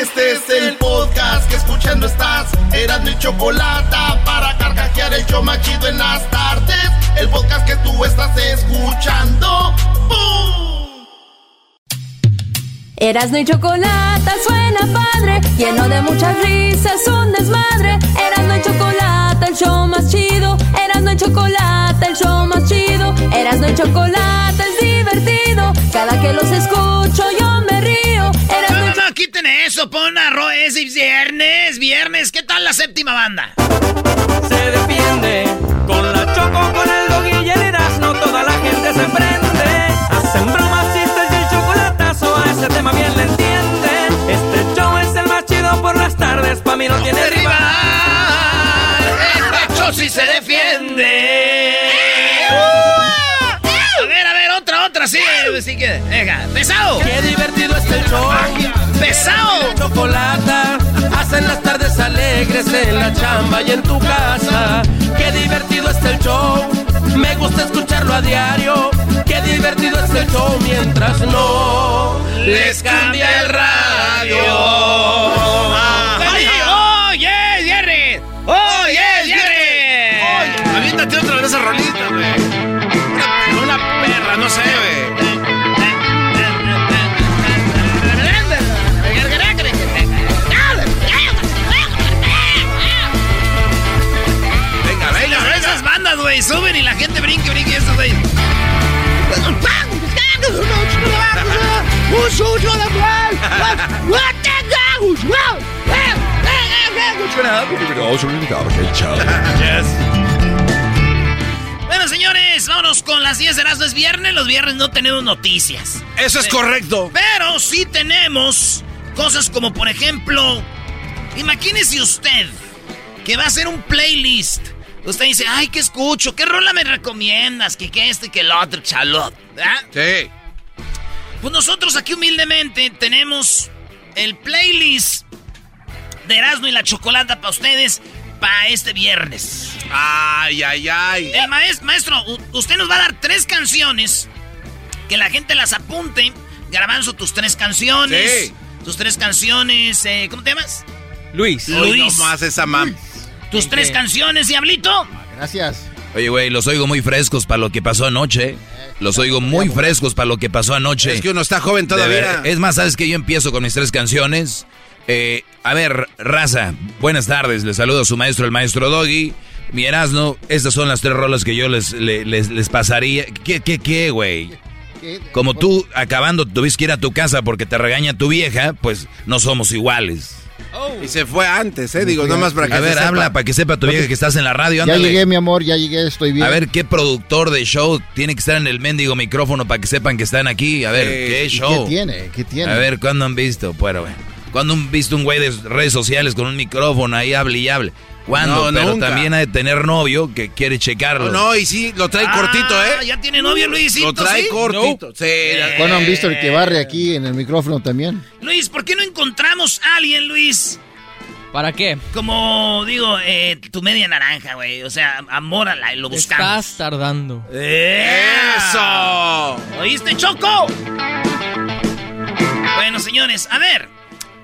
Este es el podcast que escuchando estás. Eran mi chocolate para carcajear el show machido en las tardes. El podcast que tú estás escuchando. ¡Bum! Erasno y Chocolata suena padre, lleno de muchas risas, un desmadre. Erasno y Chocolata, el show más chido. Erasno y Chocolata, el show más chido. Erasno y Chocolata es divertido. Cada que los escucho yo quiten eso, pon arroz, es viernes, viernes. ¿Qué tal la séptima banda? Se defiende con la choco, con el dog y el. Toda la gente se prende. Hacen bromas, chistes y el chocolatazo. A ese tema bien le entienden. Este show es el más chido por las tardes. Pa' mí no tiene rival. El macho sí se defiende. A ver, a ver, otra, otra, sí. sí que, venga, pesado. Qué divertido es el show. Pesado. Chocolata, hacen las tardes alegres en la chamba y en tu casa. Qué divertido es el show, me gusta escucharlo a diario. Qué divertido es el show mientras no Les cambia el radio. Güey, suben y la gente brinque, brinque eso, güey. Bueno, señores, vámonos con las 10 de Erasmo. Es viernes, los viernes no tenemos noticias. Eso es correcto. Pero sí tenemos cosas como, por ejemplo, imagínese usted que va a hacer un playlist. Usted dice, ay, ¿qué escucho? ¿Qué rola me recomiendas? Que, que este, que el otro, chalot. ¿verdad? Sí. Pues nosotros aquí humildemente tenemos el playlist de Erasmo y la Chocolata para ustedes para este viernes. Ay, ay, ay. El maestro, maestro, usted nos va a dar tres canciones que la gente las apunte. Garbanzo, tus tres canciones. Sí. Tus tres canciones. eh, ¿Cómo te llamas? Luis. Luis. No más esa mam. Tus tres canciones, Diablito. Gracias. Oye, güey, los oigo muy frescos para lo que pasó anoche. Los oigo muy frescos para lo que pasó anoche. Es que uno está joven todavía. Es más, ¿sabes que Yo empiezo con mis tres canciones. Eh, a ver, raza, buenas tardes. Les saludo a su maestro, el maestro Doggy. Mi Erasno, estas son las tres rolas que yo les, le- les, les pasaría. ¿Qué, qué, qué, güey? Como tú, acabando, tuviste que ir a tu casa porque te regaña tu vieja, pues no somos iguales. Y se fue antes, ¿eh? Digo, nomás para que A ver, sepa. habla para que sepa tu vieja que estás en la radio. Ya ándale. llegué, mi amor, ya llegué, estoy bien. A ver, ¿qué productor de show tiene que estar en el mendigo micrófono para que sepan que están aquí? A ver, Sí, ¿qué ¿Y show? ¿Qué tiene? ¿Qué tiene? A ver, ¿cuándo han visto? Bueno, bueno. ¿Cuándo han visto un güey de redes sociales con un micrófono ahí hable y hable? ¿Cuándo? No, Pero nunca. también ha de tener novio que quiere checarlo. No, no, y sí, lo trae cortito, Ah, ¿eh? Ya tiene novio, Luisito. Lo trae ¿sí? cortito. Sí. ¿Cuándo han visto el que barre aquí en el micrófono también? Luis, ¿por qué no encontramos a alguien, Luis? ¿Para qué? Como digo, eh, tu media naranja, güey. O sea, amórala y lo buscamos. Estás tardando. ¡Eso! ¿Oíste, Choco? Bueno, señores, a ver.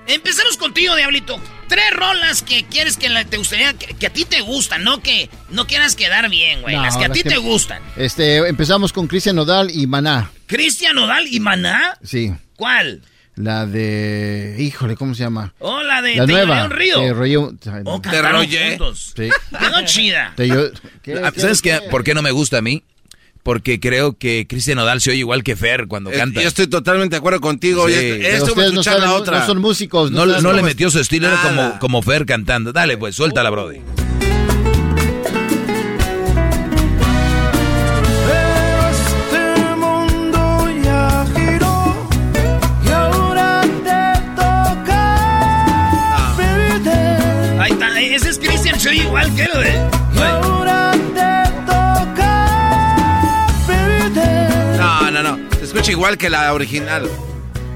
Empecemos contigo, Diablito. Tres rolas que quieres que la- te gustaría, que, que a ti te gustan, no que no quieras quedar bien, güey. No, las que a las ti que- te gustan. Este, empezamos con Cristian Nodal y Maná. Cristian Nodal y Maná. Sí. ¿Cuál? La de. Híjole, ¿cómo se llama? Oh, la de la Te nueva. Un río. Te Río- Oh, cantaron Rollé. juntos. Sí. Quedó chida. Te yo- ¿Qué- Ah, qué- ¿Sabes qué? qué? ¿Por qué no me gusta a mí? Porque creo que Cristian Odal se oye igual que Fer cuando Eh, canta. Yo estoy totalmente de acuerdo contigo. Sí. Esto ustedes no escuchar la otra. no son músicos. No, le- no metió su estilo, era como, como Fer cantando. Dale, pues, suéltala, Brody. Este mundo ya giró y ahora te toca vivir. Ahí está, ese es Cristian, se oye igual que él, güey. Escucha igual que la original.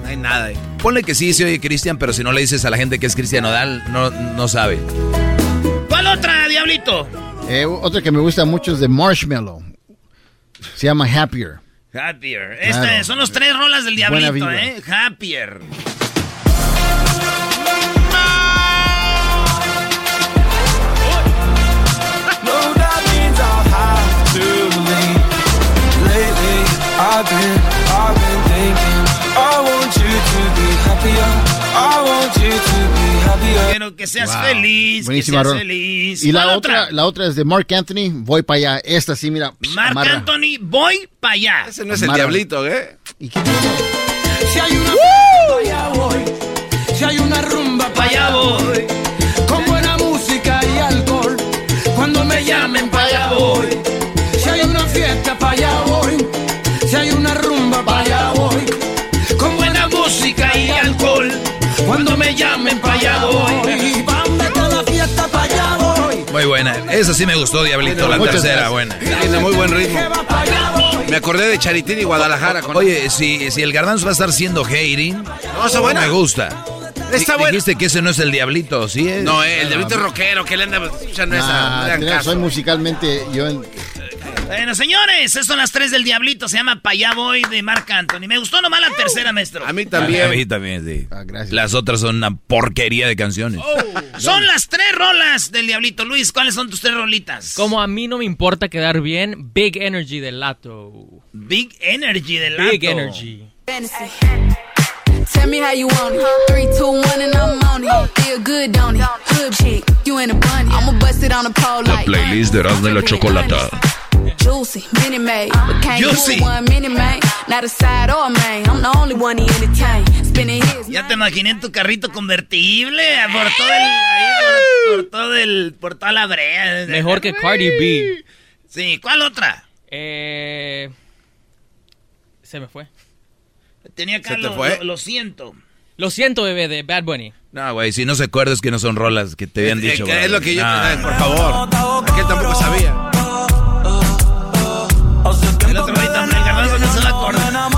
No hay nada ahí. Ponle que sí se oye Cristian, pero si no le dices a la gente que es Cristian Odal, no, no sabe. ¿Cuál otra, Diablito? Eh, otra que me gusta mucho es de Marshmallow. Se llama Happier. Happier. Claro. Este, son los tres rolas del Diablito. ¿eh? Happier. I've been, I've been thinking. I want you to be happier. I want you to be happier. Quiero que seas Wow. feliz, Buenísima que seas rola. feliz. Y la ¿Cuál otra, la otra es de Mark Anthony. Voy para allá. Esta sí, mira. psh, amarra. Anthony, voy para allá. Ese no es el diablito, ¿eh? ¿Y qué tiene? Si hay una pa' allá voy. Si hay una rumba pa' Pa' allá voy. Buena. Esa sí me gustó, Diablito. La tercera, gracias. buena. Tiene muy buen ritmo. Me acordé de Charitín y Guadalajara. Con... Oye, si, si el garbanzo va a estar siendo hating, No, está buena. me gusta. Está. Dijiste que ese no es el Diablito, ¿sí? es? No, eh, el diablito es rockero. que le anda escuchando esa? Ah, No soy musicalmente. Yo en- Bueno, señores, esas son las tres del Diablito. Se llama Pa' allá voy de Marc Anthony. Me gustó nomás la tercera, maestro. A mí A mí también. también, sí. Ah, gracias. Las otras son una porquería de canciones. Son las tres rolas del Diablito. Luis, ¿cuáles son tus tres rolitas? Como a mí no me importa quedar bien, Big Energy del Lato. Big Energy del Big Lato. Energy. Tell me how you want it. Three, two, one, and I'm on it. Feel good, don't it? Hood chick, you in a bunny. I'ma bust it on the pole like. playlist de Erasmo y la Chocolata. Juicy, mini made. But can't Juicy. do one mini man. Not a side or a main. I'm the only one he entertain. Spinning his. Ya te imaginé en tu carrito convertible por todo el, por, por todo el, por toda la brea. Mejor que Cardi B. Sí, ¿cuál otra? Eh, se me fue. Tenía acá ¿Se te lo, fue? lo- lo siento. Lo siento, bebé, de Bad Bunny. No, güey, si no se acuerda es que no son rolas que te habían dicho. que es lo que yo. Nah. por favor. Aquel tampoco sabía. No se la acuerda.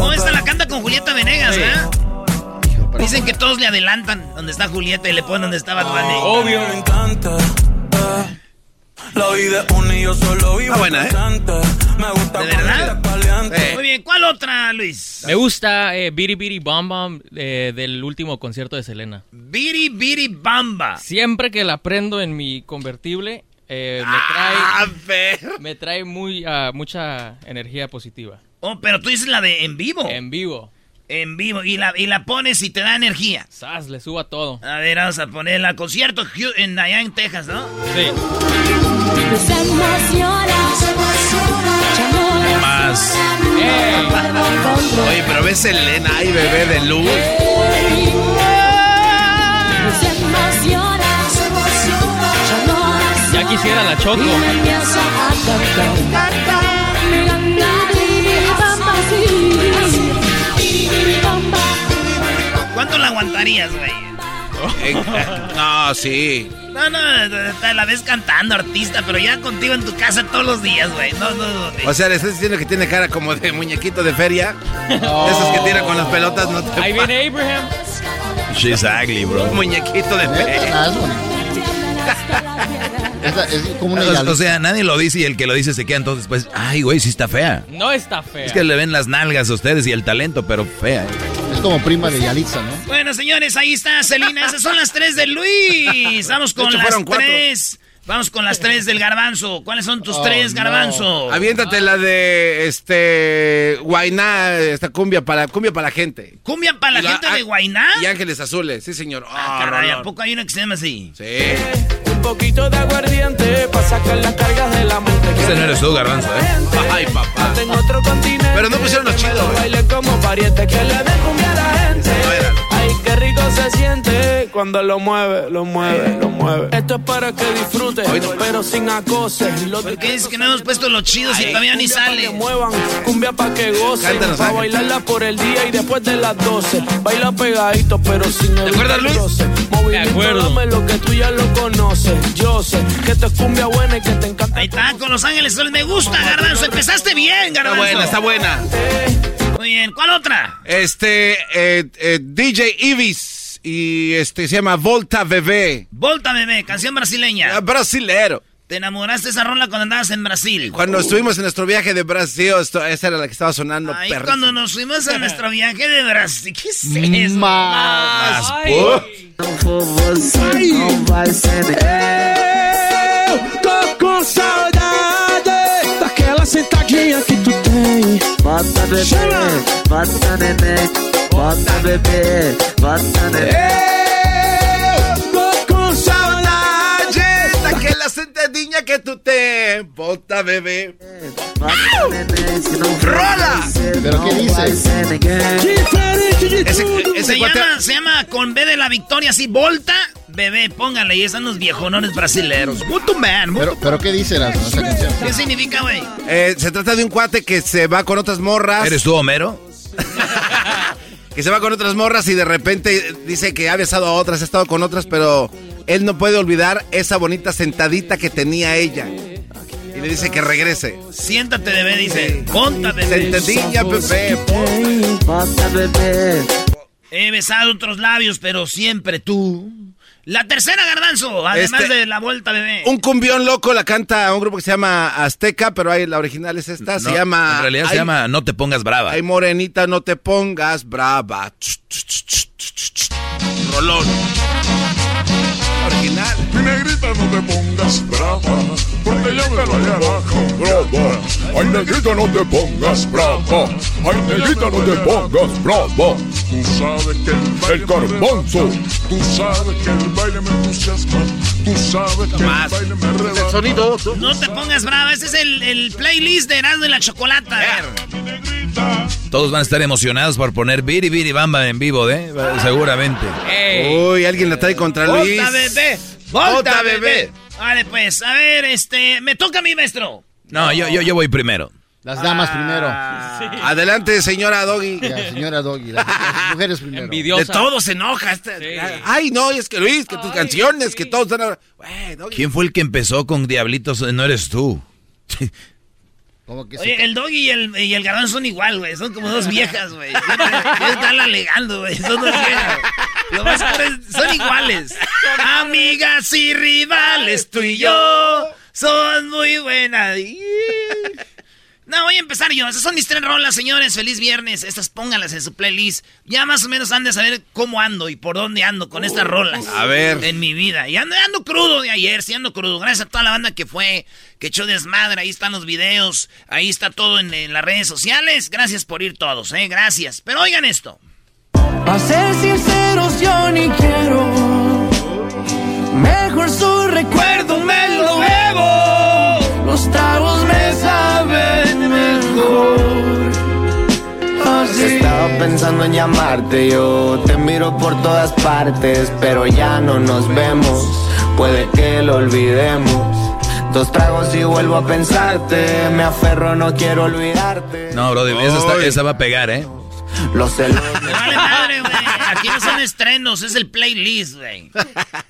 Oh, esta la canta con Julieta Venegas, ¿eh? Dicen que todos le adelantan donde está Julieta y le ponen donde estaba Bad Bunny. Obvio. La vida es una y yo solo vivo Está buena, ¿eh? Me gusta ¿De verdad? Muy bien, ¿cuál otra, Luis? Me gusta eh, Biri Biri Bam Bam eh, del último concierto de Selena. Biri Biri Bamba. Siempre que la prendo en mi convertible, eh, me Ah, trae, me trae muy, ah, mucha energía positiva. Oh, pero tú dices la de en vivo. En vivo. En vivo. Y la, y la pones y te da energía. Sas, le subo a todo. A ver, vamos a ponerla. Concierto en allá en Texas, ¿no? Sí. Se emociona. Más. ¡Ey! Oye, pero ves Selena y bebé de luz. Ya quisiera la choco. ¿Cuánto la aguantarías, güey? Eh, no, sí. No, no, te la ves cantando, artista, pero ya contigo en tu casa todos los días, güey. No, no, no. O sea, le estás diciendo que tiene cara como de muñequito de feria. Esos que tiran con las pelotas, no te Ahí viene Abraham. She's ugly, bro. Muñequito de feria. Es como una O, o sea, nadie lo dice y el que lo dice se queda entonces, pues, ay, güey, sí está fea. No está fea. Es que le ven las nalgas a ustedes y el talento, pero fea. ¿eh? Es como prima de Yalitza, ¿no? Bueno, señores, ahí está Celina. Esas son las tres de Luis. Vamos con hecho, las tres. Vamos con las tres del garbanzo. ¿Cuáles son tus Oh, tres, no. garbanzo? Aviéntate la de este Guainá, esta cumbia para cumbia para la gente. ¿Cumbia para la gente de ah, Guainá? Y Ángeles Azules, sí señor. Ah, Ah, caray, ¿a poco hay una que se llama así? Sí. Un poquito de aguardiente para sacar las cargas de la mente. Ese no eres tú, garbanzo, ¿eh? Ay, papá. En otro continente. Pero no pusieron los chidos, güey. Baile como pariente que le den cumbia a la gente. No. Qué rico se siente cuando lo mueve, lo mueve, lo mueve. Esto es para que disfrute, pero sin acoses. Y lo ¿Por qué dices que no hemos puesto los chidos y todavía ni sale? que muevan, cumbia pa' que gocen. Pa' bailarla por el día y después de las 12. Baila pegadito, pero sin ¿Te acuerdas, Luis? Me acuerdo. Dame lo que tú ya lo conoces. Yo sé que esto es cumbia buena y que te encanta. Ahí está, con Los Ángeles Azules. Me gusta, garbanzo. Empezaste bien, Está garbanzo. buena, está buena. Muy bien. ¿Cuál otra? Este eh, eh, DJ Ibis y este se llama Volta Bebé. Volta, bebé. Canción brasileña. Ah, Brasilero. ¿Te enamoraste de esa rola cuando andabas en Brasil? Cuando estuvimos en nuestro viaje de Brasil, esto, esa era la que estaba sonando. Ahí perrísimo. cuando nos fuimos a nuestro viaje de Brasil. ¿Qué es eso? Más. Ay. Sentadinha que tu tem. Bota bebê, Chama! bota neném, bota bebê, bota neném. Tô com saudade. Daquela sentadinha que tú te bota, bebé. Bota neném, se não Rola! ¿Pero não qué dice? vai ser ninguém. Diferente de Ese, tudo. ese Se llama, se llama con B de la victoria, así, Volta, bebé, póngale, y están los viejonones brasileros. Muito man, muito- Pero, pero ¿qué dice la esa canción? ¿Qué significa, güey? eh, se trata de un cuate que se va con otras morras. ¿Eres tú, Homero? que se va con otras morras y de repente dice que ha besado a otras, ha estado con otras, pero él no puede olvidar esa bonita sentadita que tenía ella. Y le dice que regrese. Siéntate, bebé, dice. Ponta, bebé. Sentadilla, bebé. Bebê, He besado otros labios, pero siempre tú. La tercera, garbanzo, además Este- de la vuelta, bebé. Un cumbión loco la canta un grupo que se llama Azteca, pero ahí la original es esta. se No, llama. En realidad se Ay, llama No te pongas brava. Ay, morenita, no te pongas brava. Rolón. Original. Mi negrita no te pongas brava, porque yo te lo allá abajo, brava. Ay, negrita no te pongas brava, ay, negrita no te pongas brava. Tú sabes que el baile el garbanzo, tú sabes que el baile me entusiasma, tú sabes que el baile me El sonido. No te pongas brava, ese es el, el playlist de Erasmo y la Chocolata. Todos van a estar emocionados por poner Biri Biri Bamba en vivo, ¿eh? Seguramente. Ey. Uy, alguien la trae contra Luis. Bebé. Volta, bebé. bebé. Vale, pues, a ver, este, me toca a mí, maestro. No, yo, yo, yo voy primero. Las damas Adelante, señora Doggy. primero. Ya, señora Doggy. Las, las mujeres primero. Envidiosa. De todo se enoja. este- Sí. Ay, no, es que Luis, que tus canciones, que todos están ahora. ¿Quién fue el que empezó con Diablitos? No eres tú. Como que se- Oye, el doggy y el, y el garbanzo son igual, güey. Son como dos viejas, güey. Están alegando, güey. Son dos viejas. Son iguales. Amigas y rivales, tú y yo. Son muy buenas. No, voy a empezar yo. Esas son mis tres rolas, señores. Feliz viernes. Estas pónganlas en su playlist. Ya más o menos han de saber cómo ando y por dónde ando con estas rolas. A ver. En mi vida. Y ando, ando crudo de ayer, sí ando crudo. Gracias a toda la banda que fue, que echó desmadre. Ahí están los videos. Ahí está todo en, en las redes sociales. Gracias por ir todos, ¿eh? Gracias. Pero oigan esto. A ser yo ni quiero. Mejor su recuerdo me lo bebo. Los tragos me saben mejor. Así. Estaba pensando en llamarte, yo te miro por todas partes, pero ya no nos vemos, puede que lo olvidemos. Dos tragos y vuelvo a pensarte, me aferro, no quiero olvidarte. No, bro, esa, está- esa va a pegar, ¿eh? Los celos. Me vale madre, güey. Aquí no son estrenos, es el playlist, güey.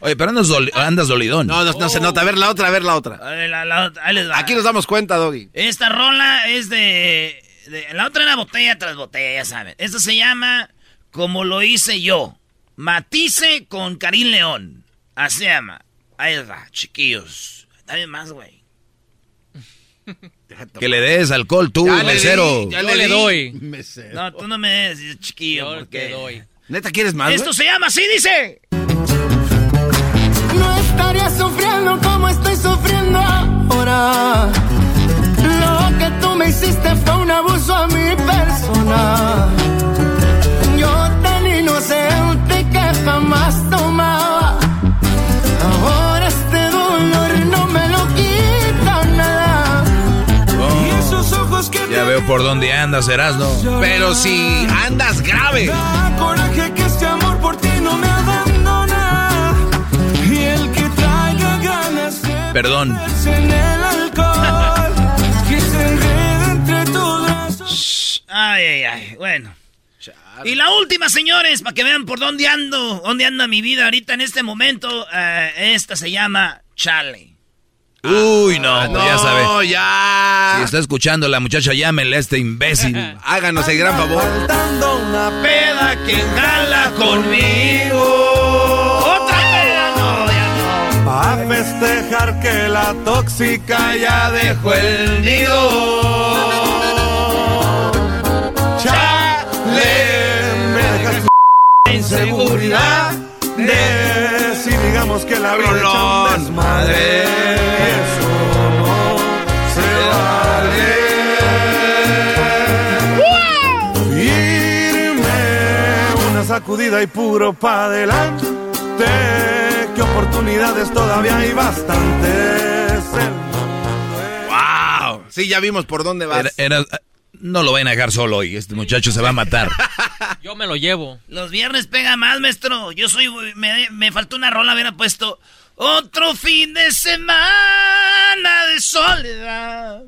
Oye, pero andas, doli- andas dolidón. No, no, no se nota. A ver la otra, a ver la otra. A ver, la- la- ahí les va. Aquí nos damos cuenta, Doggy. Esta rola es de, de- La otra era botella tras botella, ya saben. Esta se llama Como lo hice yo. Matice con Karim León. Así se llama. Ahí va, chiquillos. Dame más, güey. Que le des alcohol tú, Ya le mesero. di, ya le le doy. Mesero. No, tú no me des, chiquillo. Yo porque te doy. ¿Neta quieres más? Esto se llama así, dice. No estaría sufriendo como estoy sufriendo ahora. Lo que tú me hiciste fue un abuso a mi persona. Yo tan inocente que jamás tomaba. Veo por dónde andas, Erasno. Pero si andas grave. da coraje que este amor por ti no me abandona. Y el que traiga ganas de Perdón. en el alcohol que se entre tus. Ay, ay, ay. Bueno. Y la última, señores, para que vean por dónde ando, dónde anda mi vida ahorita en este momento. eh, esta se llama Chale. Uy, no, Ah, pues ya sabe. No, ya. Si está escuchando la muchacha, llámenle a este imbécil. Háganos el gran favor. Dando una Peda que jala conmigo. Otra peda, no, ya no. Pa' festejar que la tóxica ya dejó el nido. Chale, me dejas inseguridad de digamos que la vida echa un desmadre. Eso no se vale. Irme una sacudida y puro pa' adelante. Que oportunidades todavía hay bastantes. ¡Wow! Sí, ya vimos por dónde vas. Era- era- no lo vayan a dejar solo hoy. Este muchacho se va a matar. Yo me lo llevo. Los viernes pega más, maestro. Yo soy. Me, me faltó una rola, hubiera puesto. Otro fin de semana de soledad.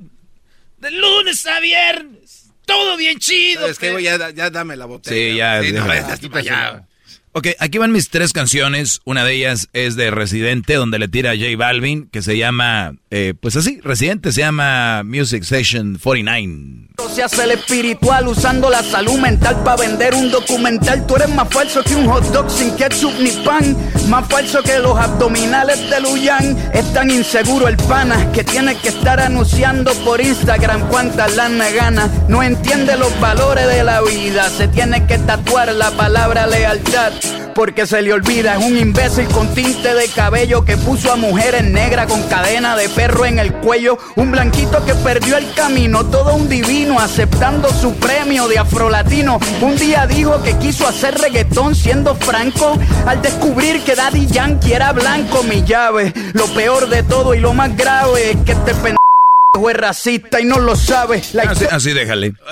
De lunes a viernes. Todo bien chido. Es que, güey, ya, ya dame la botella. Sí, ya, Sí, no, ya. Ok, aquí van mis tres canciones. Una de ellas es de Residente, donde le tira a J Balvin, que se llama, eh, pues así, Residente se llama Music Session 49. Se hace el espiritual usando la salud mental para vender un documental. Tú eres más falso que un hot dog sin ketchup ni pan. Más falso que los abdominales de Luyan. Es tan inseguro el pana que tiene que estar anunciando por Instagram cuántas lana gana. No entiende los valores de la vida. Se tiene que tatuar la palabra lealtad. Porque se le olvida, es un imbécil con tinte de cabello que puso a mujeres negras con cadena de perro en el cuello. Un blanquito que perdió el camino, todo un divino aceptando su premio de afrolatino. Un día dijo que quiso hacer reggaetón siendo franco al descubrir que Daddy Yankee era blanco. Mi llave, lo peor de todo y lo más grave es que este pendejo es racista y no lo sabe. La Así, así déjale.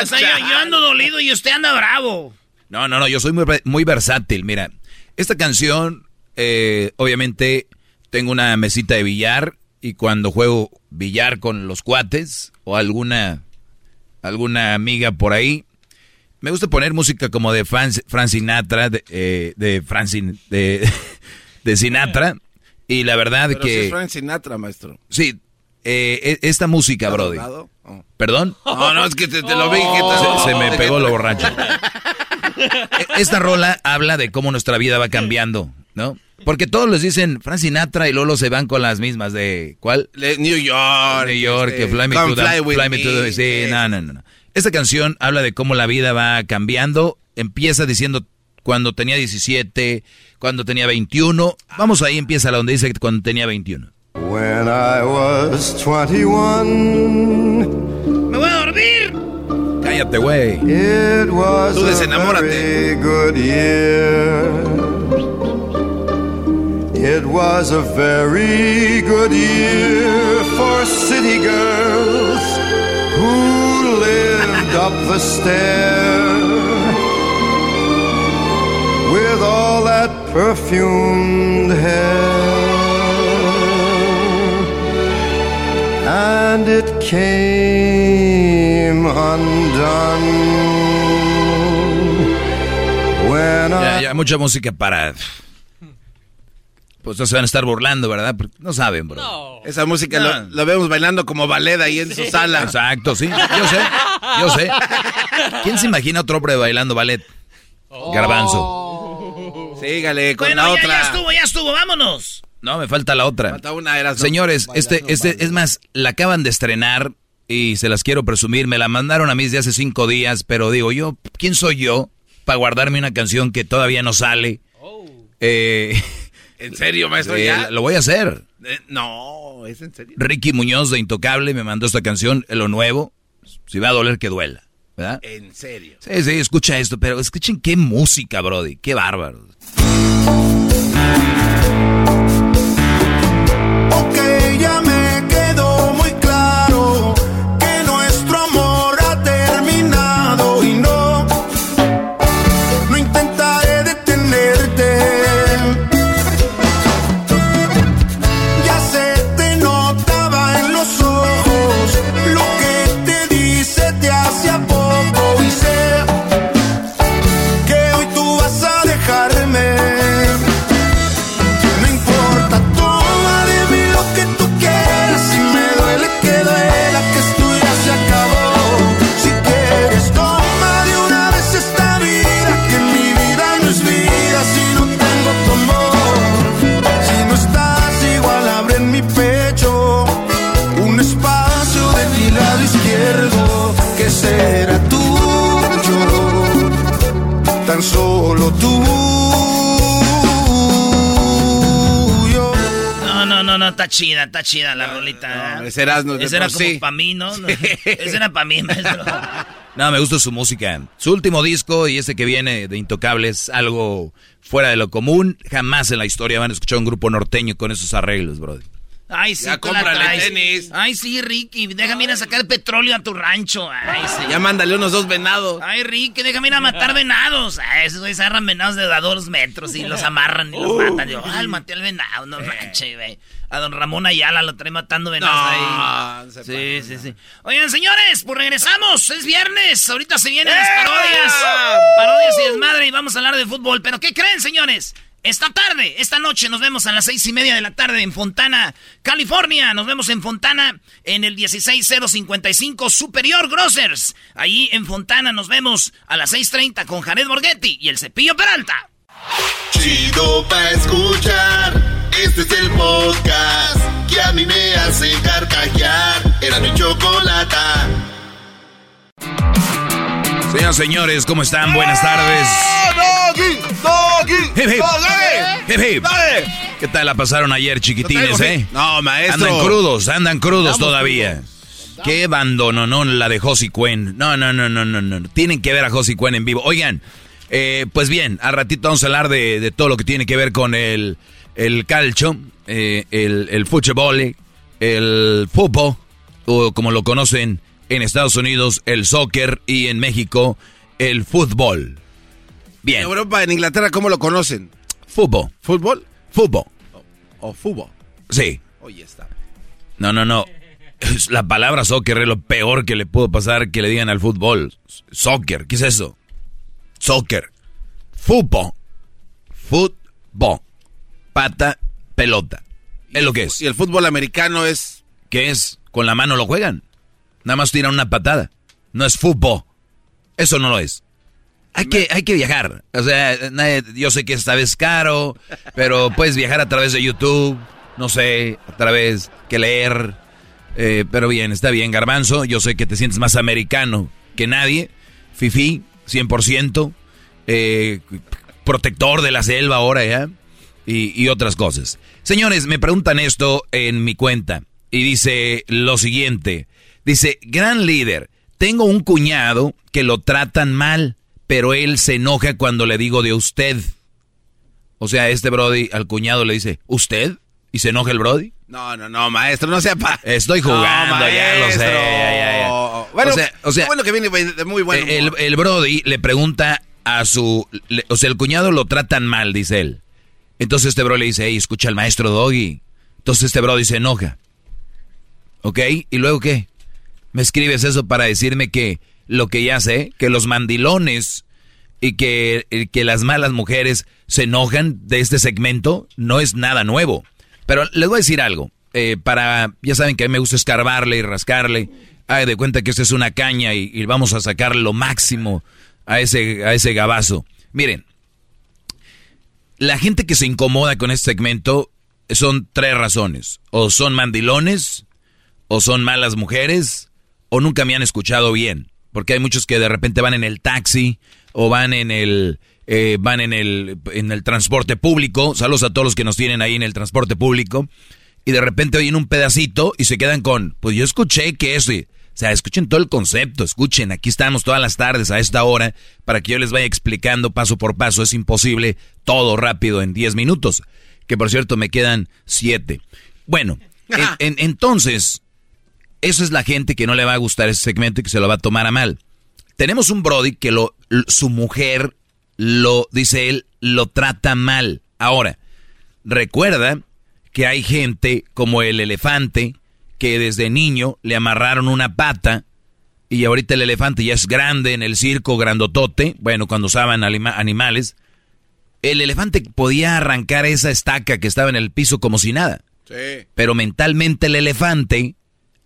O sea, yo, yo ando dolido y usted anda bravo. No, no, no, yo soy muy, muy versátil. Mira, esta canción, eh, obviamente, tengo una mesita de billar y cuando juego billar con los cuates o alguna, alguna amiga por ahí, me gusta poner música como de Fran, Fran Sinatra, de, eh, de Sin- de, de Sinatra. Y la verdad Pero si que... es Frank Sinatra, maestro. Sí, eh, e- esta música, ¿Está Brody. Oh. ¿Perdón? No, no, es que te, te lo vi. que te- Se, se me pegó lo borracho. E- Esta rola habla de cómo nuestra vida va cambiando, ¿no? Porque todos les dicen Frank Sinatra y Lolo se van con las mismas de ¿cuál? Le- New York. New York, este, que Fly Me to the, Fly Me to the- sí, no, no, no, no. Esta canción habla de cómo la vida va cambiando. Empieza diciendo cuando tenía 17, cuando tenía 21. Vamos ahí, empieza la donde dice que cuando tenía 21. When I was 21, ¡Me voy a dormir! Cállate, güey. Tú desenamórate. Very good year. It was a very good year for city girls who lived up the stair with all that perfumed hair. And it came undone when Ya, I ya, mucha música para... Pues no se van a estar burlando, ¿verdad? Porque No saben, bro. Esa música No. lo, lo vemos bailando como ballet ahí en su sala. Exacto, sí. Yo sé, yo sé. ¿Quién se imagina otro hombre bailando ballet? Garbanzo. Sígale con Bueno, la ya, otra. ya estuvo, ya estuvo, vámonos. No, me falta la otra. Falta una, Erasno. Señores, este, este, es más, la acaban de estrenar y se las quiero presumir. Me la mandaron a mí desde hace cinco días, pero digo yo, ¿quién soy yo para guardarme una canción que todavía no sale? Eh, ¿En serio, maestro? eh, ¿Ya? lo voy a hacer. Eh, no, ¿es en serio? Ricky Muñoz de Intocable me mandó esta canción, lo nuevo. Si va a doler, que duela. ¿Verdad? ¿En serio? Sí, sí, escucha esto, pero escuchen qué música, Brody. Qué bárbaro. Tuyo. No, no, no, no, está chida, está chida la rolita. ese Erasmo de Ese era como sí. para mí, ¿no? Ese era para mí, maestro. No, me gusta su música. Su último disco y este que viene de Intocables, algo fuera de lo común. Jamás en la historia van a escuchar un grupo norteño con esos arreglos, Brody. Ay, sí, Ya cómprale tenis. Ay, sí, Ricky, déjame ir a sacar petróleo a tu rancho. Ay, sí. Ya mándale unos dos venados. Ay, Ricky, déjame ir a matar venados. Ay, esos güeyes agarran venados de a dos metros y los amarran y los Uh. matan. Yo, ay, maté al venado, no manches, güey. A don Ramón Ayala lo trae matando venados No, ahí. no se Sí, sí, sí. Oigan, señores, pues regresamos. Es viernes. Ahorita se vienen las ¡Eh! parodias. Parodias y desmadre y vamos a hablar de fútbol. Pero ¿qué creen, señores? Esta tarde, esta noche, nos vemos a las seis y media de la tarde en Fontana, California. Nos vemos en Fontana en el 16055 Superior Grocers. Ahí en Fontana nos vemos a las 6.30 con Jared Borghetti y el Cepillo Peralta. Chido pa' escuchar. Este es el podcast que a mí me hace carcajear. Era mi chocolata. Señoras señores, ¿cómo están? Buenas tardes. Doggy, doggy, Hip, hip. Hip, hip. ¿Qué tal la pasaron ayer, chiquitines, eh? No, maestro. Andan crudos, andan crudos Estamos todavía. Qué no la de Josie Cuen. No, no, no, no, no, no. Tienen que ver a Josie Cuen en vivo. Oigan, eh, pues bien, al ratito vamos a hablar de, de todo lo que tiene que ver con el, el calcio, eh, el, el fútbol, el fútbol, o como lo conocen en Estados Unidos, el soccer, y en México, el fútbol. Bien. En Europa, en Inglaterra, ¿cómo lo conocen? Fútbol. ¿Fútbol? Fútbol. ¿O fútbol? Sí. Oye, está. No, no, no. La palabra soccer es lo peor que le pudo pasar que le digan al fútbol. Soccer, ¿qué es eso? Soccer. Fútbol. Fútbol. Pata, pelota. Es lo que es. Y el fútbol americano es... ¿Qué es? Con la mano lo juegan. Nada más tiran una patada. No es fútbol. Eso no lo es. Hay que, hay que viajar. O sea, yo sé que esta vez caro, pero puedes viajar a través de YouTube, no sé, a través que leer. Eh, pero bien, está bien, Garbanzo. Yo sé que te sientes más americano que nadie. Fifi, 100%. eh, protector de la selva ahora ya. Y, y otras cosas. Señores, me preguntan esto en mi cuenta. Y dice lo siguiente. Dice, gran líder, tengo un cuñado que lo tratan mal, pero él se enoja cuando le digo de usted. O sea, este Brody al cuñado le dice, ¿usted? ¿Y se enoja el Brody? No, no, no, maestro, no sea pa... Estoy jugando, No, ya lo sé. maestro. ya, ya, ya. Bueno, o sea, o sea, qué bueno que viene de muy bueno. el, el Brody le pregunta a su... le- o sea, el cuñado lo tratan mal, dice él. Entonces este Brody le dice, hey, escucha al maestro Doggy. Entonces este Brody se enoja. ¿Ok? ¿Y luego qué? Me escribes eso para decirme que lo que ya sé, que los mandilones y que, que las malas mujeres se enojan de este segmento, no es nada nuevo. Pero les voy a decir algo. eh, para, ya saben que a mí me gusta escarbarle y rascarle. Hay de cuenta que esta es una caña y, y vamos a sacar lo máximo a ese, a ese gabazo. Miren, la gente que se incomoda con este segmento son tres razones. O son mandilones, o son malas mujeres, o nunca me han escuchado bien. Porque hay muchos que de repente van en el taxi o van en el eh, van en el en el transporte público. Saludos a todos los que nos tienen ahí en el transporte público y de repente oyen un pedacito y se quedan con, pues yo escuché que eso. Y, o sea, escuchen todo el concepto, escuchen, aquí estamos todas las tardes a esta hora para que yo les vaya explicando paso por paso. Es imposible todo rápido en 10 minutos, que por cierto me quedan 7. Bueno, en- en- entonces, eso es la gente que no le va a gustar ese segmento y que se lo va a tomar a mal. Tenemos un Brody que lo, su mujer lo, dice él, lo trata mal. Ahora, recuerda que hay gente como el elefante que desde niño le amarraron una pata y ahorita el elefante ya es grande en el circo, grandotote, bueno, cuando usaban anima- animales, el elefante podía arrancar esa estaca que estaba en el piso como si nada. Sí. Pero mentalmente el elefante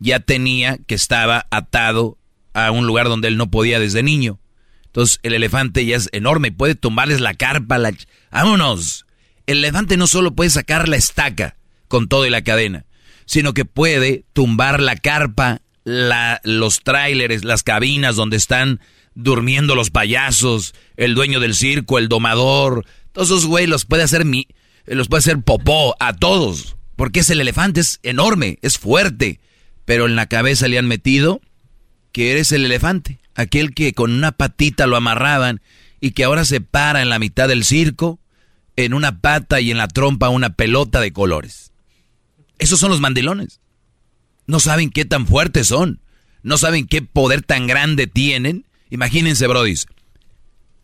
ya tenía que estaba atado a un lugar donde él no podía desde niño. Entonces el elefante ya es enorme y puede tumbarles la carpa. La... ¡Vámonos! El elefante no solo puede sacar la estaca con todo y la cadena, sino que puede tumbar la carpa, la, los tráileres, las cabinas donde están durmiendo los payasos, el dueño del circo, el domador. Todos esos güey los puede hacer mi, los puede hacer popó a todos. Porque es el elefante, es enorme, es fuerte. Pero en la cabeza le han metido que eres el elefante, aquel que con una patita lo amarraban y que ahora se para en la mitad del circo, en una pata y en la trompa una pelota de colores. Esos son los mandilones. No saben qué tan fuertes son. No saben qué poder tan grande tienen. Imagínense, brodis.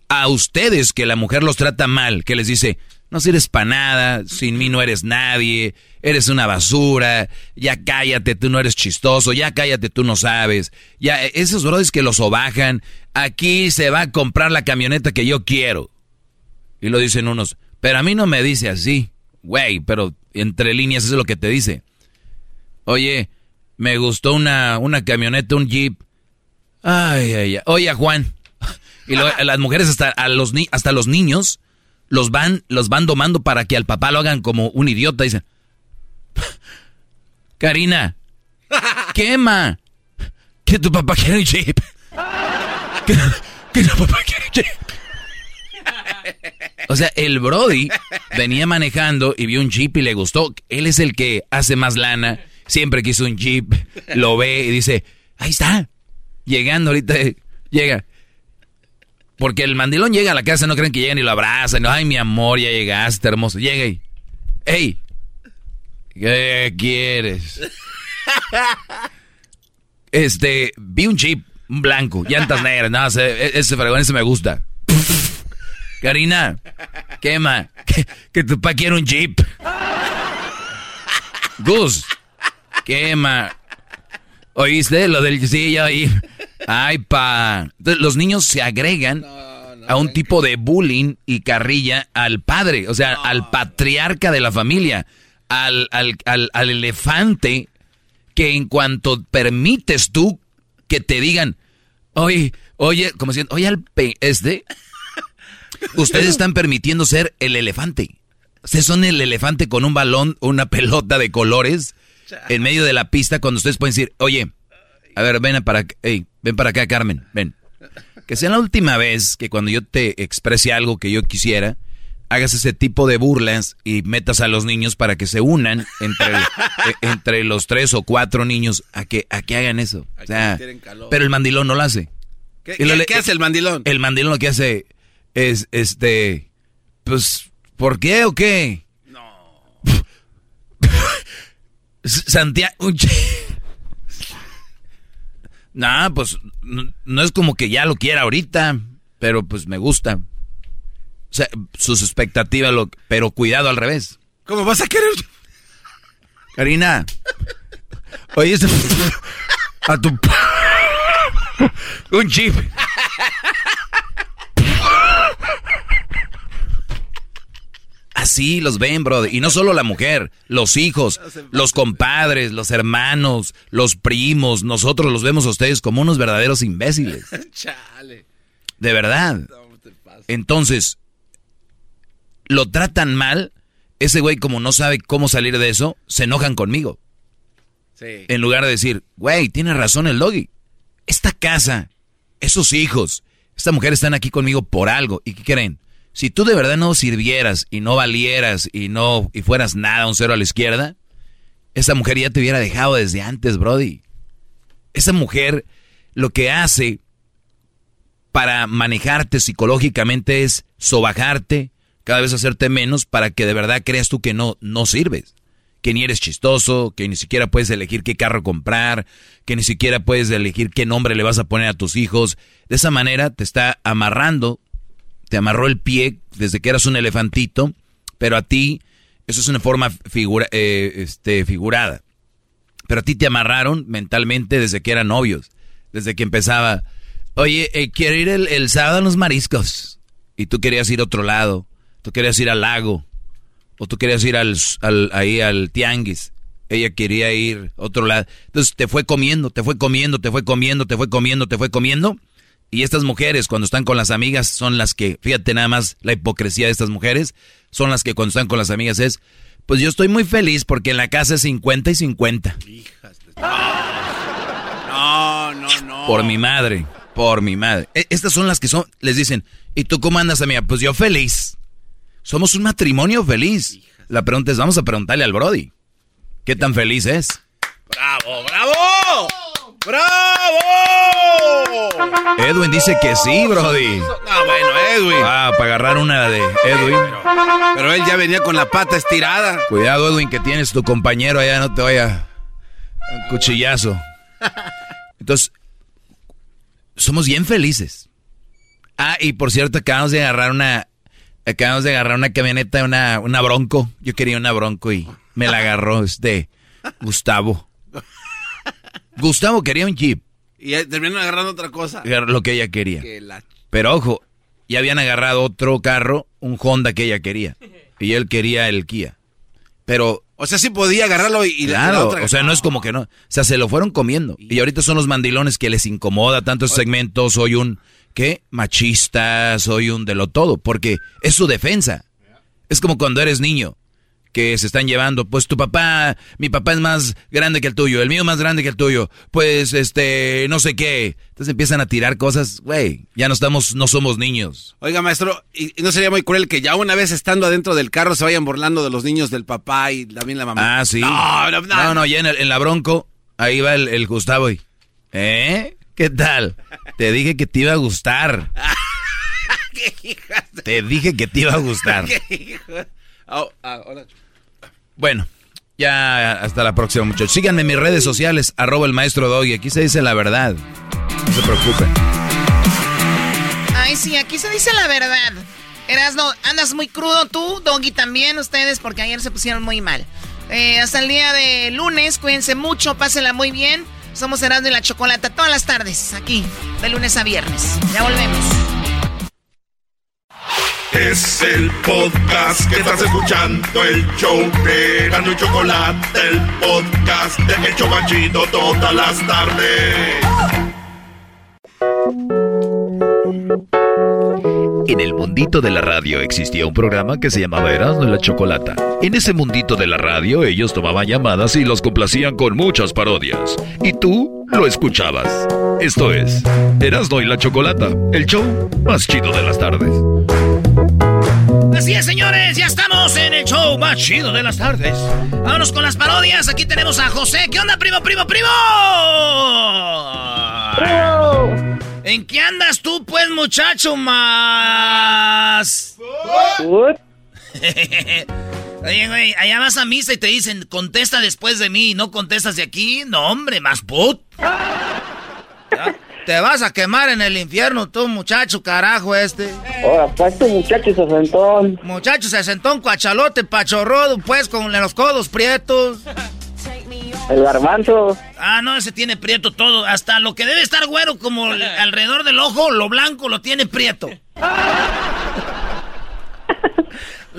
A ustedes que la mujer los trata mal, que les dice, no sirves para nada, sin mí no eres nadie, eres una basura, ya cállate, tú no eres chistoso, ya cállate, tú no sabes. Ya, eh, esos brodis que los sobajan, aquí se va a comprar la camioneta que yo quiero. Y lo dicen unos, pero a mí no me dice así, güey, pero entre líneas es lo que te dice. Oye, me gustó una, una camioneta, un jeep. Ay, ay, ay. Oye, Juan. Y luego, las mujeres hasta a los ni- hasta los niños los van los van domando para que al papá lo hagan como un idiota. Dicen, Karina, quema. Que tu papá quiere un jeep. Que, que tu papá quiere un jeep. O sea, el Brody venía manejando y vio un Jeep y le gustó. Él es el que hace más lana. Siempre quiso un Jeep. Lo ve y dice, ahí está. Llegando ahorita, llega. Porque el mandilón llega a la casa, no creen que llegan y lo abrazan. Ay, mi amor, ya llegaste, hermoso. Llega y, hey, ¿qué quieres? Este, vi un Jeep, un blanco, llantas negras. No, ese, ese fregón, ese me gusta. Karina, quema, que, que tu pa quiere un Jeep. Gus, quema. ¿Oíste lo del sí, ya oí? Ay, pa. Entonces, los niños se agregan a un tipo de bullying y carrilla al padre, o sea, al patriarca de la familia, al, al, al, al elefante que en cuanto permites tú que te digan, oye, oye, como diciendo, oye, al pe este, ustedes están permitiendo ser el elefante. Ustedes son el elefante con un balón, una pelota de colores en medio de la pista cuando ustedes pueden decir, oye, a ver, ven para acá, ey, ven para acá, Carmen, ven. Que sea la última vez que cuando yo te exprese algo que yo quisiera, hagas ese tipo de burlas y metas a los niños para que se unan entre, eh, entre los tres o cuatro niños a que, a que hagan eso. O sea, pero el mandilón no lo hace. ¿Qué, lo qué hace el mandilón? El mandilón lo que hace es, este, pues, ¿por qué o qué? No. Santiago... Nah, pues, no, no es como que ya lo quiera ahorita, pero pues me gusta. O sea, sus expectativas, lo, pero cuidado al revés. ¿Cómo vas a querer? Karina, oye, a tu... Un chip. Así los ven, bro. Y no solo la mujer, los hijos, los compadres, los hermanos, los primos. Nosotros los vemos a ustedes como unos verdaderos imbéciles. Chale. De verdad. Entonces, lo tratan mal ese güey como no sabe cómo salir de eso, se enojan conmigo. Sí. En lugar de decir, güey, tiene razón el doggy. Esta casa, esos hijos, esta mujer están aquí conmigo por algo. ¿Y qué creen? Si tú de verdad no sirvieras y no valieras y no y fueras nada, un cero a la izquierda, esa mujer ya te hubiera dejado desde antes, Brody. Esa mujer lo que hace para manejarte psicológicamente es sobajarte, cada vez hacerte menos para que de verdad creas tú que no, no sirves. Que ni eres chistoso, que ni siquiera puedes elegir qué carro comprar, que ni siquiera puedes elegir qué nombre le vas a poner a tus hijos. De esa manera te está amarrando, te amarró el pie desde que eras un elefantito, pero a ti, eso es una forma eh, este, figurada. Pero a ti te amarraron mentalmente desde que eran novios, desde que empezaba, oye, eh, quiero ir el, el sábado a los mariscos. Y tú querías ir a otro lado, tú querías ir al lago, o tú querías ir al, al- ahí al tianguis. Ella quería ir a otro lado. Entonces te fue comiendo, te fue comiendo, te fue comiendo, te fue comiendo, te fue comiendo. Y estas mujeres cuando están con las amigas son las que, fíjate nada más la hipocresía de estas mujeres, son las que cuando están con las amigas es, pues yo estoy muy feliz porque en la casa es 50 y 50. No, no, no. Por mi madre, por mi madre. E- Estas son las que son, les dicen, ¿y tú cómo andas, amiga? Pues yo feliz. Somos un matrimonio feliz. La pregunta es, vamos a preguntarle al Brody. ¿Qué tan feliz es? ¡Bravo, bravo! ¡Bravo! Edwin dice que sí, Brody. No, bueno, Edwin. Ah, para agarrar una de Edwin. Pero él ya venía con la pata estirada. Cuidado, Edwin, que tienes tu compañero allá, no te vaya un cuchillazo. Entonces, somos bien felices. Ah, y por cierto, acabamos de agarrar una. Acabamos de agarrar una camioneta, una, una bronco. Yo quería una bronco y me la agarró este Gustavo. Gustavo quería un jeep, Y terminaron agarrando otra cosa. lo que ella quería. Que la- Pero ojo, ya habían agarrado otro carro, un Honda que ella quería. Y él quería el Kia. Pero O sea, sí podía agarrarlo y, y la- Claro, otra. o sea, no es como que no. O sea, se lo fueron comiendo. Y ahorita son los mandilones que les incomoda tanto ese segmento. Soy un, ¿qué? Machista, soy un de lo todo. Porque es su defensa. Es como cuando eres niño, que se están llevando. Pues tu papá, mi papá es más grande que el tuyo, el mío más grande que el tuyo. Pues, este, no sé qué. Entonces empiezan a tirar cosas. Güey, ya no estamos, no somos niños. Oiga, maestro, ¿y no sería muy cruel que ya una vez estando adentro del carro se vayan burlando de los niños del papá y también la mamá? Ah, sí. No, no, no. No, no, ya en, el- en la Bronco, ahí va el, el Gustavo y... ¿Eh? ¿Qué tal? Te dije que te iba a gustar. ¿Qué hijas de- Te dije que te iba a gustar. qué hija- Ah, ah, hola. Bueno, ya hasta la próxima, muchachos. Síganme en mis redes sociales, arroba el maestro Doggy. Aquí se dice la verdad. No se preocupen. Ay, sí, aquí se dice la verdad. Erasno, andas muy crudo tú, Doggy también, ustedes, porque ayer se pusieron muy mal. Eh, hasta el día de lunes, cuídense mucho, pásenla muy bien. Somos Erasno y la Chocolata todas las tardes, aquí, de lunes a viernes. Ya volvemos. Es el podcast que estás escuchando, el show de Erasmo y Chocolate, el podcast de El Chobachito todas las tardes. En el mundito de la radio existía un programa que se llamaba Erasmo y la Chocolata. En ese mundito de la radio ellos tomaban llamadas y los complacían con muchas parodias. Y tú lo escuchabas. Esto es Erasmo y la Chocolata, el show más chido de las tardes. Así es, señores, ya estamos en el show más chido de las tardes. Vámonos con las parodias. Aquí tenemos a José. ¿Qué onda, primo, primo, primo? ¿En qué andas tú, pues, muchacho más? Oye, güey, allá vas a misa y te dicen, contesta después de mí no contestas de aquí. No, hombre, más put. Te vas a quemar en el infierno, tú, muchacho, carajo, este. Ahora, pues tu muchacho sesentón. Muchacho, se sentó un cuachalote pachorrodo, pues, con los codos prietos. El garbanzo. Ah, no, ese tiene prieto todo. Hasta lo que debe estar güero como el- alrededor del ojo, lo blanco lo tiene prieto.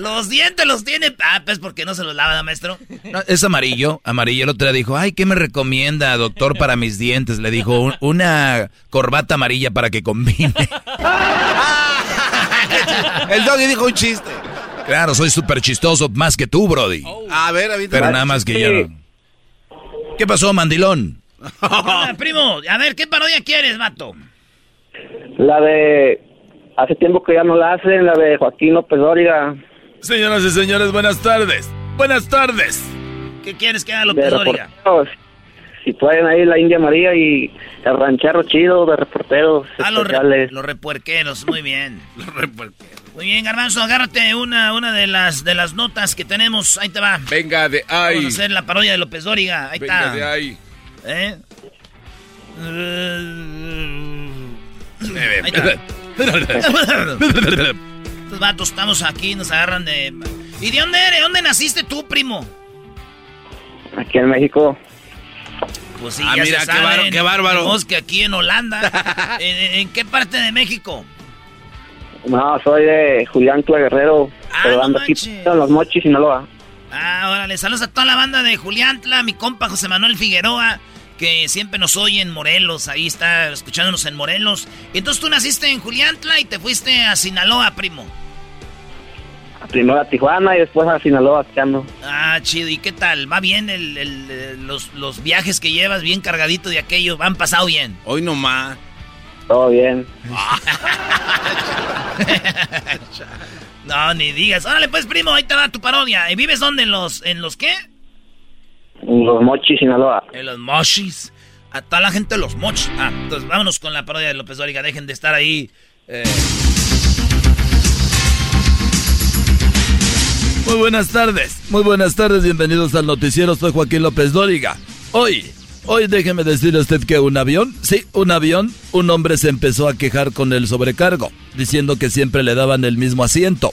Los dientes los tiene... Ah, pues, porque no se los lava, maestro? No, es amarillo, amarillo. El otro día dijo, ay, ¿qué me recomienda, doctor, para mis dientes? Le dijo, "Un- una corbata amarilla para que combine. El doggy dijo un chiste. Claro, soy súper chistoso, más que tú, Brody. A ver, ahorita. Pero nada más que yo no. ¿Qué pasó, mandilón? Hola, primo, a ver, ¿qué parodia quieres, vato? La de. Hace tiempo que ya no la hacen, la de Joaquín López Dóriga. Señoras y señores, buenas tardes. Buenas tardes. ¿Qué quieres que haga López Dóriga? reporteros. Si pueden ahí la India María y el ranchero chido de reporteros Ah, los, re- especiales. los repuerqueros, muy bien. los repuerqueros. Muy bien, Garbanzo, agárrate una, una de las de las notas que tenemos. Ahí te va. Venga de ahí. Vamos a hacer la parodia de López Dóriga. Ahí Venga está. de ahí. ¿Eh? Ahí está. Estos vatos estamos aquí, nos agarran de... ¿Y de dónde eres? ¿Dónde naciste tú, primo? Aquí en México. Pues sí, Ah, ya mira, se qué saben. bárbaro, qué bárbaro. Vos que aquí en Holanda. ¿En, en- qué parte de México? No, soy de Julián Cla Guerrero. pero ando aquí en Los Mochis, Sinaloa. Ah, órale, saludos a toda la banda de Juliantla, mi compa José Manuel Figueroa, que siempre nos oye en Morelos, ahí está escuchándonos en Morelos. Y entonces tú naciste en Juliantla y te fuiste a Sinaloa, primo. Primero a Tijuana y después a Sinaloa, ando. Ah, chido, ¿y qué tal? ¿Va bien el, el- el- los, los viajes que llevas, bien cargadito de aquello? ¿Han pasado bien? Hoy nomás. Todo bien. No, ni digas. Órale, pues, primo, ahí te va tu parodia. ¿Y vives dónde? ¿En los, en los qué? Los Mochis, Sinaloa. En los mochis. A toda la gente los mochis. Ah, entonces vámonos con la parodia de López Dóriga. Dejen de estar ahí. eh. Muy buenas tardes, muy buenas tardes, bienvenidos al noticiero, soy Joaquín López Dóriga. Hoy, hoy déjeme decirle a usted que un avión, sí, un avión, un hombre se empezó a quejar con el sobrecargo, diciendo que siempre le daban el mismo asiento,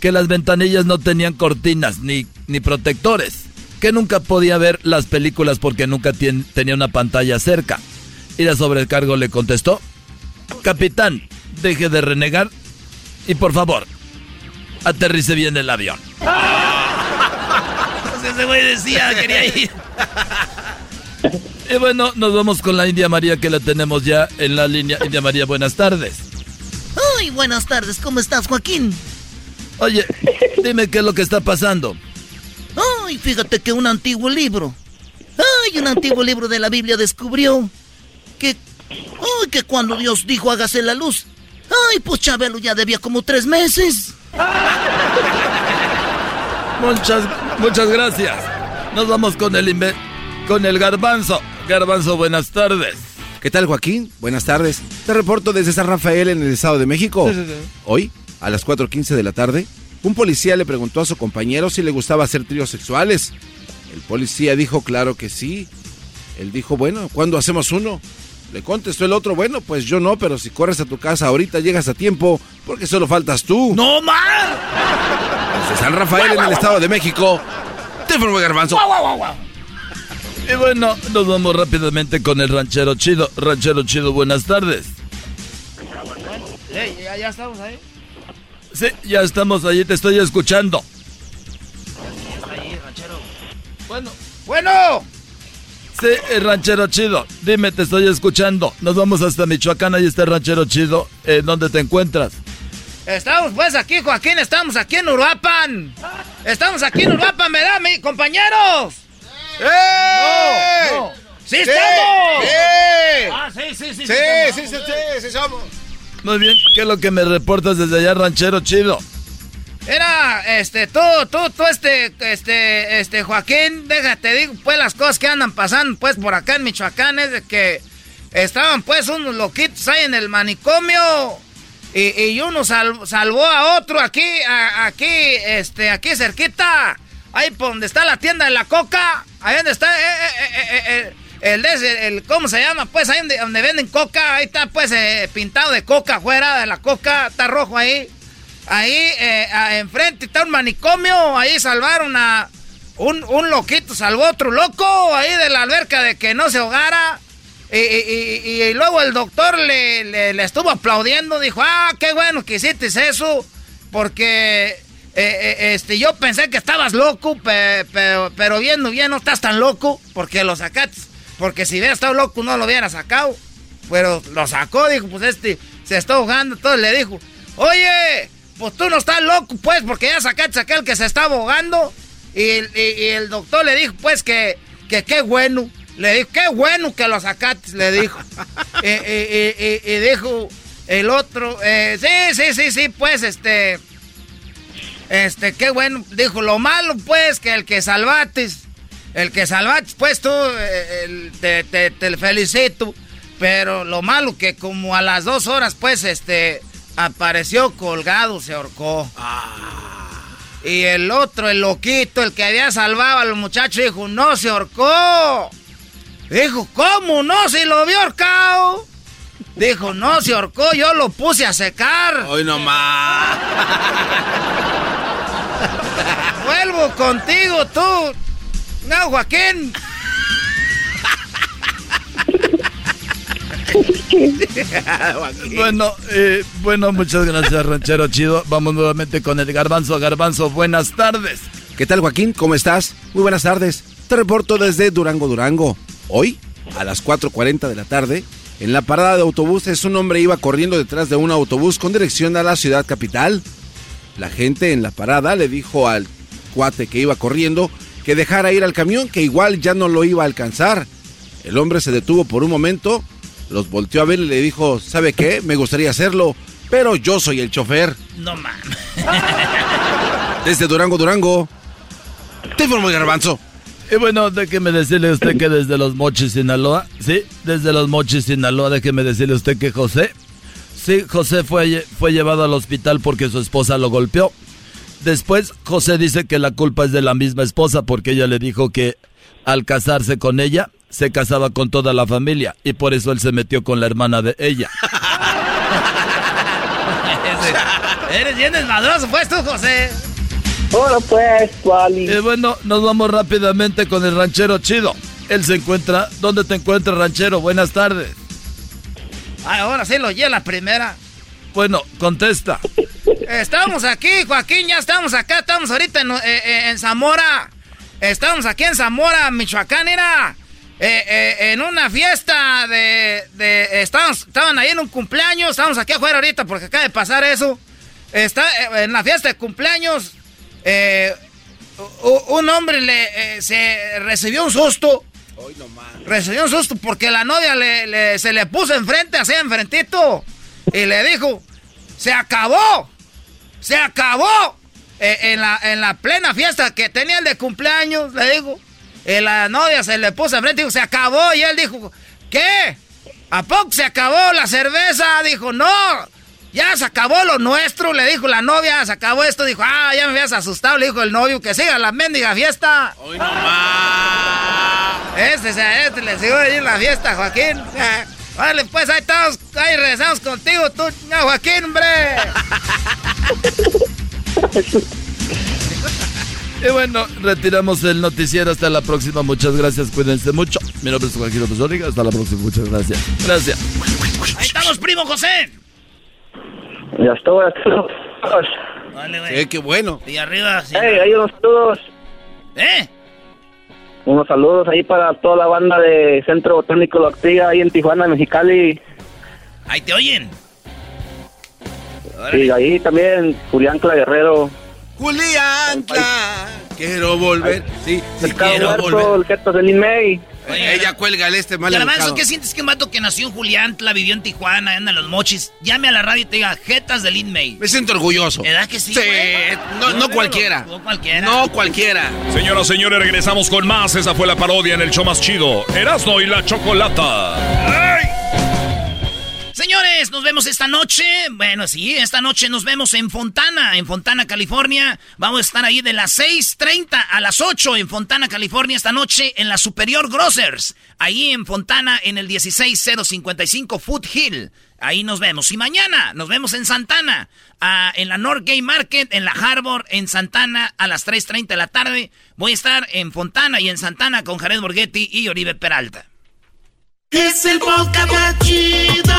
que las ventanillas no tenían cortinas ni, ni protectores, que nunca podía ver las películas porque nunca tenía una pantalla cerca. Y la sobrecargo le contestó, capitán, deje de renegar y por favor, aterrice bien el avión. Ese güey decía, quería ir. Y bueno, nos vamos con la India María que la tenemos ya en la línea. India María, buenas tardes. Ay, buenas tardes, ¿cómo estás, Joaquín? Oye, dime qué es lo que está pasando. Ay, fíjate que un antiguo libro. Ay, un antiguo libro de la Biblia descubrió que. Ay, que cuando Dios dijo hágase la luz. Ay, pues Chabelo ya debía como tres meses. Muchas, muchas gracias. Nos vamos con el inve- con el garbanzo. Garbanzo, buenas tardes. ¿Qué tal, Joaquín? Buenas tardes. Te reporto desde San Rafael, en el Estado de México. Sí, sí, sí. Hoy, a las 4.15 de la tarde, un policía le preguntó a su compañero si le gustaba hacer tríos sexuales. El policía dijo, claro que sí. Él dijo, bueno, ¿cuándo hacemos uno? Le contestó el otro, bueno, pues yo no, pero si corres a tu casa ahorita llegas a tiempo, porque solo faltas tú. ¡No más! Desde San Rafael, en el Estado de México, te informó Garbanzo. Y bueno, nos vamos rápidamente con el ranchero chido. Ranchero chido, buenas tardes. Ey, ya, ya estamos ahí. Sí, ya estamos allí, te estoy escuchando. Ahí, ranchero. Bueno. Bueno. Sí, ranchero chido. Dime, te estoy escuchando. Nos vamos hasta Michoacán, ahí está el ranchero chido. Eh, ¿Dónde te encuentras? Estamos pues aquí, Joaquín, estamos aquí en Uruapan. Estamos aquí en Uruapan, ¿verdad, mi compañeros? ¡Eh! No, no. ¡Sí, ¡Sí! estamos! ¡Sí! Ah, sí, sí, sí. Sí, estamos. sí, sí, sí, sí, somos. Muy bien, ¿qué es lo que me reportas desde allá, ranchero chido? Era, este, tú, tú, tú, este, este, este, Joaquín, déjate, digo, pues las cosas que andan pasando, pues, por acá en Michoacán es de que estaban, pues, unos loquitos ahí en el manicomio y, y uno sal- salvó a otro aquí, aquí, este, aquí cerquita, ahí por donde está la tienda de la coca, ahí donde está, eh, eh, eh, eh, eh, el, de el, ¿cómo se llama? Pues, ahí donde, venden coca, ahí está, pues, eh, pintado de coca, fuera de la coca, está rojo ahí. Ahí eh, enfrente está un manicomio, ahí salvaron a un, un loquito, salvó otro loco ahí de la alberca de que no se ahogara. Y, y- luego el doctor le, le- estuvo aplaudiendo, dijo, ah, qué bueno que hiciste eso, porque eh, este, yo pensé que estabas loco, pe- pero, pero viendo bien no estás tan loco, porque lo sacaste, porque si hubiera estado loco no lo hubiera sacado, pero lo sacó, dijo, pues este se está ahogando, entonces le dijo, oye, pues tú no estás loco, pues, porque ya sacaste aquel que se está ahogando. Y, y- y el doctor le dijo, pues, que, que qué bueno. Le dijo, qué bueno que lo sacaste, le dijo. y, dijo el otro, eh, sí, sí, sí, sí, pues, este... Este, qué bueno. Dijo, lo malo, pues, que el que salvates. El que salvates, pues tú, eh, el- te, te- te felicito. Pero lo malo que como a las dos horas, pues, este, apareció colgado, se ahorcó. Y el otro, el loquito, el que había salvado a los muchachos, dijo, no se ahorcó. Dijo, ¿cómo no? Si lo vio ahorcado. Dijo, no se ahorcó, yo lo puse a secar. Hoy nomás. Vuelvo contigo, tú. No, Joaquín. Bueno, eh, bueno, muchas gracias, ranchero chido. Vamos nuevamente con el garbanzo. Garbanzo, buenas tardes. ¿Qué tal, Joaquín? ¿Cómo estás? Muy buenas tardes. Te reporto desde Durango, Durango. Hoy, a las 4.40 de la tarde, en la parada de autobuses, un hombre iba corriendo detrás de un autobús con dirección a la ciudad capital. La gente en la parada le dijo al cuate que iba corriendo que dejara ir al camión, que igual ya no lo iba a alcanzar. El hombre se detuvo por un momento, los volteó a ver y le dijo, ¿sabe qué? Me gustaría hacerlo, pero yo soy el chofer. No mames. Desde Durango, Durango. Te informo el garbanzo. Y bueno, déjeme decirle a usted que desde los Mochis, Sinaloa, sí, desde los Mochis, Sinaloa, déjeme decirle a usted que José, sí, José fue, fue llevado al hospital porque su esposa lo golpeó. Después, José dice que la culpa es de la misma esposa porque ella le dijo que al casarse con ella, se casaba con toda la familia y por eso él se metió con la hermana de ella. Eres bien desmadroso, pues tú, José. Hola, pues, Wally. Y bueno, nos vamos rápidamente con el ranchero chido. Él se encuentra, ¿dónde te encuentras, ranchero? Buenas tardes. Ay, ahora sí lo oye la primera. Bueno, contesta. Estamos aquí, Joaquín, ya estamos acá, estamos ahorita en, eh, eh, en Zamora. Estamos aquí en Zamora, Michoacán, era eh, eh, en una fiesta de... de estamos, estaban ahí en un cumpleaños, estamos aquí afuera ahorita porque acaba de pasar eso. Está eh, en la fiesta de cumpleaños, eh, un hombre le, eh, se recibió un susto. Recibió un susto porque la novia le, le- se le puso enfrente, así enfrentito. Y le dijo, se acabó. Se acabó. Eh, en, la, en la plena fiesta que tenía el de cumpleaños, le dijo. Y la novia se le puso enfrente y dijo, se acabó. Y él dijo, ¿qué? ¿A poco se acabó la cerveza? Dijo, no. Ya se acabó lo nuestro, le dijo la novia, se acabó esto, dijo, ah, ya me habías asustado, le dijo el novio, que siga la mendiga fiesta. Hoy nomás. Este, se- este le siguió ahí la fiesta, Joaquín. Vale, pues ahí estamos, ahí regresamos contigo, tú, no, Joaquín, hombre. Y bueno, retiramos el noticiero. Hasta la próxima. Muchas gracias. Cuídense mucho. Mi nombre es Joaquín López Dóriga. Hasta la próxima. Muchas gracias. Gracias. Ahí estamos, primo José. Ya estuvo, ya estuvo. Vale, güey. Sí, qué bueno. Y arriba, sí. Hey, hay unos saludos. ¿Eh? Unos saludos ahí para toda la banda de Centro Botánico La Ortiga ahí en Tijuana, Mexicali. Ahí te oyen. Y ahí también Julián Cla Guerrero. Julián, Cla, quiero volver. Sí, sí Pescado quiero Muerto, volver. el Keto del Ella cuelga el este mal Garbanzo, educado. ¿qué sientes que un vato que nació en Juliantla, vivió en Tijuana, anda en los mochis, llame a la radio y te diga, jetas del Inmate? Me siento orgulloso. ¿Verdad que sí? Sí, güey? no, no cualquiera. No cualquiera. No cualquiera. Señoras, señores, regresamos con más. Esa fue la parodia en el show más chido. Erasno y la Chocolata. Señores, nos vemos esta noche. Bueno, sí, esta noche nos vemos en Fontana, en Fontana, California. Vamos a estar ahí de las 6.30 a las 8 en Fontana, California, esta noche en la Superior Grocers. Ahí en Fontana, en el 16055 Foot Hill. Ahí nos vemos. Y mañana nos vemos en Santana, en la North Gay Market, en la Harbor, en Santana, a las 3.30 de la tarde. Voy a estar en Fontana y en Santana con Jared Borghetti y Oribe Peralta. Es el podcast más chido.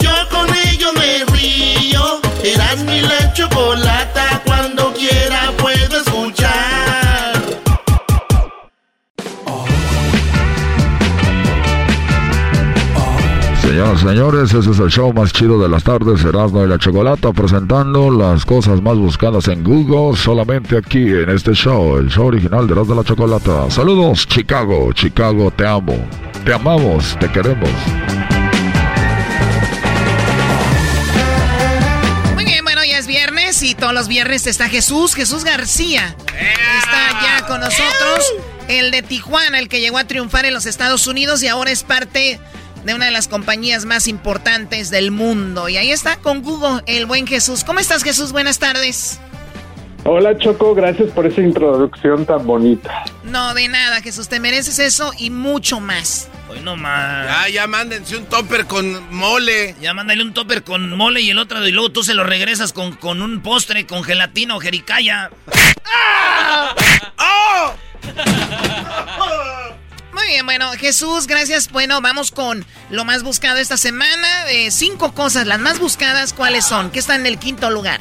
Yo con ello me río. Eras mi la chocolata. Cuando quiera puedo escuchar. Señoras y señores, ese es el show más chido de las tardes, Erasmo y la Chocolata, presentando las cosas más buscadas en Google, solamente aquí en este show, el show original de Erasmo y la Chocolata. Saludos, Chicago, Chicago, te amo, te amamos, te queremos. Muy bien, bueno, ya es viernes y todos los viernes está Jesús, Jesús García. Está ya con nosotros, el de Tijuana, el que llegó a triunfar en los Estados Unidos y ahora es parte de una de las compañías más importantes del mundo. Y ahí está con Google, el buen Jesús. ¿Cómo estás, Jesús? Buenas tardes. Hola Choco, gracias por esa introducción tan bonita. No, de nada, Jesús, te mereces eso y mucho más. Hoy no más. Ya, ya mándense un topper con mole. Ya mándale un topper con mole y el otro y luego tú se lo regresas con, con un postre con gelatina o jericaya. ¡Oh! Muy bien, bueno, Jesús, gracias. Bueno, vamos con lo más buscado esta semana. Eh, cinco cosas, las más buscadas, ¿cuáles son? ¿Qué está en el quinto lugar?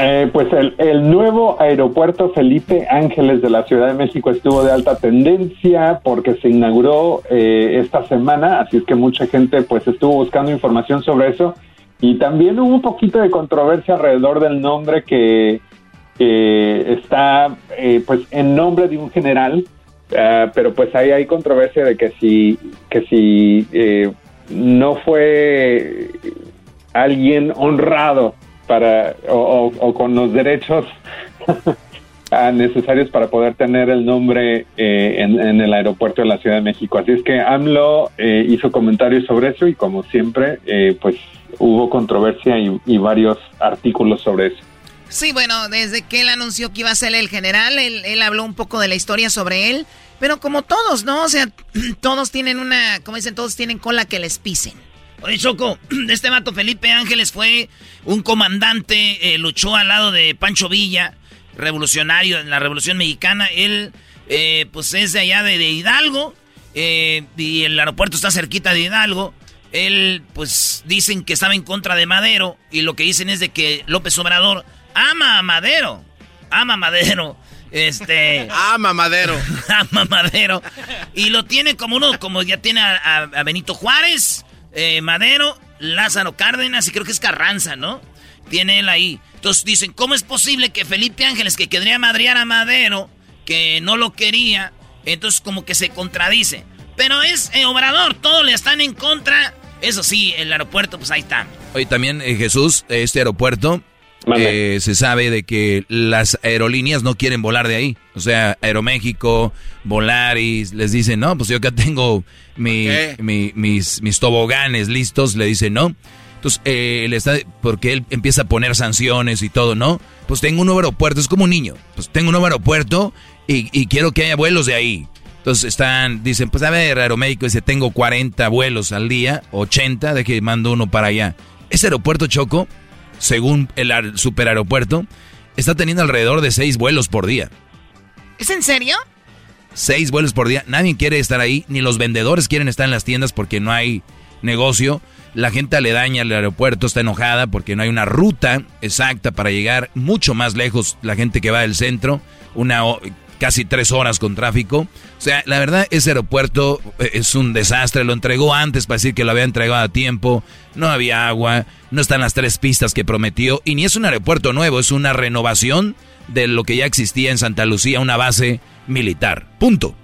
Eh, pues el, nuevo aeropuerto Felipe Ángeles de la Ciudad de México estuvo de alta tendencia porque se inauguró eh, esta semana, así es que mucha gente pues estuvo buscando información sobre eso. Y también hubo un poquito de controversia alrededor del nombre que, que está eh, pues en nombre de un general, ah, pero pues ahí hay controversia de que si que si eh, no fue alguien honrado para o, con los derechos ah, necesarios para poder tener el nombre eh, en, el aeropuerto de la Ciudad de México. Así es que AMLO eh, hizo comentarios sobre eso y como siempre, eh, pues hubo controversia y, y varios artículos sobre eso. Sí, bueno, desde que él anunció que iba a ser el general, él, él habló un poco de la historia sobre él, pero como todos, ¿no? O sea, todos tienen una, como dicen, todos tienen cola que les pisen. Oye, Choco, este vato Felipe Ángeles fue un comandante, eh, luchó al lado de Pancho Villa, revolucionario en la Revolución Mexicana. Él, eh, pues es de allá de, de Hidalgo, eh, y el aeropuerto está cerquita de Hidalgo. Él, pues dicen que estaba en contra de Madero, y lo que dicen es de que López Obrador ama a Madero, ama a Madero. Este. Ama Madero. ama Madero. Y lo tiene como uno, como ya tiene a, a- a Benito Juárez, eh, Madero, Lázaro Cárdenas y creo que es Carranza, ¿no? Tiene él ahí. Entonces dicen, ¿cómo es posible que Felipe Ángeles, que quería madrear a Madero, que no lo quería, entonces como que se contradice? Pero es eh, Obrador, todos le están en contra. Eso sí, el aeropuerto, pues ahí está. Oye, también eh, Jesús, este aeropuerto, eh, se sabe de que las aerolíneas no quieren volar de ahí. O sea, Aeroméxico, Volaris, les dicen, no, pues yo acá tengo mi, ¿Qué? mi- mis, mis toboganes listos, le dicen, no. Entonces, eh, él está, porque él empieza a poner sanciones y todo, ¿no? Pues tengo un nuevo aeropuerto, es como un niño. Pues tengo un nuevo aeropuerto y, y quiero que haya vuelos de ahí. Entonces están, dicen, pues a ver, Aeroméxico dice, tengo 40 vuelos al día, 80, de que mando uno para allá. Ese aeropuerto Choco, según el aer- superaeropuerto, está teniendo alrededor de 6 vuelos por día. ¿Es en serio? 6 vuelos por día. Nadie quiere estar ahí, ni los vendedores quieren estar en las tiendas porque no hay negocio. La gente aledaña al aeropuerto está enojada porque no hay una ruta exacta para llegar mucho más lejos. La gente que va del centro, una casi tres horas con tráfico. O sea, la verdad, ese aeropuerto eh, es un desastre. Lo entregó antes para decir que lo había entregado a tiempo. No había agua, no están las tres pistas que prometió. Y ni es un aeropuerto nuevo, es una renovación de lo que ya existía en Santa Lucía, una base militar. Punto.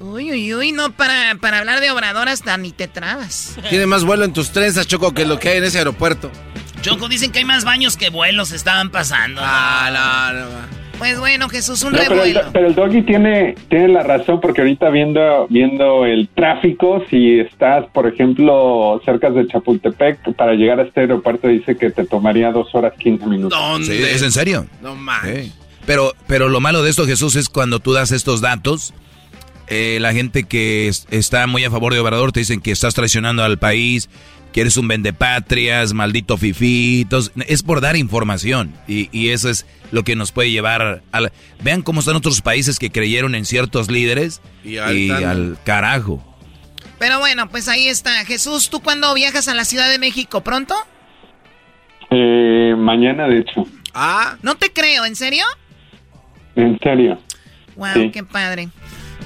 Uy, uy, uy, no, para, para hablar de Obrador hasta ni te trabas. Tiene más vuelo en tus trenzas, Choco, que lo que hay en ese aeropuerto. Choco, dicen que hay más baños que vuelos estaban pasando. Ah, no, no. Pues bueno, Jesús, un No, pero, el, revuelo. pero el doggy tiene, tiene la razón porque ahorita viendo, viendo el tráfico, si estás, por ejemplo, cerca de Chapultepec, para llegar a este aeropuerto dice que te tomaría dos horas 15 minutos. Sí, ¿Es en serio? No más. Pero, pero lo malo de esto, Jesús, es cuando tú das estos datos, eh, la gente que es- está muy a favor de Obrador te dicen que estás traicionando al país, que eres un vendepatrias, maldito fifitos. Es por dar información y, y eso es lo que nos puede llevar a la- Vean cómo están otros países que creyeron en ciertos líderes Y y, al- al carajo. Pero bueno, pues ahí está. Jesús, ¿tú cuándo viajas a la Ciudad de México? ¿Pronto? Eh, mañana, de hecho. Ah. No te creo, ¿en serio? En serio. Wow, Sí. qué padre.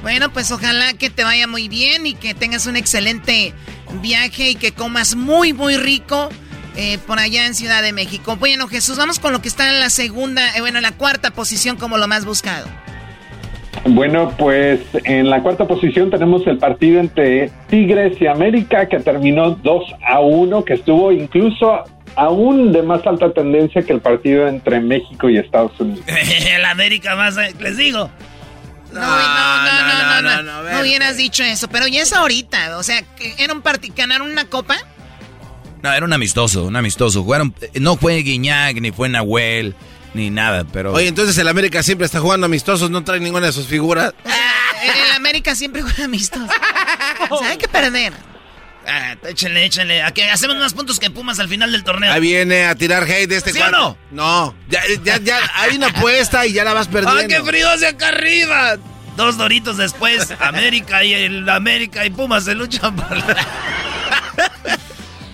Bueno, pues ojalá que te vaya muy bien y que tengas un excelente viaje y que comas muy, muy rico eh, por allá en Ciudad de México. Bueno, Jesús, vamos con lo que está en la segunda, eh, bueno, en la cuarta posición como lo más buscado. Bueno, pues en la cuarta posición tenemos el partido entre Tigres y América que terminó 2 a 1, que estuvo incluso aún de más alta tendencia que el partido entre México y Estados Unidos. el América más, eh, les digo. No, no, no, no, no, no, hubieras dicho eso, pero ya es ahorita, o sea, era un partido, ganaron una copa. No, era un amistoso, un amistoso. Jugaron, no fue Guiñac, ni fue Nahuel, ni nada, pero... Oye, entonces el América siempre está jugando amistosos, no trae ninguna de sus figuras. el América siempre juega amistoso. O sea, hay que perder. Ah, échenle, échenle. Hacemos más puntos que Pumas al final del torneo. Ahí viene a tirar hate de este ¿Sí o no? No, ya, ya, ya hay una apuesta y ya la vas perdiendo. ¡Ah, qué frío hacia acá arriba! Dos doritos después, América y el América y Pumas se luchan por la...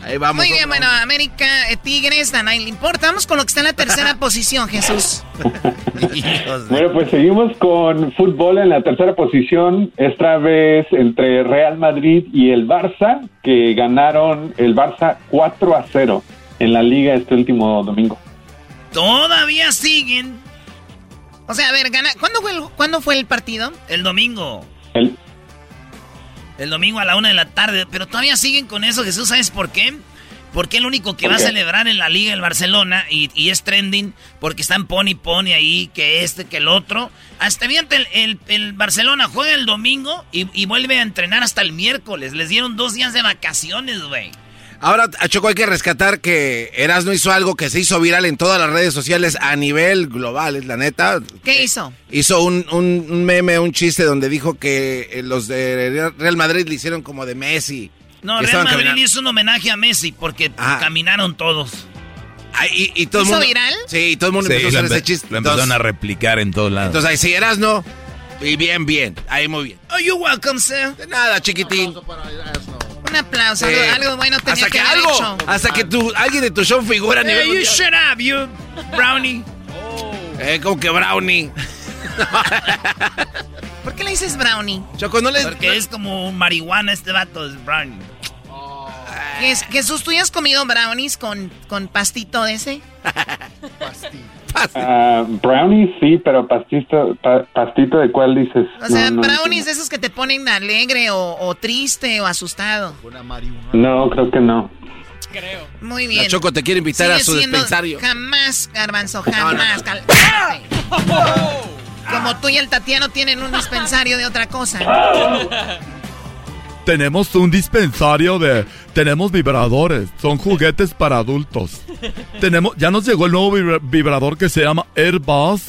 Ahí vamos. Muy bien, bueno, América, eh, Tigres, a nadie le importa. Vamos con lo que está en la tercera posición, Jesús. Bueno, pues seguimos con fútbol en la tercera posición, esta vez entre Real Madrid y el Barça, que ganaron el Barça 4 a 0 en la liga este último domingo. Todavía siguen. O sea, a ver, gana. ¿Cuándo fue el, ¿cuándo fue el partido? El domingo. El, El domingo a la una de la tarde. Pero todavía siguen con eso, Jesús. ¿Sabes por qué? Porque el único que ¿Por va a celebrar en la liga el Barcelona y, y es trending porque están pony pony ahí, que este, que el otro. Hasta fíjate, el, el- el Barcelona juega el domingo y, y vuelve a entrenar hasta el miércoles. Les dieron dos días de vacaciones, güey. Ahora, a Choco, hay que rescatar que Erasmo hizo algo que se hizo viral en todas las redes sociales a nivel global, es la neta. ¿Qué hizo? Hizo un, un- un meme, un chiste donde dijo que eh, los de Real Madrid le hicieron como de Messi. No, Real Madrid caminando. hizo un homenaje a Messi porque caminaron todos. Ah, y, y todo el ¿Hizo mundo, viral? Sí, y todo el mundo Sí, empezó a lo hacer ese chiste. Lo empezaron Entonces, a replicar en todos lados. entonces ahí sí, Erasmo. Y bien, bien. Ahí muy bien. Oh, you're welcome, sir. De nada, chiquitín. Un aplauso, Sí. algo, algo bueno tenía hasta que, que, haber algo, hecho. hasta que tu, alguien de tu show figura a nivel Hey, you shut up, you brownie. Eh, como que Brownie. ¿Por qué le dices brownie? Choco, no le... Porque es como marihuana este vato, es brownie. Jes- Jesús, ¿tú ya has comido brownies con, con pastito de ese? ah, brownie sí, pero pastito, pa- pastito de cuál dices? O sea, No, no brownies de esos que te ponen alegre o, o triste o asustado. No, creo que no. Muy bien. La Choco te quiere invitar a Sigue su siendo- dispensario. Jamás, Garbanzo, no, jamás. Como tú y el Tatiano tienen un dispensario de otra cosa. Tenemos un dispensario de... Tenemos vibradores. Son juguetes para adultos. Tenemos... Ya nos llegó el nuevo vibra- vibrador que se llama Airbus.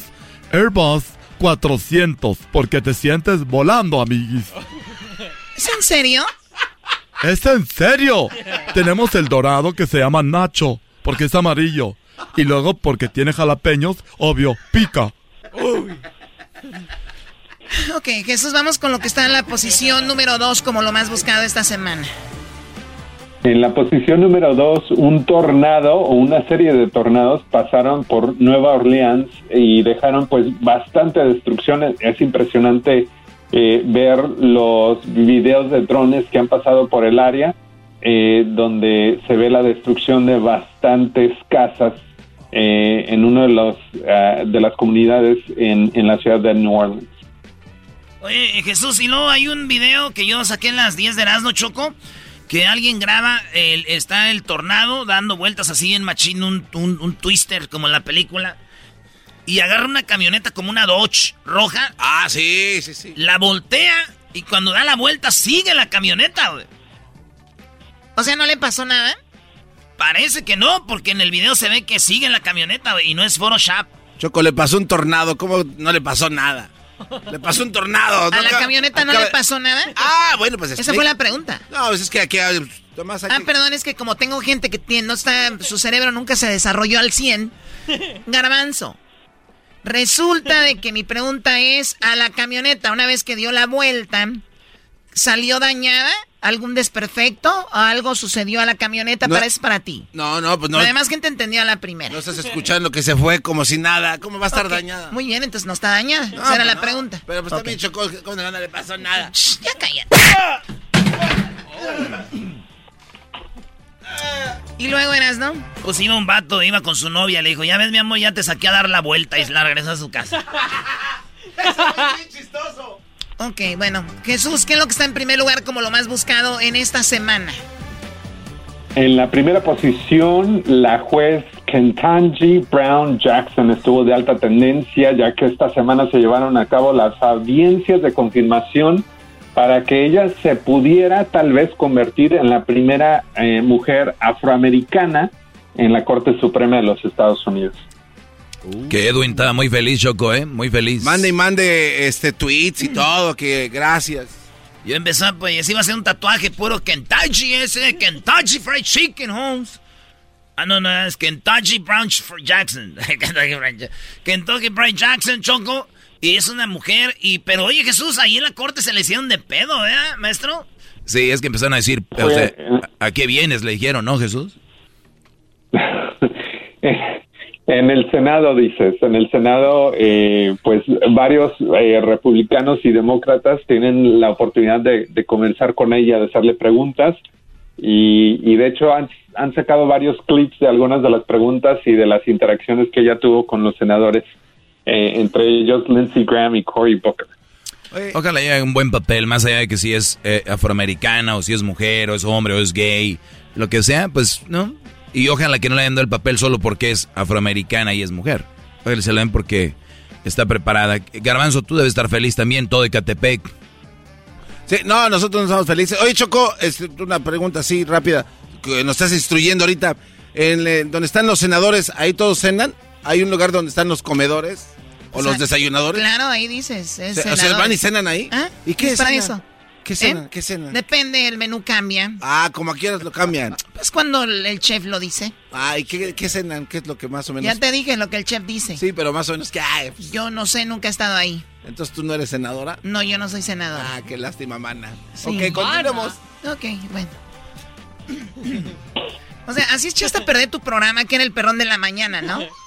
Airbus 400. Porque te sientes volando, amiguis. ¿Es en serio? ¿Es en serio? Tenemos el dorado que se llama Nacho. Porque es amarillo. Y luego porque tiene jalapeños, obvio, pica. Ok, Jesús, vamos con lo que está en la posición número 2 como lo más buscado esta semana. En la posición número dos, un tornado o una serie de tornados pasaron por Nueva Orleans y dejaron pues bastante destrucción. Es impresionante eh, ver los videos de drones que han pasado por el área, eh, donde se ve la destrucción de bastantes casas eh, en una de, los, ah, de las comunidades en, en la ciudad de New Orleans. Oye, Jesús, y luego hay un video que yo saqué en las 10 de Erasmo Choco, que alguien graba, el, está el tornado dando vueltas así en machín, un, un, un twister como en la película, y agarra una camioneta como una Dodge roja. Ah, sí, sí, sí. La voltea y cuando da la vuelta sigue la camioneta, güey. O sea, ¿no le pasó nada? Parece que no, porque en el video se ve que sigue la camioneta, güey, y no es Photoshop. Choco, le pasó un tornado. ¿Cómo no le pasó nada? Le pasó un tornado. ¿A la Acaba- camioneta no le pasó nada? Ah, bueno, pues Esa explica. fue la pregunta. No, pues es que aquí... Tomás, aquí... Ah, perdón, es que como tengo gente que tiene, no está, su cerebro nunca se desarrolló al 100. Garbanzo. Resulta de que mi pregunta es, a la camioneta, una vez que dio la vuelta, ¿salió dañada? ¿Algún desperfecto o algo sucedió a la camioneta? No. Parece para ti. No, no, pues no. Además, ¿quién te entendió a la primera? No estás escuchando que se fue como si nada. ¿Cómo va a estar dañada? Muy bien, entonces no está dañada. No, Esa era pues la no. pregunta. Pero pues Ok. también chocó, ¿cómo no le pasó nada? Ya cállate. Y luego eras, ¿no? Pues iba un vato, iba con su novia, le dijo, ya ves mi amor, ya te saqué a dar la vuelta y la regresó a su casa. Ok, bueno. Jesús, ¿qué es lo que está en primer lugar como lo más buscado en esta semana? En la primera posición, la juez Kentanji Brown Jackson estuvo de alta tendencia, ya que esta semana se llevaron a cabo las audiencias de confirmación para que ella se pudiera tal vez convertir en la primera eh, mujer afroamericana en la Corte Suprema de los Estados Unidos. Que Edwin estaba muy feliz, Choco, ¿eh? Muy feliz. Mande y mande este tweets y todo, que gracias. Yo empecé, pues, iba a hacer un tatuaje puro Kentucky ese, Kentucky Fried Chicken, Holmes. Ah, no, no, es Kentucky Brown Jackson. Kentucky Fried Jackson, Choco. Y es una mujer, y pero oye Jesús, ahí en la corte se le hicieron de pedo, ¿eh, maestro? Sí, es que empezaron a decir, o sea, ¿a, a qué vienes? Le dijeron, ¿no, Jesús? En el Senado, dices, en el Senado, eh, pues varios eh, republicanos y demócratas tienen la oportunidad de, de comenzar con ella, de hacerle preguntas y, y de hecho han, han sacado varios clips de algunas de las preguntas y de las interacciones que ella tuvo con los senadores, eh, entre ellos Lindsey Graham y Cory Booker. Ojalá haya un buen papel, más allá de que si es eh, afroamericana o si es mujer o es hombre o es gay, lo que sea, pues, ¿no? Y ojalá que no le hayan dado el papel solo porque es afroamericana y es mujer. Ojalá se la den porque está preparada. Garbanzo, tú debes estar feliz también, todo de Catepec. Sí, no, nosotros no estamos felices. Oye, Choco, este, una pregunta así rápida, que nos estás instruyendo ahorita. En eh, donde están los senadores, ¿ahí todos cenan? ¿Hay un lugar donde están los comedores? ¿O, O sea, los desayunadores? Claro, ahí dices. Es Se- o sea. ¿van y cenan ahí? ¿Ah? ¿Y qué Es para cenan? eso. ¿Qué ¿Eh? cenan? ¿Qué cenan? Depende, el menú cambia. Ah, como aquí lo cambian. Pues cuando el chef lo dice. Ah, ¿y qué, qué cenan? ¿Qué es lo que más o menos? Ya te dije lo que el chef dice. Sí, pero más o menos, ¿qué hay? Pues, Yo no sé, nunca he estado ahí. Entonces, ¿tú no eres senadora? No, yo no soy senadora. Ah, qué lástima, mana. Sí. Ok, continuemos. Ok, bueno. O sea, así echaste a perder tu programa, que era el perrón de la mañana, ¿no?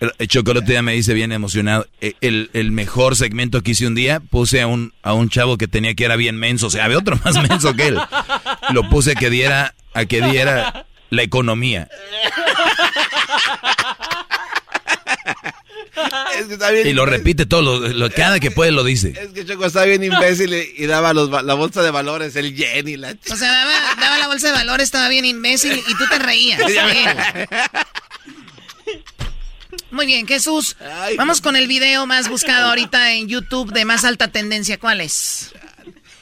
El, el Chocolate ya me dice bien emocionado. Eh, El, el mejor segmento que hice un día, puse a un, a un chavo que tenía que era bien menso. O sea, había otro más menso que él. Lo puse a que diera, a que diera la economía. Es que está bien Y lo imbécil. repite todo, lo, lo- cada que puede lo dice. Es que Choco está bien imbécil y, y daba los, la bolsa de valores, el yen y la... O sea, daba, daba la bolsa de valores, estaba bien imbécil y tú te reías. Muy bien, Jesús. Vamos con el video más buscado ahorita en YouTube de más alta tendencia. ¿Cuál es?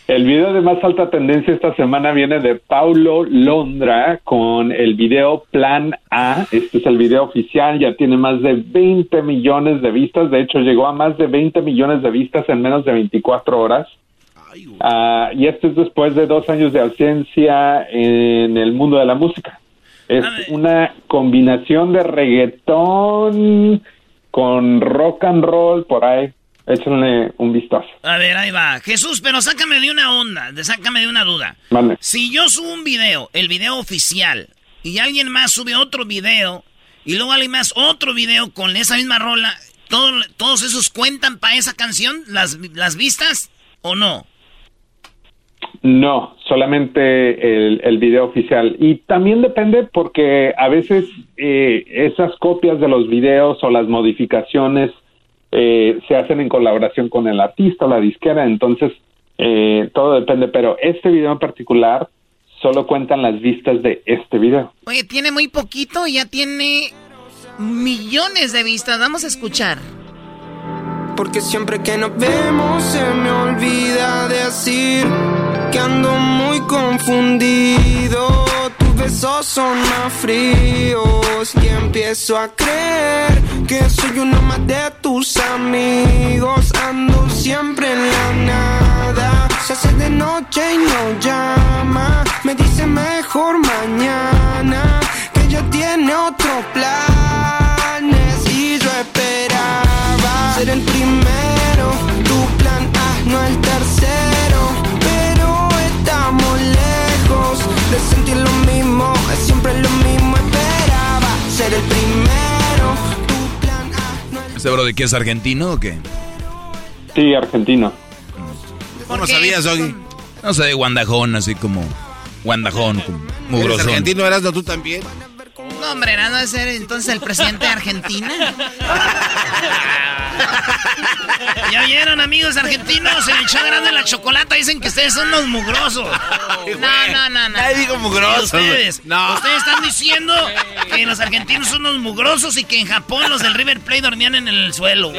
El video de más alta tendencia esta semana viene de Paulo Londra con el video Plan A. Este es el video oficial, ya tiene más de 20 millones de vistas. De hecho, llegó a más de 20 millones de vistas en menos de 24 horas. Ah, y esto es después de dos años de ausencia en el mundo de la música. Es una combinación de reggaetón con rock and roll por ahí. Échenle un vistazo. A ver, ahí va. Jesús, pero sácame de una onda, sácame de una duda. Si yo subo un video, el video oficial, y alguien más sube otro video, y luego alguien más otro video con esa misma rola, ¿todo- ¿todos esos cuentan para esa canción? ¿Las, ¿Las vistas o no? No, solamente el, el video oficial. Y también depende porque a veces eh, esas copias de los videos o las modificaciones eh, se hacen en colaboración con el artista o la disquera, entonces eh, todo depende. Pero este video en particular solo cuentan las vistas de este video. Oye, tiene muy poquito ya tiene millones de vistas. Vamos a escuchar. Porque siempre que nos vemos se me olvida decir que ando muy confundido. Tus besos son más fríos y empiezo a creer que soy uno más de tus amigos. Ando siempre en la nada. Se hace de noche y no llama. Me dice mejor mañana que ella tiene otros planes y yo esperaba ser el primero, tu plan A no el tercero, pero estamos lejos de sentir lo mismo, es siempre lo mismo, esperaba ser el primero, tu plan A no el ¿Este bro de qué es argentino o qué? Sí, argentino. ¿Cómo no sabías, Ogi? No sé, guandajón, así como guandajón, como mugrosón. ¿Eres argentino, Erasmo, tú también? No, hombre, ¿no de ser entonces el presidente de Argentina? ¿Ya oyeron, amigos argentinos? En el show grande de la chocolata dicen que ustedes son los mugrosos. No, no, no, no. Nadie dijo mugrosos. Ustedes, No. ustedes están diciendo que los argentinos son los mugrosos y que en Japón los del River Plate dormían en el suelo.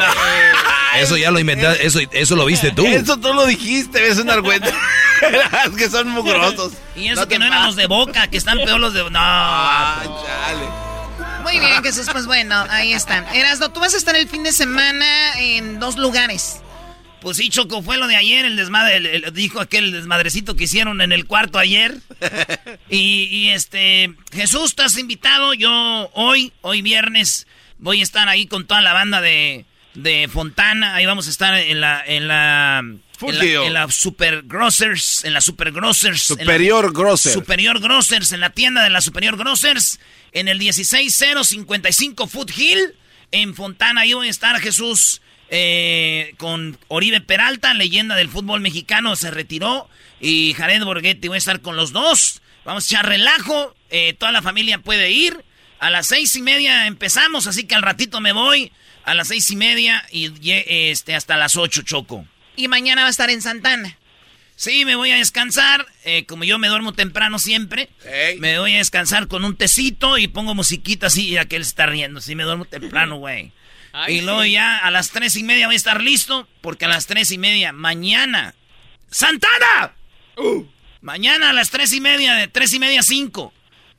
Eso ya lo inventaste, eso, eso lo viste tú. Eso tú lo dijiste, ves un es que son mugrosos. Y eso No que no eran los de boca, que están peor los de. No. Ah, chale. Muy bien, Jesús, pues bueno, ahí está. Erasno, tú vas a estar el fin de semana en dos lugares. Pues sí, Choco, fue lo de ayer, el desmadre, el- el- dijo aquel desmadrecito que hicieron en el cuarto ayer. y, y, este, Jesús, estás invitado. Yo hoy, hoy viernes, voy a estar ahí con toda la banda de, de Fontana. Ahí vamos a estar en la, en la, en la, Full en la Super Grocers, en la Super Grocers. Superior Grosser. Superior Grocers, en la tienda de la Superior Grocers, en el 16055 Foot Hill, en Fontana. Ahí voy a estar, Jesús, eh, con Oribe Peralta, leyenda del fútbol mexicano, se retiró. Y Jared Borghetti, voy a estar con los dos. Vamos a echar relajo, eh, toda la familia puede ir. A las seis y media empezamos, así que al ratito me voy. A las seis y media y este, hasta las ocho, Choco. Y mañana va a estar en Santana. Sí, me voy a descansar. eh, como yo me duermo temprano siempre, me voy a descansar con un tecito y pongo musiquita así, ya que él está riendo. Sí, me duermo temprano, güey. Y luego ya a las tres y media voy a estar listo, porque a las tres y media, mañana. ¡Santana! Mañana a las tres y media, de tres y media a cinco.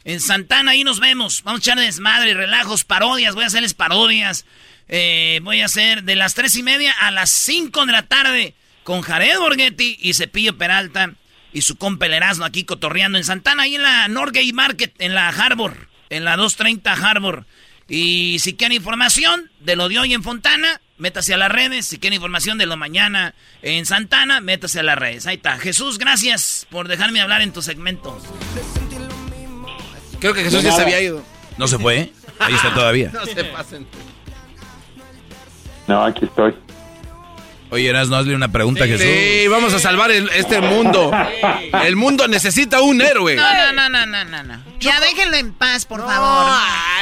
En Santana, ahí nos vemos. Vamos a echar desmadre, relajos, parodias. Voy a hacerles parodias. Eh, voy a hacer de las tres y media a las cinco de la tarde con Jared Borghetti y Cepillo Peralta y su compa Erasmo aquí cotorreando en Santana, ahí en la Norgate Market, en la Harbor, en la 230 Harbor. Y si quieren información de lo de hoy en Fontana, métase a las redes. Si quieren información de lo mañana en Santana, métase a las redes. Ahí está. Jesús, gracias por dejarme hablar en tu segmento. Creo que Jesús ya se había ido. ¿No se fue? Ahí está todavía. No se pasen. No, aquí estoy. Oye, Eras, no hazle una pregunta a Jesús. Sí, vamos a salvar el- este mundo. El mundo necesita un héroe. No, no, no, no, no, no, no. Ya déjenlo en paz, por favor.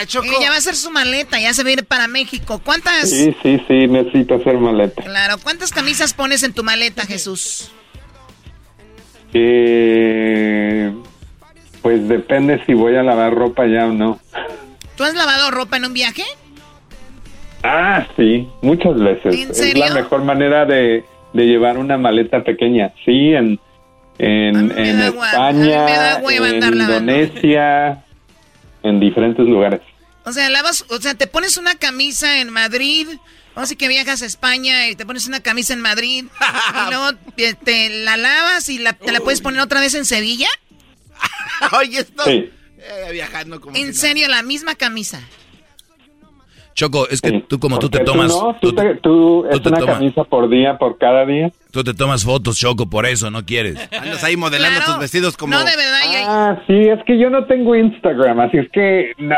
Eh, ya va a ser su maleta, ya se va a ir para México. ¿Cuántas? Sí, sí, sí, necesito hacer maleta. Claro, ¿cuántas camisas pones en tu maleta, Jesús? Eh, pues depende si voy a lavar ropa ya o no. ¿Tú has lavado ropa en un viaje? Ah, sí, muchas veces. ¿En Es la mejor manera de, de llevar una maleta pequeña. Sí, en, en, en España, en. Indonesia, en diferentes lugares. O sea, lavas, o sea, te pones una camisa en Madrid, o así que viajas a España y te pones una camisa en Madrid y luego te, te la lavas y la, te la puedes poner otra vez en Sevilla. Oye, esto. Sí. Eh, viajando como. En serio, la misma camisa. Choco, es que tú como tú te tomas... no, tú, te- tú- es te una tomas- camisa por día, por cada día. Tú te tomas fotos, Choco, por eso no quieres. Andas ahí modelando Claro. tus vestidos como. No, de verdad, yo- Ah, sí, es que yo no tengo Instagram, así es que, na-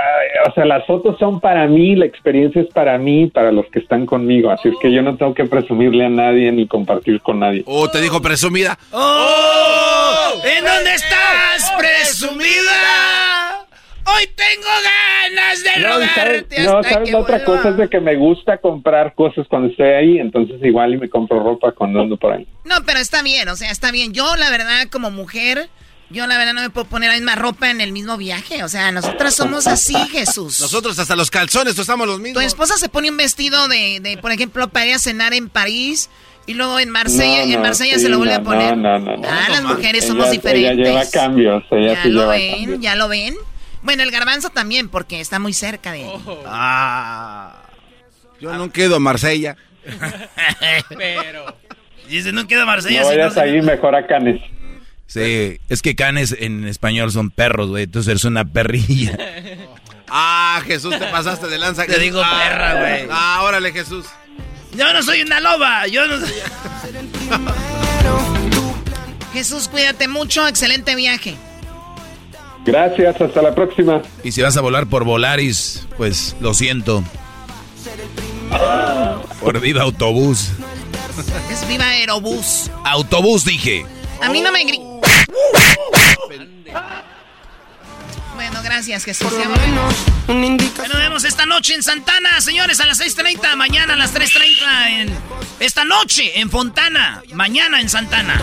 o sea, las fotos son para mí, la experiencia es para mí, para los que están conmigo, así es que yo no tengo que presumirle a nadie ni compartir con nadie. Oh, te dijo presumida. ¡Oh! ¿En dónde estás, presumida? Hoy tengo ganas de No, y ¿sabes, rogarte no, hasta ¿sabes que la otra vuelva. cosa? Es de que me gusta comprar cosas cuando estoy ahí, entonces igual y me compro ropa cuando ando por ahí. No, pero está bien, o sea, está bien. Yo, la verdad, como mujer, yo la verdad no me puedo poner la misma ropa en el mismo viaje. O sea, nosotras somos así, Jesús. Nosotros hasta los calzones usamos los Tu mismos. esposa se pone un vestido de, de, por ejemplo, para ir a cenar en París y luego en Marsella, No, en Marsella sí, se lo vuelve no, a poner. No, no, no. Ah, las mujeres Ella- somos diferentes. Ella lleva cambios, ella ¿Ya sí lo lleva ven? cambios. ¿Ya lo ven? Bueno, el garbanzo también, porque está muy cerca de él. Ah. Yo no quedo a Marsella. Pero. Dice, no queda Marsella. No si vayas se- ahí, mejor a Canes. Sí, es que canes en español son perros, güey. Entonces eres una perrilla. Ah, Jesús, te pasaste de lanza. Te Jesús. digo Ah, perra, güey. Ah, órale, Jesús. Yo no soy una loba. Yo no soy. Jesús, cuídate mucho, excelente viaje. Gracias, hasta la próxima. Y si vas a volar por Volaris, pues lo siento. Por Viva Autobús. Es Viva Aerobús. Autobús, dije. A mí no me gri... Bueno, gracias, Jesús. Nos vemos esta noche en Santana, señores, a las 6.30. Mañana a las 3.30 en... Esta noche en Fontana. Mañana en Santana.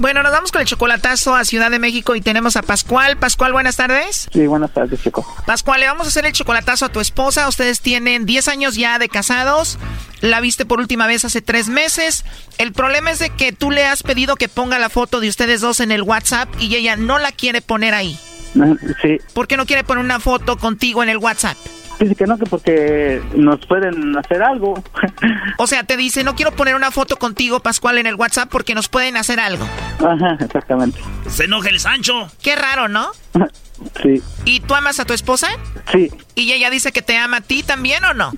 Bueno, nos vamos con el chocolatazo a Ciudad de México y tenemos a Pascual. Pascual, buenas tardes. Sí, buenas tardes, chico. Pascual, le vamos a hacer el chocolatazo a tu esposa. Ustedes tienen 10 años ya de casados. La viste por última vez hace tres meses. El problema es de que tú le has pedido que ponga la foto de ustedes dos en el WhatsApp y ella no la quiere poner ahí. Sí. ¿Por qué no quiere poner una foto contigo en el WhatsApp? Dice que no, que porque nos pueden hacer algo. O sea, te dice, no quiero poner una foto contigo, Pascual, en el WhatsApp porque nos pueden hacer algo. Ajá, exactamente. Se enoja el Sancho. Qué raro, ¿no? Sí. ¿Y tú amas a tu esposa? Sí. ¿Y ella dice que te ama a ti también o no?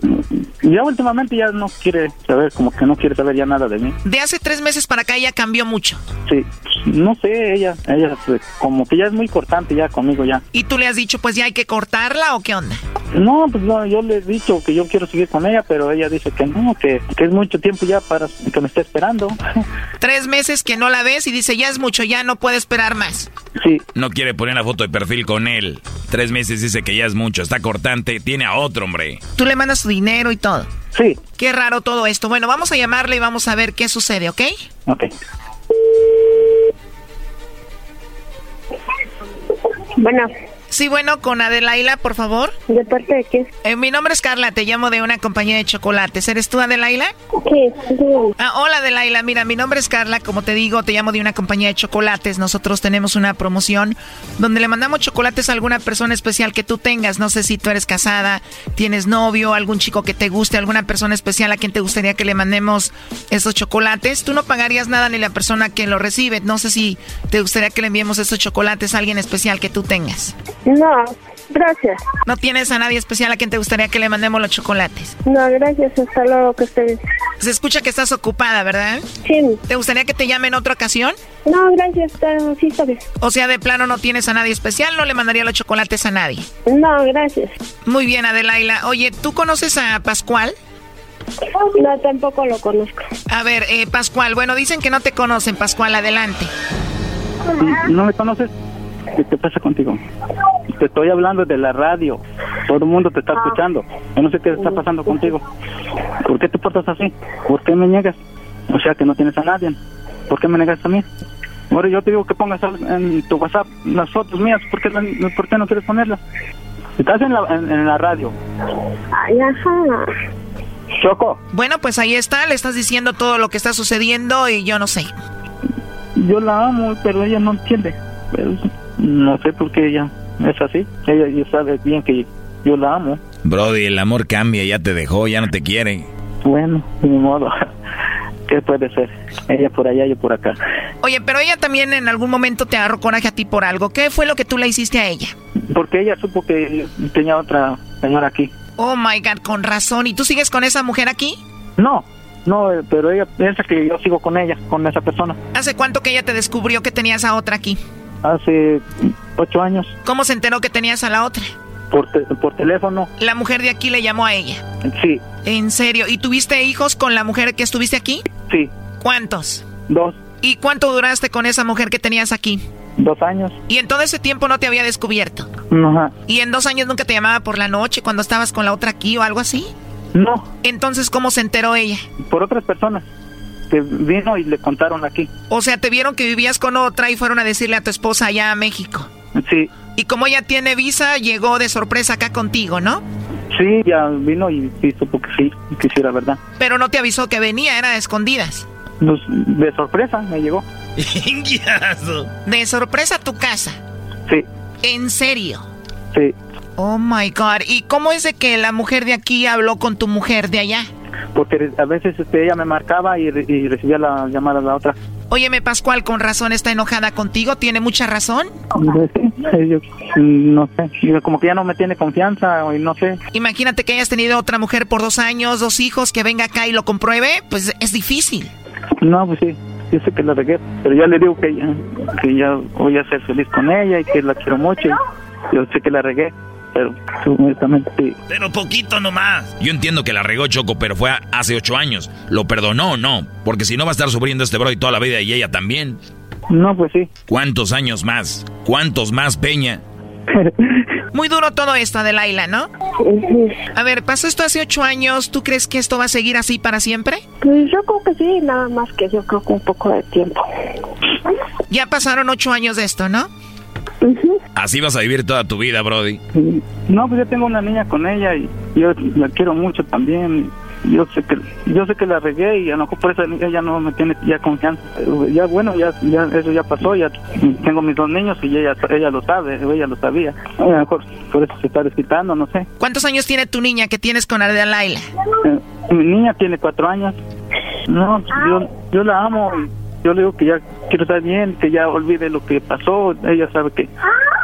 Ya últimamente ya no quiere saber, como que no quiere saber ya nada de mí. De hace tres meses para acá ella cambió mucho. Sí. No sé, ella, ella pues, como que ya es muy cortante ya conmigo ya. ¿Y tú le has dicho, pues ya hay que cortarla o qué onda? No, pues no, yo le he dicho que yo quiero seguir con ella, pero ella dice que no, que, que es mucho tiempo ya para que me esté esperando. Tres meses que no la ves y dice, ya es mucho, ya no puede esperar más. Sí. No quiere poner la foto de perfil con él. Tres meses dice que ya es mucho, está cortante, tiene a otro, hombre. Tú le mandas su dinero y todo. Sí. Qué raro todo esto. Bueno, vamos a llamarle y vamos a ver qué sucede, ¿ok? Ok. Bueno. Sí, bueno, con Adelaila, por favor. ¿De parte de qué? Eh, mi nombre es Carla, te llamo de una compañía de chocolates. ¿Eres tú, Adelaila? Sí, Ah, hola, Adelaila. Mira, mi nombre es Carla. Como te digo, te llamo de una compañía de chocolates. Nosotros tenemos una promoción donde le mandamos chocolates a alguna persona especial que tú tengas. No sé si tú eres casada, tienes novio, algún chico que te guste, alguna persona especial a quien te gustaría que le mandemos esos chocolates. Tú no pagarías nada ni la persona que lo recibe. No sé si te gustaría que le enviemos estos chocolates a alguien especial que tú tengas. No, gracias. ¿No tienes a nadie especial a quien te gustaría que le mandemos los chocolates? No, gracias. Hasta luego que estés. Se escucha que estás ocupada, ¿verdad? Sí. ¿Te gustaría que te llame en otra ocasión? No, gracias. Sí, está bien. O sea, de plano no tienes a nadie especial, no le mandaría los chocolates a nadie. No, gracias. Muy bien, Adelaila. Oye, ¿tú conoces a Pascual? No, tampoco lo conozco. A ver, eh, Pascual, bueno, dicen que no te conocen, Pascual, adelante. ¿No me conoces? ¿Qué te pasa contigo? Te estoy hablando de la radio. Todo el mundo te está escuchando. Yo no sé qué está pasando contigo. ¿Por qué te portas así? ¿Por qué me niegas? O sea que no tienes a nadie. ¿Por qué me negas a mí? Ahora yo te digo que pongas en tu WhatsApp las fotos mías. ¿Por qué, por qué no quieres ponerlas? Estás en la, en, en la radio. Ay, ajá. Choco, Bueno, pues ahí está, le estás diciendo todo lo que está sucediendo y yo no sé. yo la amo, pero ella no entiende. Pero no sé por qué ella es así. Ella, ella sabe bien que yo la amo. Brody, el amor cambia, ya te dejó, ya no te quiere. Bueno, ni modo. ¿Qué puede ser? Ella por allá, yo por acá. Oye, pero ella también en algún momento te agarró coraje a ti por algo. ¿Qué fue lo que tú le hiciste a ella? Porque ella supo que tenía otra señora aquí. Oh my god, con razón. ¿Y tú sigues con esa mujer aquí? No, no, eh, pero ella piensa que yo sigo con ella, con esa persona. ¿Hace cuánto que ella te descubrió que tenías a otra aquí? Hace ocho años, ¿Cómo se enteró que tenías a la otra? por, te- por teléfono. La mujer de aquí le llamó a ella. Sí, ¿En serio? ¿Y tuviste hijos con la mujer que estuviste aquí? sí, ¿Cuántos? dos, ¿Y cuánto duraste con esa mujer que tenías aquí? dos años. Y en todo ese tiempo no te había descubierto. Ajá. ¿Y en dos años nunca te llamaba por la noche cuando estabas con la otra aquí o algo así? No, Entonces, ¿cómo se enteró ella? por otras personas que vino y le contaron aquí. O sea, te vieron que vivías con otra y fueron a decirle a tu esposa allá a México. Sí, Y como ella tiene visa, llegó de sorpresa acá contigo, ¿no? sí, ya vino y sí, supo que sí, que sí era verdad. Pero no te avisó que venía, era de escondidas. Pues, de sorpresa me llegó. De sorpresa a tu casa. Sí, ¿En serio? sí. Oh my God. ¿Y cómo es de que la mujer de aquí habló con tu mujer de allá? Porque a veces este, ella me marcaba y, re- y recibía la llamada de la otra. Óyeme, Pascual, con razón está enojada contigo. ¿Tiene mucha razón? Sí, yo, no sé, como que ya no me tiene confianza y no sé. Imagínate que hayas tenido otra mujer por dos años, dos hijos, que venga acá y lo compruebe. Pues es difícil. No, pues sí, yo sé que la regué, pero ya le digo que ya, que ya voy a ser feliz con ella y que la quiero mucho. Yo sé que la regué, pero honestamente sí. Pero poquito nomás. Yo entiendo que la regó Choco, pero fue hace ocho años. ¿Lo perdonó o no? Porque si no va a estar sufriendo este Brody toda la vida y ella también. No, pues sí. ¿Cuántos años más? ¿Cuántos más, Peña? Muy duro todo esto, Adelaila, ¿no? A ver, pasó esto hace ocho años. ¿Tú crees que esto va a seguir así para siempre? Pues yo creo que sí, nada más que yo creo que un poco de tiempo. Ya pasaron ocho años de esto, ¿no? Así vas a vivir toda tu vida, Brody. No, pues yo tengo una niña con ella y yo la quiero mucho también. Yo sé que yo sé que la regué y a lo mejor por eso ella no me tiene ya confianza. Ya bueno, ya, ya eso ya pasó, ya tengo mis dos niños y ella ella lo sabe, ella lo sabía. A lo mejor por eso se está desquitando, no sé. ¿Cuántos años tiene tu niña que tienes con Adelaila? Eh, mi niña tiene cuatro años. No, yo, yo la amo y yo le digo que ya quiero estar bien, que ya olvide lo que pasó. Ella sabe que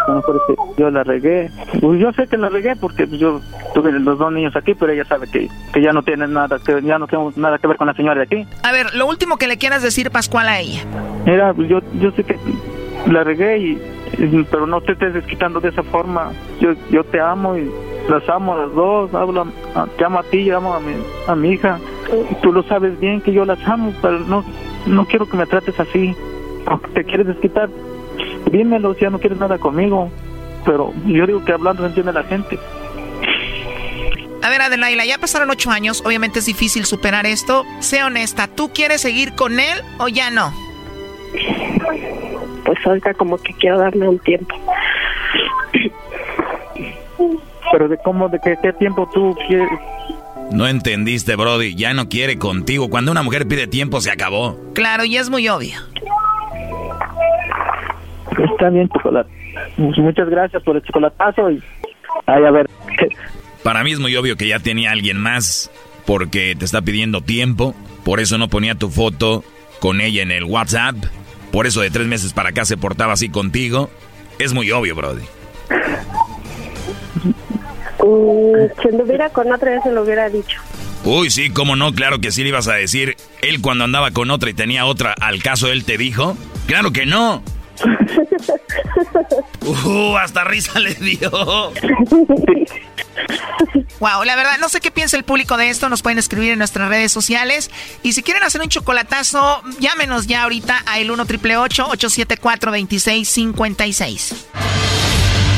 a lo mejor es que yo la regué. Pues yo sé que la regué porque yo tuve los dos niños aquí, pero ella sabe que, que ya no tiene nada que ya no tengo nada que ver con la señora de aquí. A ver, lo último que le quieras decir, Pascual, a ella. Mira, pues yo, yo sé que la regué y- pero no te estés desquitando de esa forma. Yo, yo te amo y las amo a las dos. Hablo, te amo a ti y amo a mi, a mi hija. Tú lo sabes bien que yo las amo, pero no, no quiero que me trates así. Aunque te quieres desquitar, dímelo si ya no quieres nada conmigo. Pero yo digo que hablando se entiende la gente. A ver, Adelaila, ya pasaron ocho años. Obviamente es difícil superar esto. Sé honesta, ¿tú quieres seguir con él o ya no? Pues ahorita como que quiero darme un tiempo. Pero de cómo, de qué, qué tiempo tú quieres... No entendiste, Brody. Ya no quiere contigo. Cuando una mujer pide tiempo, se acabó. Claro, y es muy obvio. Está bien, chocolate. Muchas gracias por el chocolatazo y... Ay, a ver. Para mí es muy obvio que ya tenía alguien más porque te está pidiendo tiempo. Por eso no ponía tu foto con ella en el WhatsApp. Por eso de tres meses para acá se portaba así contigo. Es muy obvio, Brody. Mm, si anduviera con otra vez se lo hubiera dicho. Uy, sí, cómo no, claro que sí le ibas a decir. Él cuando andaba con otra y tenía otra, ¿al caso él te dijo? Claro que no. Uh, hasta risa le dio. Wow, la verdad, no sé qué piensa el público de esto. Nos pueden escribir en nuestras redes sociales. Y si quieren hacer un chocolatazo, llámenos ya ahorita a el 1 874 2656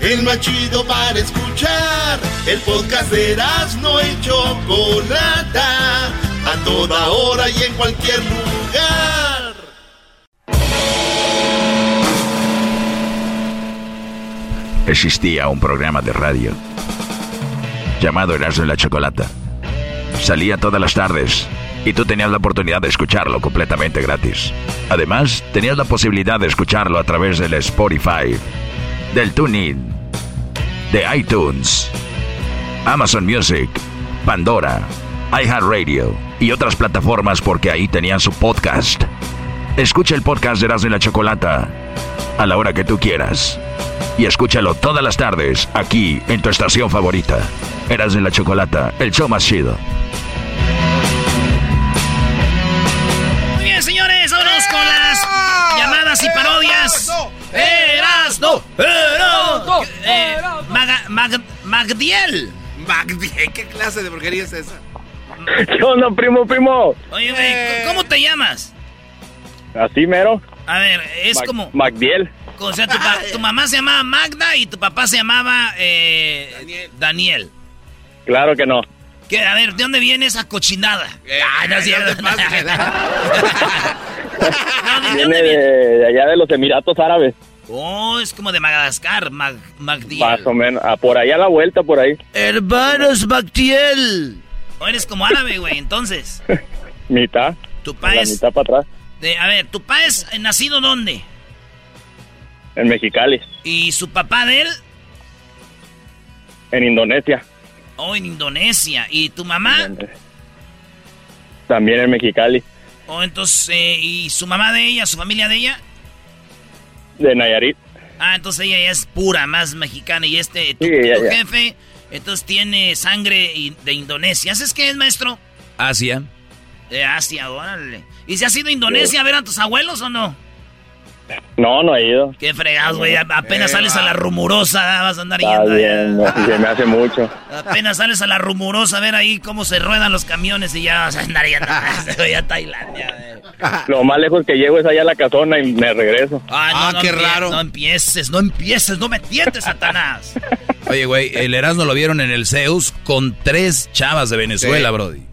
el más chido para escuchar. El podcast de no y Chocolata, a toda hora y en cualquier lugar. Existía un programa de radio llamado Erasmo y la Chocolata. Salía todas las tardes y tú tenías la oportunidad de escucharlo completamente gratis. Además, tenías la posibilidad de escucharlo a través del Spotify del TuneIn, de iTunes, Amazon Music, Pandora, iHeartRadio y otras plataformas porque ahí tenían su podcast. Escucha el podcast de Erasmo y la Chocolata a la hora que tú quieras. Y escúchalo todas las tardes aquí en tu estación favorita. Erasmo y la Chocolata, el show más chido. Erasno, Erasno, eh, Magdiel. Magdiel, ¿qué clase de porquería es esa? ¿Qué onda, primo, primo? Oye, güey, eh. ¿cómo te llamas? Así mero. A ver, es como... Magdiel. O sea, tu, mamá se llamaba Magda y tu papá se llamaba eh, Daniel. Daniel. Claro que no. ¿Qué? A ver, ¿de dónde viene esa cochinada? Eh, no cierto. viene de, allá de los Emiratos Árabes. Oh, es como de Madagascar, Mag Magdiel. Más o menos, ah, por ahí a la vuelta, por ahí. Hermanos Magdiel. O eres como árabe, güey, entonces. mitad. Tu pa es... mitad para atrás. a ver, ¿tu pa es nacido dónde? En Mexicali. ¿Y su papá de él? En Indonesia. Oh, en Indonesia. ¿Y tu mamá? También en Mexicali. Oh, entonces, eh, ¿y su mamá de ella, su familia de ella? De Nayarit. Ah, entonces ella ya es pura, más mexicana. Y este, tu, jefe, entonces tiene sangre de Indonesia. ¿Sabes qué es, maestro? Asia. De Asia, órale. ¿Y si has ido a Indonesia a ver a tus abuelos o no? No, no he ido. Qué fregado, güey. Apenas sales a la rumorosa, vas a andar yendo. Bien, se me hace mucho. Apenas sales a la rumorosa a ver ahí cómo se ruedan los camiones y ya vas a andar yendo a Tailandia. Lo más lejos que llego es allá a la casona y me regreso. Ah, qué raro. No empieces, no empieces, no me tientes, Satanás. Oye, güey, el Erasmo lo vieron en el Zeus con tres chavas de Venezuela, Brody.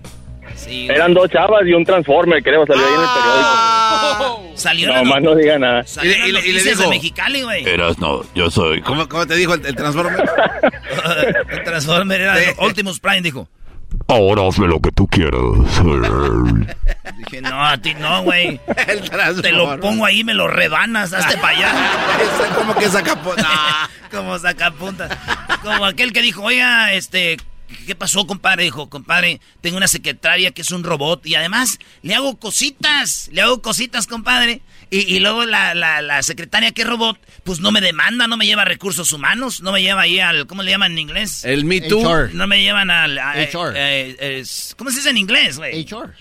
Eran dos chavas y un transformer, creo, salió ahí en el periódico. Ah. Salió No, más no diga nada. y, le, y, le, dijo, de Mexicali, güey. Eras, no, yo soy. ¿Cómo, cómo te dijo el, transformer? el transformer era Optimus Prime, dijo. Ahora hazme lo que tú quieras. Dije, no, a ti no, güey. Te lo pongo ahí, me lo rebanas, hazte para allá. como que saca punta. como saca punta. Como aquel que dijo, oiga, este, ¿qué pasó, compadre? Dijo, compadre, tengo una secretaria que es un robot y además le hago cositas, le hago cositas, compadre. Y, luego la, la, secretaria que es robot, pues no me demanda, no me lleva recursos humanos, no me lleva ahí al, ¿cómo le llaman en inglés? El Me Too. No me llevan al... HR. Eh, ¿Cómo se dice en inglés, güey? HR.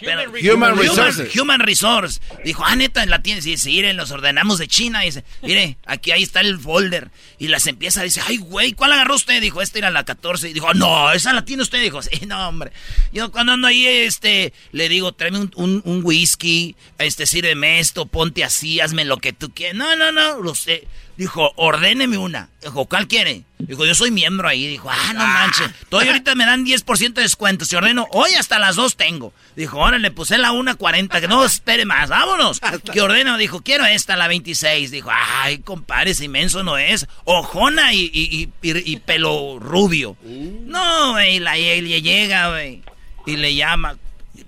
Human, Resources. Human, Resource. Dijo, ah, neta, la tienes. Y dice, miren, los ordenamos de China. Y dice, mire, aquí ahí está el folder. Y las empieza, dice, ay, güey, ¿cuál agarró usted? Dijo, esta era la 14. Y dijo, no, esa la tiene usted. Dijo, sí, no, hombre. Yo cuando ando ahí, este, le digo, tráeme un, un, un whisky, este, sírveme esto, ponte así hazme lo que tú quieras. No, no, no, lo sé. Dijo, ordéneme una. Dijo, ¿cuál quiere? Dijo, yo soy miembro ahí. Dijo, ah, no manches. Todavía ahorita me dan 10% de descuento. Si ordeno, hoy hasta las dos tengo. Dijo, ahora le puse la 1.40, que no espere más, vámonos. Que ordeno, dijo, quiero esta, la 26. Dijo, ay, compadre, ese inmenso no es. Ojona y, y, y, pelo rubio. No, güey, la, ella llega, güey. Y le llama,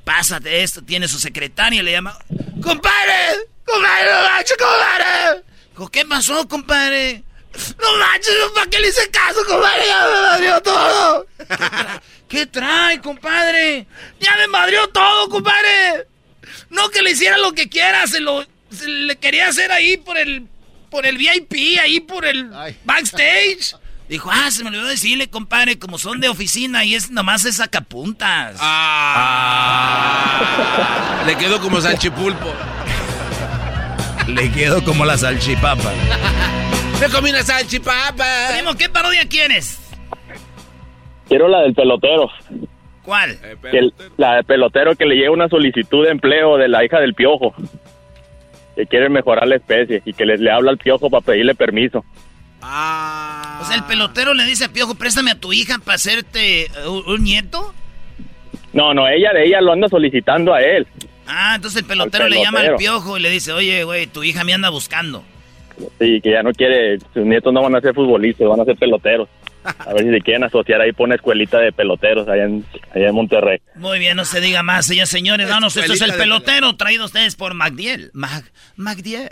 pásate esto, tiene su secretaria, y le llama, compadre, ¡Compadre, no manches, compadre! ¿qué pasó, compadre? No manches, ¿para qué le hice caso, compadre? Ya me madrió todo. ¿Qué trae, compadre? Ya me madrió todo, compadre. No que le hiciera lo que quiera, se lo le quería hacer ahí por el por el VIP, ahí por el backstage. Dijo, ah, se me olvidó decirle, compadre, como son de oficina y es nomás es sacapuntas. Ah. Le quedó como salchipulpo. Le quedó como la salchipapa. Me comí una salchipapa. Primo, ¿qué parodia quieres? Quiero la del pelotero. ¿Cuál? la del pelotero que le llega una solicitud de empleo de la hija del piojo. Que quiere mejorar la especie y que les le habla al piojo para pedirle permiso. Ah. O sea, el pelotero le dice a Piojo, préstame a tu hija para hacerte eh, un, nieto. No, no, ella de ella lo anda solicitando a él. Ah, entonces el pelotero, le llama al piojo y le dice, oye, güey, tu hija me anda buscando. Sí, que ya no quiere, sus nietos no van a ser futbolistas, van a ser peloteros. A ver si se quieren asociar ahí por una escuelita de peloteros allá en, allá en Monterrey. Muy bien, no se diga más, señores, señores. Vamos, esto es el pelotero traído a ustedes por Magdiel. Mag, Magdiel.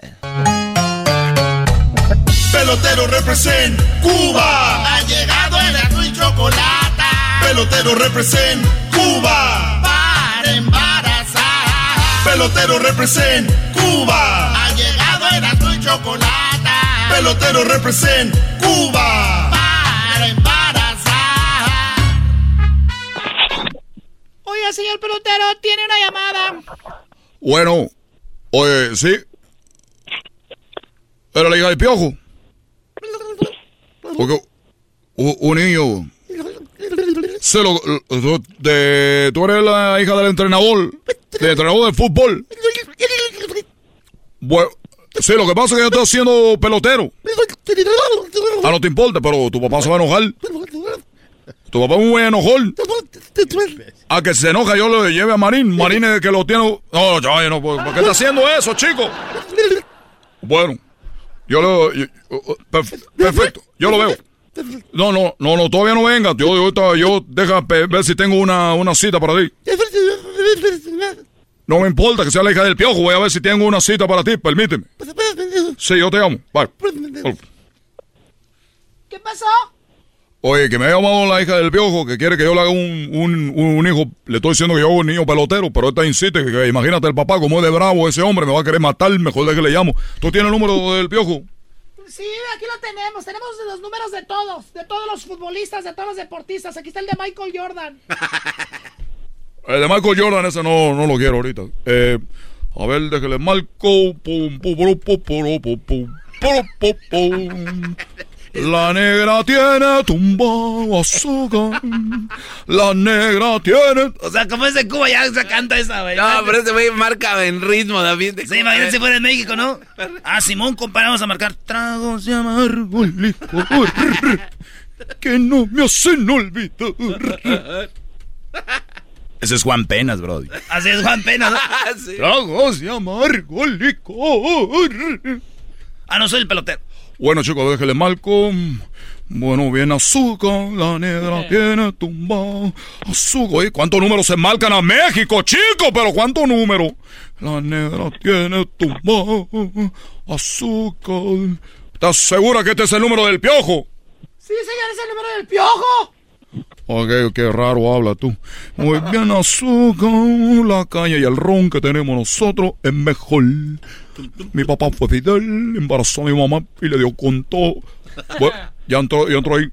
Pelotero represent Cuba. Ha llegado el azul y chocolate. Pelotero represent Cuba. Para Pelotero represent Cuba. Ha llegado el azul y chocolate. Pelotero represent Cuba. Para embarazar. Oye, señor pelotero, tiene una llamada. Bueno, oye, sí. Era la hija de Piojo. Porque un, niño. Se lo, de, tú eres la hija del entrenador de entrenador de fútbol. Bueno, sí, lo que pasa es que yo estoy haciendo pelotero. Ah, no te importa, pero tu papá se va a enojar. Tu papá es muy enojón. A que se enoja yo lo lleve a Marín. Marín es el que lo tiene... No, ya, no, ¿por qué está haciendo eso, chico? Bueno, yo lo... perfecto, yo lo veo. No, no, no, no, todavía no venga. Yo, yo, yo deja ver si tengo una, una cita para ti. No me importa que sea la hija del piojo. Voy a ver si tengo una cita para ti. Permíteme. Sí, yo te amo. Vale. ¿Qué pasó? Oye, que me ha llamado la hija del piojo que quiere que yo le haga un, un, un hijo. Le estoy diciendo que yo hago un niño pelotero, pero esta insiste que, imagínate el papá como es de bravo ese hombre, me va a querer matar, mejor de que le llamo. ¿Tú tienes el número del piojo? Sí, aquí lo tenemos. Tenemos los números de todos, de todos los futbolistas, de todos los deportistas. Aquí está el de Michael Jordan. El de Michael Jordan, ese no, no lo quiero ahorita. Eh, a ver, déjale marco. Pum, pum, pum, La negra tiene tumba azúcar. La negra tiene. O sea, como es de Cuba, ya se canta esa, güey. No, pero ese güey marca en ritmo también. sí, imagínate si fuera en México, ¿no? Ah, Simón, comparamos a marcar tragos de amargo licor. que no me hacen olvidar. Ese es Juan Penas, bro. Así es Juan Penas. Tragos de amargo licor. Ah, no soy el pelotero. Bueno, chicos, déjele marco. Bueno, viene azúcar, la negra tiene tumba. Azúcar, ¿cuántos números se marcan a México, chicos? Pero ¿cuántos números? La negra tiene tumba. Azúcar. ¿Estás segura que este es el número del piojo? Sí, señor, es el número del piojo. Ok, qué raro habla tú. Muy bien, azúcar, la caña y el ron que tenemos nosotros es mejor. Mi papá fue Fidel, embarazó a mi mamá y le dio con todo. Bueno, ya entró, ya entró ahí.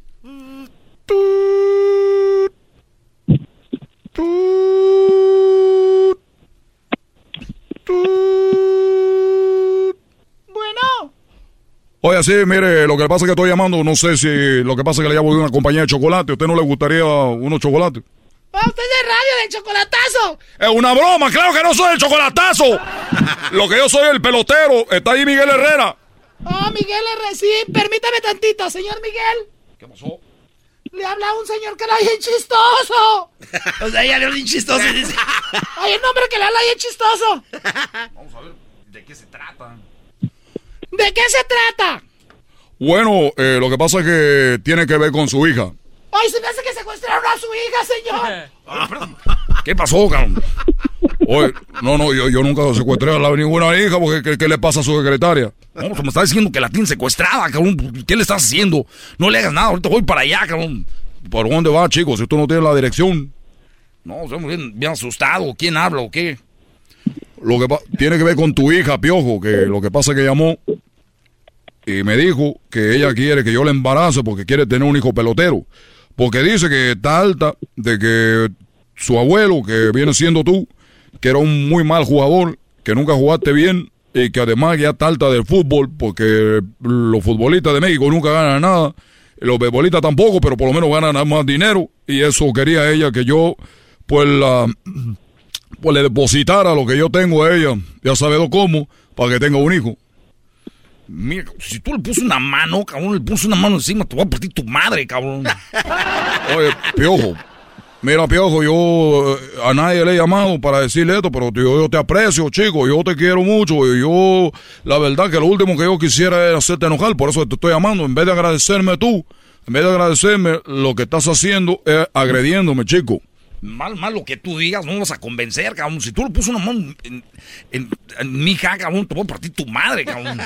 Oye, sí, mire, lo que pasa es que estoy llamando, no sé si lo que pasa es que le llamo de una compañía de chocolate. ¿A usted no le gustaría unos chocolates? ¡Ah, usted es de radio del chocolatazo! Es una broma, claro que no soy el chocolatazo. Lo que yo soy el pelotero. Está ahí Miguel Herrera. Ah, Miguel R. Sí, permítame tantito, señor Miguel. ¿Qué pasó? Le habla un señor que la bien chistoso. O sea, ya le bien chistoso. y dice, Hay un hombre que le habla bien chistoso. Vamos a ver de qué se trata. ¿De qué se trata? Bueno, eh, lo que pasa es que tiene que ver con su hija. Ay, se me hace que secuestraron a su hija, señor. ¿Qué pasó, cabrón? Oye, no, no, yo, yo nunca secuestré a la ninguna hija porque ¿qué, qué le pasa a su secretaria? No, pues me está diciendo que la tiene secuestrada, cabrón. ¿Qué le estás haciendo? No le hagas nada, ahorita voy para allá, cabrón. ¿Por dónde va, chicos? Si tú no tienes la dirección. No, estoy bien, bien asustado. ¿Quién habla o qué? Lo que tiene que ver con tu hija, Piojo, que lo que pasa es que llamó y me dijo que ella quiere que yo la embarace porque quiere tener un hijo pelotero. Porque dice que está alta de que su abuelo, que viene siendo tú, que era un muy mal jugador, que nunca jugaste bien y que además ya está alta del fútbol porque los futbolistas de México nunca ganan nada. Los beisbolistas tampoco, pero por lo menos ganan más dinero. Y eso quería ella que yo, pues la, pues le depositara lo que yo tengo a ella, ya sabe cómo, para que tenga un hijo. Mira, si tú le puso una mano, cabrón, le puso una mano encima, te voy a partir tu madre, cabrón. Oye, Piojo, mira, Piojo, yo eh, a nadie le he llamado para decirle esto, pero yo, yo te aprecio, chico, yo te quiero mucho y yo, la verdad que lo último que yo quisiera es hacerte enojar, por eso te estoy llamando, en vez de agradecerme tú, en vez de agradecerme, lo que estás haciendo es agrediéndome, chico. Mal, mal lo que tú digas, no me vas a convencer, cabrón. Si tú le puso una mano en, en- en mi hija, cabrón, te voy a partir tu madre, cabrón.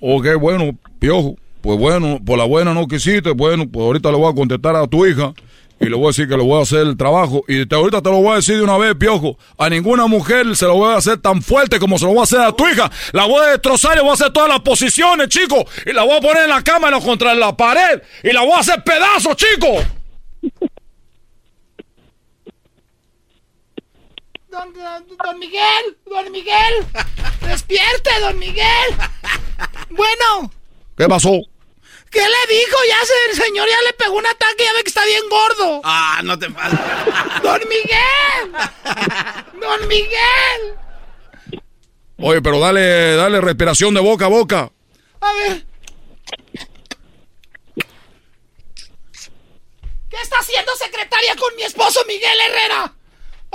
Ok, bueno, Piojo, pues bueno, por la buena no quisiste, bueno, pues ahorita le voy a contestar a tu hija y le voy a decir que le voy a hacer el trabajo. Y te- ahorita te lo voy a decir de una vez, Piojo, a ninguna mujer se lo voy a hacer tan fuerte como se lo voy a hacer a tu hija. La voy a destrozar y voy a hacer todas las posiciones, chico, y la voy a poner en la cama y no contra la pared y la voy a hacer pedazos, chico. Don, don, don Miguel, don Miguel. Despierte, don Miguel. Bueno, ¿Qué pasó? ¿qué le dijo? Ya se, el señor ya le pegó un ataque, ya ve que está bien gordo. Ah, no te pases. Don Miguel. Don Miguel. Oye, pero dale, dale respiración de boca a boca. A ver. ¿Qué está haciendo secretaria con mi esposo Miguel Herrera?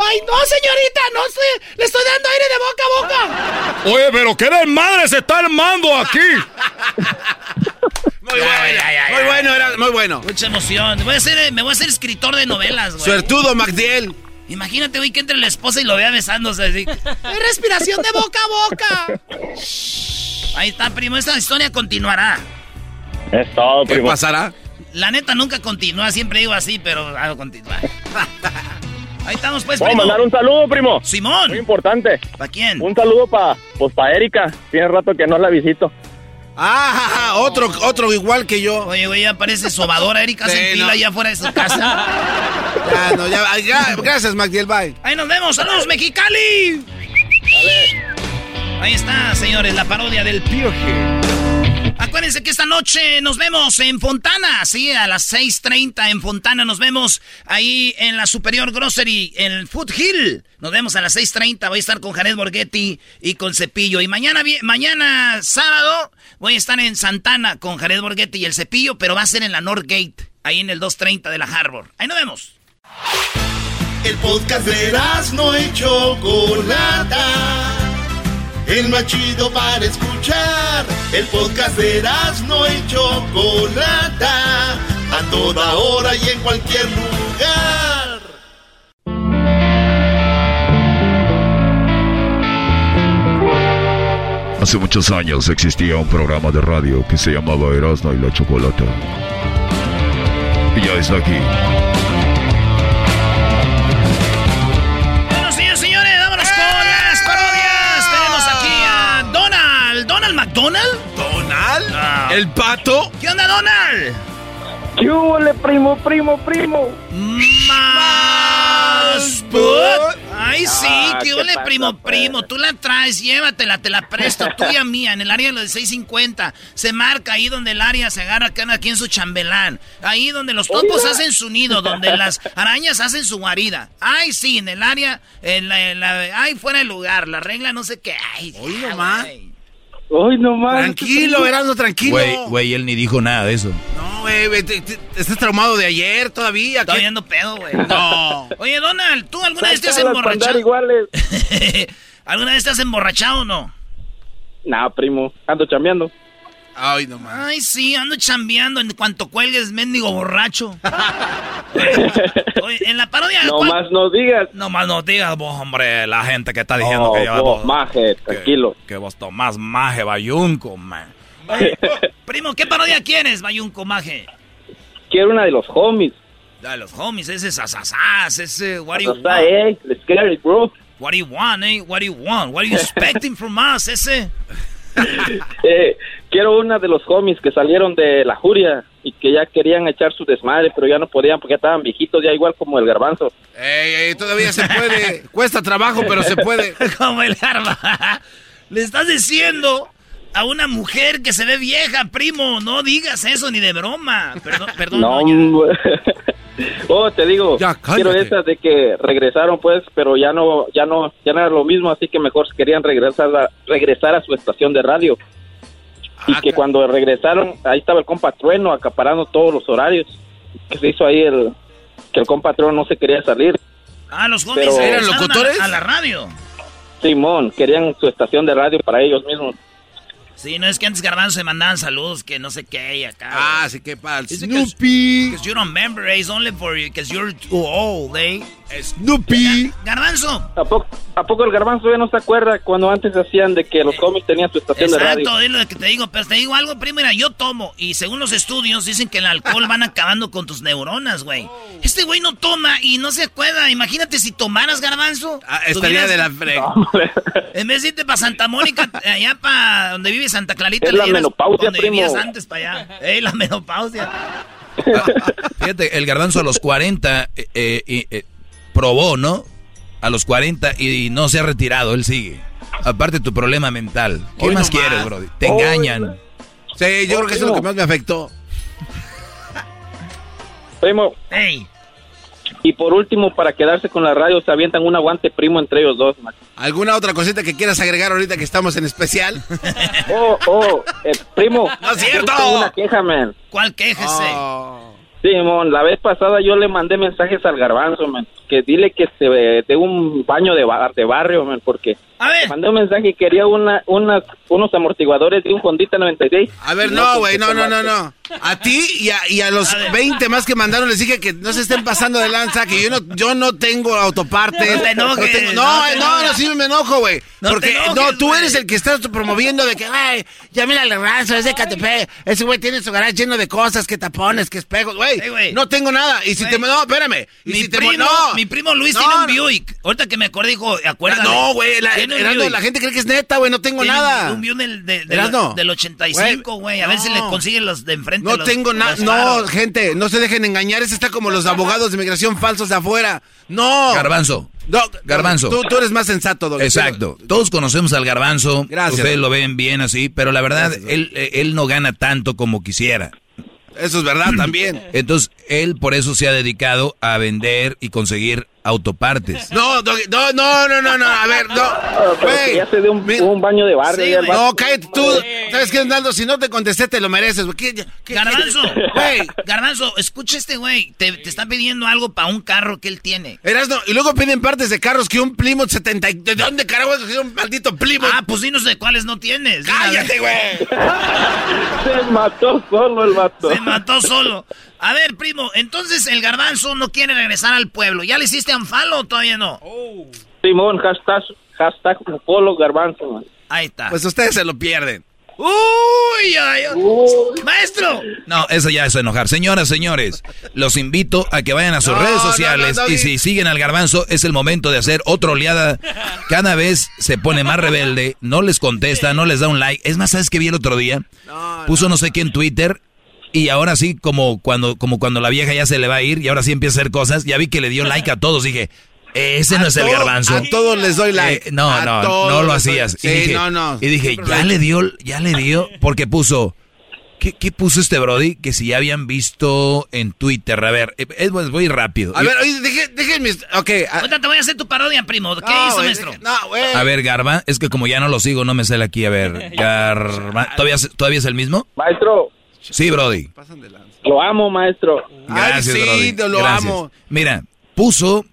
Ay, no, señorita, no estoy, le estoy dando aire de boca a boca. Oye, pero qué desmadre se está armando aquí. Muy bueno, muy bueno, era muy bueno. Mucha emoción. Voy a ser, me voy a hacer escritor de novelas, güey. Suertudo, MacDiel. Imagínate, güey, que entre la esposa y lo vea besándose así. Es respiración de boca a boca. Ahí está, primo. Esta historia continuará. Es todo, ¿Qué primo. pasará? La neta nunca continúa. Siempre digo así, pero algo continúa. Ahí estamos, pues, ¿Puedo primo. mandar un saludo, primo? Simón. Muy importante. ¿Para quién? Un saludo para pues pa Erika. Tiene rato que no la visito. Ah, otro, otro igual que yo. Oye, güey, ya parece sobadora. Erika Sí, se enfila no. allá afuera de su casa. Ya, no, ya, gracias, MacDiel, bye. Ahí nos vemos. ¡Saludos, Mexicali! Ahí está, señores, la parodia del Pioje. Acuérdense que esta noche nos vemos en Fontana, sí, a las 6.30 en Fontana nos vemos ahí en la Superior Grocery, en Foothill. Nos vemos a las 6.30, voy a estar con Jared Borghetti y con Cepillo. Y mañana, mañana sábado voy a estar en Santana con Jared Borghetti y el Cepillo, pero va a ser en la Northgate, ahí en el 230 de la Harbor. Ahí nos vemos. El podcast de no y Chocolata. El más chido para escuchar. El podcast de no y Chocolata. A toda hora y en cualquier lugar. Hace muchos años existía un programa de radio que se llamaba Erasmo y la Chocolata. Y ya está aquí. ¿El pato? ¿Qué onda, Donald? ¿Qué hubo, primo, primo, primo? Más put. Ay, sí, Ah, qué ¿qué ole, primo, pues? primo. Tú la traes, llévatela, te la presto, tuya mía, en el área de los 650. Se marca ahí donde el área se agarra cada aquí en su chambelán. Ahí donde los topos Oiga. hacen su nido, donde las arañas hacen su guarida. Ay, sí, en el área, en la, en la- ay, fuera de lugar, la regla no sé qué. Ay, Hoy ya, Hoy nomás. Tranquilo, Erasmo, tranquilo. Güey, güey, él ni dijo nada de eso. No, güey, estás traumado de ayer todavía. Estoy ¿qué? viendo pedo, güey. No. Oye, Donald, ¿tú alguna vez te has emborrachado? iguales. ¿Alguna vez te has emborrachado o no? Nah, primo, ando chambeando. Ay, no más. Ay, sí, ando chambeando en cuanto cuelgues, mendigo borracho. Oye, en la parodia... No ¿cuál- más no digas. No más no digas vos, hombre, la gente que está No, vos, maje, tranquilo. Que vos tomás maje bayunco, man. Oye, primo, ¿qué parodia quieres, bayunco maje? Quiero una de los homies. De los homies, ese sasasas, ese what do you want? eh, let's get it, bro. What do you want, eh? What do you want? What are you expecting from us, ese? Eh, quiero una de los homies que salieron de la juria y que ya querían echar su desmadre, pero ya no podían porque ya estaban viejitos, ya igual como el garbanzo. Ey, ey, todavía se puede. Cuesta trabajo, pero se puede. Como el garba. Le estás diciendo a una mujer que se ve vieja, primo. No digas eso ni de broma. Perdón, perdón. No, oh, te digo, quiero esas de que regresaron, pues, pero ya no, ya no, ya no era lo mismo, así que mejor querían regresar a, regresar a su estación de radio. Y que cuando regresaron, ahí estaba el compa Trueno acaparando todos los horarios. Que se hizo ahí el, que el compa Trueno no se quería salir. Ah, los homies ¿Eran a locutores? A, la radio. Simón, querían su estación de radio para ellos mismos. Sí, no es que antes Garbanzo se mandaban saludos que no sé qué y acá. Ah, sí que pal. Snoopy. Because you don't remember, eh, it's only for because you're too old, eh. Snoopy. Garbanzo. ¿A poco, ¿A poco el garbanzo ya no se acuerda cuando antes hacían de que los cómics tenían su estación de radio? Exacto, es lo que te digo, pero te digo algo, primo, mira, yo tomo, y según los estudios dicen que el alcohol van acabando con tus neuronas, güey. Este güey no toma y no se acuerda, imagínate si tomaras garbanzo. Ah, estaría de la fre. En vez de irte para Santa Mónica, allá para donde vive Santa Clarita, Es la menopausia, donde primo. vivías antes para allá. Ey, la menopausia. Fíjate, el garbanzo a los 40 eh, eh, eh, probó, ¿no? A los 40 y, no se ha retirado, él sigue. Aparte tu problema mental. ¿Qué Hoy más nomás. quieres, bro? Te Hoy, engañan. Sí, yo creo que eso es lo que más me afectó. Primo. Y por último, para quedarse con la radio, se avientan un aguante primo entre ellos dos. man. ¿Alguna otra cosita que quieras agregar ahorita que estamos en especial? Oh, oh, eh, primo. ¡No es cierto! una queja, man. ¿Cuál quejese? Sí, mon, la vez pasada yo le mandé mensajes al garbanzo, que dile que se de un baño de, bar, de barrio, porque le mandé un mensaje y quería una, unas, unos amortiguadores de un Hondita 96. A ver, no, güey, no, no, no, no. A ti y a, y a los 20 más que mandaron les dije que no se estén pasando de lanza, que yo no, yo no tengo autopartes. No te enojes, tengo- no no, te no, no, sí me enojo, güey. No te porque enojes, no, tú güey. eres el que estás promoviendo de que, ay, ya mira el ranzo, ese Catepec, ese güey tiene su garage lleno de cosas, que tapones, que espejos, güey. No tengo nada. Y si te, no, espérame. Y Mi si te, primo, no. mi primo Luis No, tiene un no. Buick. Ahorita que me acordé, dijo, acuérdate. No, güey, la, gente cree que es neta, güey, no tengo Tiene nada. Un del, de- Erasmo. del 85, güey. A ver si le consiguen los de enfrente. No los- tengo nada. No, gente, no se dejen engañar. Ese está como los abogados de inmigración falsos de afuera. No. Garbanzo. No, Garbanzo. Tú, tú eres más sensato, Doggy. Exacto. Todos conocemos al garbanzo. Gracias. Ustedes lo ven bien así, pero la verdad, él, eh, él no gana tanto como quisiera. Eso es verdad también. Entonces, él por eso se ha dedicado a vender y conseguir autopartes. No, no, no, no, no, no, a ver, no. Que ya se dé un, un baño de barrio. Sí, güey. no, cállate tú. ¿Sabes qué, Naldo? Si no te contesté, te lo mereces, güey. ¿Qué- qué- Garbanzo, Güey. Garbanzo, escucha este güey. Te, te está pidiendo algo para un carro que él tiene. Erasno, y luego piden partes de carros que un Plymouth 70. y- ¿De dónde carajo es un maldito Plymouth? Ah, pues sí, no sé cuáles no tienes. ¡Cállate, güey! Se mató solo el vato. Se mató solo. A ver, primo, entonces el garbanzo no quiere regresar al pueblo. ¿Ya le hiciste anfalo o todavía no? Simón, hashtag, hashtag Polo Garbanzo, man. Ahí está. Pues ustedes se lo pierden. Uy, ay, ay. Maestro. No, eso ya es enojar. Señoras, señores, los invito a que vayan a sus No, redes no, no, sociales y si siguen al garbanzo es el momento de hacer otra oleada. Cada vez se pone más rebelde, no les contesta, no les da un like. Es más, ¿sabes qué vi el otro día? Puso no sé qué en Twitter y ahora sí, como cuando, como cuando la vieja ya se le va a ir y ahora sí empieza a hacer cosas, ya vi que le dio like a todos. Dije, ese no es el garbanzo. A todos les doy like. Eh, no, A no, todos no lo hacías. Sí, y dije, no, no. Y dije, ya le dio, ya le dio, porque puso, ¿qué, qué puso este Brody? Que si ya habían visto en Twitter. A ver, eh, es, voy rápido. A ver, oye, deje- déjenme. Ok. Ahorita te voy a hacer tu parodia, primo. ¿Qué No, hizo, güey, maestro? No, güey. A ver, Garba, es que como ya no lo sigo, no me sale aquí. A ver, Garba, ¿todavía, ¿todavía es el mismo? Maestro, Sí, Brody. lo amo, maestro. Gracias, sí, Brody. lo Gracias. amo. Mira, puso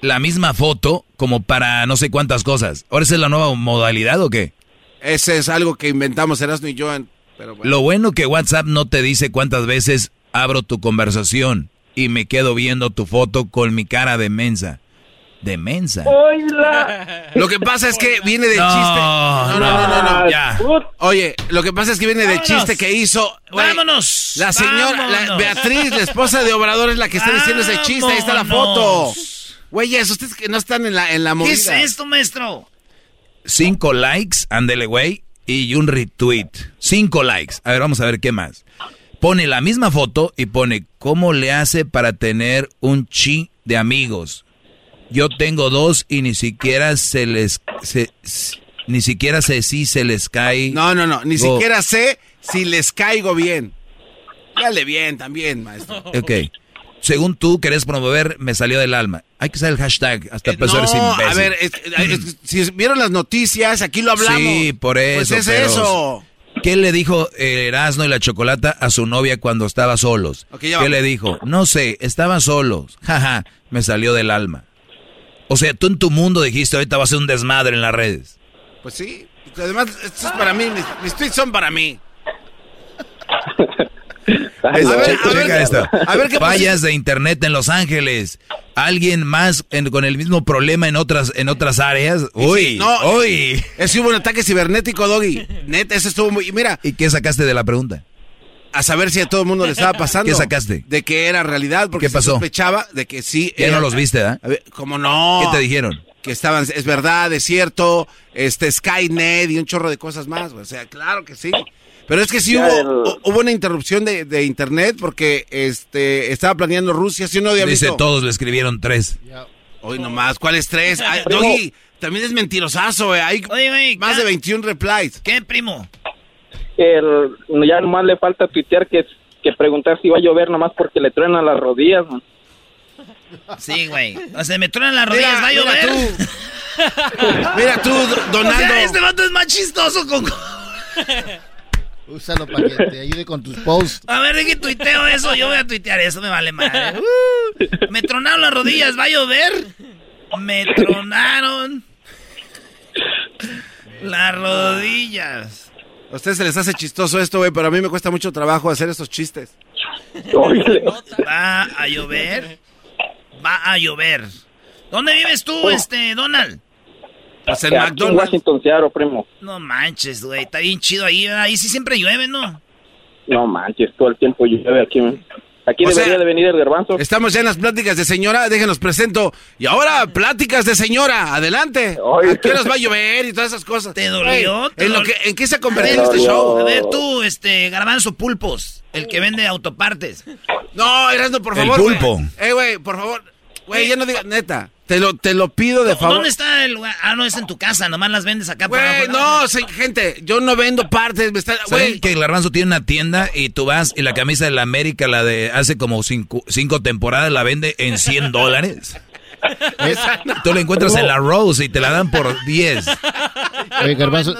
la misma foto como para no sé cuántas cosas. ¿Ahora esa es la nueva modalidad o qué? Ese es algo que inventamos Erasmo y yo. en- Pero bueno. Lo bueno que WhatsApp no te dice cuántas veces abro tu conversación y me quedo viendo tu foto con mi cara de mensa. De mensa. Lo que pasa es que viene de No, chiste. No, no, no, no, no. Ya. Oye, lo que pasa es que viene de Vámonos. chiste que hizo. Vámonos. La señora, la. Beatriz, la esposa de Obrador, es la que está diciendo ese chiste. Ahí está la foto. Güeyes, ustedes que no están en la, en la ¿Qué movida. es esto, maestro? Cinco likes, ándele, güey, y un retweet. Cinco likes. A ver, vamos a ver qué más. Pone la misma foto y pone cómo le hace para tener un chi de amigos. Yo tengo dos y ni siquiera se les... se- ni siquiera sé si se les cae... No, no, no. Ni Go. siquiera sé si les caigo bien. Dale bien también, maestro. Ok. Según tú querés promover, me salió del alma. Hay que usar el hashtag hasta Eh, no, imbécil. a ver, es- es- si vieron las noticias, aquí lo hablamos. Sí, por eso. Pues es pero- eso. ¿Qué le dijo eh, Erasmo y la Chocolata a su novia cuando estaba solos? ¿Qué le dijo? No sé, estaban solos. Jaja, me salió del alma. O sea, tú en tu mundo dijiste, ahorita va a ser un desmadre en las redes. Pues sí. Además, esto es para mí. Mis, mis tweets son para mí. A ver, a ver, checa esto. a ver qué Fallas de internet en Los Ángeles. Alguien más en- con el mismo problema en otras en otras áreas. Uy, no, uy. Es hubo un ataque cibernético, Doggy. Neta, eso estuvo muy. Mira, ¿Y qué sacaste de la pregunta? A saber si a todo el mundo le estaba pasando. ¿Qué sacaste? De que era realidad, porque ¿Qué pasó? se sospechaba de que sí. Ya era- no los viste, ¿ah? A ver, ¿Cómo no? ¿Qué te dijeron? Que estaban, es verdad, es cierto, este Skynet y un chorro de cosas más. güey. O sea, claro que sí. Pero es que sí Ya hubo, el- hubo una interrupción de, de internet porque este estaba planeando Rusia, si no, Dice, visto? todos le escribieron tres. Hoy nomás, ¿cuál es tres? Ay, Doggy, también es mentirosazo, güey. Hay Oye, más de 21 replies. ¿Qué, primo? El, ya nomás le falta tuitear que, que preguntar si va a llover nomás porque le truenan las rodillas, man. Sí, güey. O sea, me truenan las rodillas, Mira, va a mira llover. Mira tú, O Donaldo. sea, este vato es más chistoso con... Úsalo para que te ayude con tus posts. A ver, que tuiteo eso, yo voy a tuitear eso, me vale madre. Uh, me tronaron las rodillas, ¿va a llover? Me tronaron las rodillas. A ustedes se les hace chistoso esto, güey, pero a mí me cuesta mucho trabajo hacer estos chistes. ¿Va a llover? Va a llover. ¿Dónde vives tú, este, Donald? Pues en Aquí en McDonald's. Washington, Seattle, primo. No manches, güey, está bien chido ahí, ahí sí siempre llueve, ¿no? No manches, todo el tiempo llueve aquí, man. Aquí O debería sea, de venir el garbanzo. Estamos ya en las pláticas de señora, déjenos presento. Y ahora, pláticas de señora, adelante. Ay. ¿A qué horas va a llover y todas esas cosas? ¿Te dolió? ¿Te ¿en, lo que, ¿En qué se ha convertido ver, este show? A ver, tú, este, Garbanzo Pulpos, el que vende autopartes. No, Erasmo, por El favor. güey. pulpo. Eh, güey, por favor. Güey, ya no digas, neta. Te lo, te lo pido de favor. ¿Dónde está el lugar? Ah, no, es en tu casa, nomás las vendes acá Güey, no, sí, gente, yo no vendo partes, me está, ¿Saben güey. que el garbanzo tiene una tienda y tú vas y la camisa de la América, la de hace como cinco, cinco temporadas, la vende en 100 dólares? Tú la encuentras en la Rose y te la dan por 10. Oye, Garbanzo.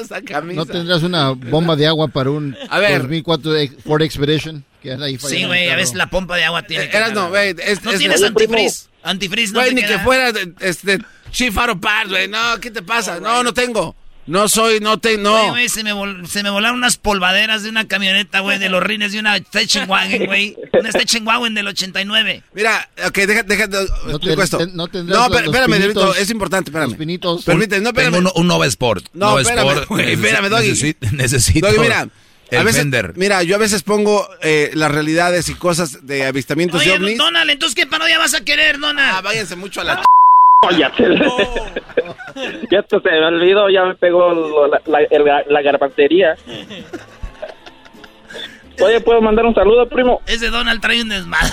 ¿no tendrás una bomba de agua para un A ver. 2004 de Ford Expedition? Que anda ahí Sí, güey, a veces la pompa de agua tiene. güey, es, ¿No es- tienes antifriz? Antifriz no Güey, te ni queda. que fuera este Chief Auto Parts, güey. No, ¿qué te pasa? No, no tengo. No soy, no te, no. Güey, güey, se me, vol- se me volaron unas polvaderas de una camioneta, güey, de los rines de una station wagon, güey. Una station wagon del 89. Mira, ok, deja, deja, no, explico te- esto. te- no tendrás no, los- espérame, los espérame, pinitos, es importante, espérame. los pinitos. Permíteme, no, espérame. Tengo un, un Nova Sport. No, Nova espérame, Sport. güey, espérame, Doggy. necesi- Necesito. Doggy, mira, el a veces, Fender. mira, yo a veces pongo eh, las realidades y cosas de avistamientos de Oye, ovnis. Donald, entonces, ¿qué parodia vas a querer, Donald? Ah, váyanse mucho a la... ya te... ya te se me olvidó, ya me pegó la, la, el- la garbantería. Oye, ¿puedo mandar un saludo, primo? Ese Donald trae un desmadre.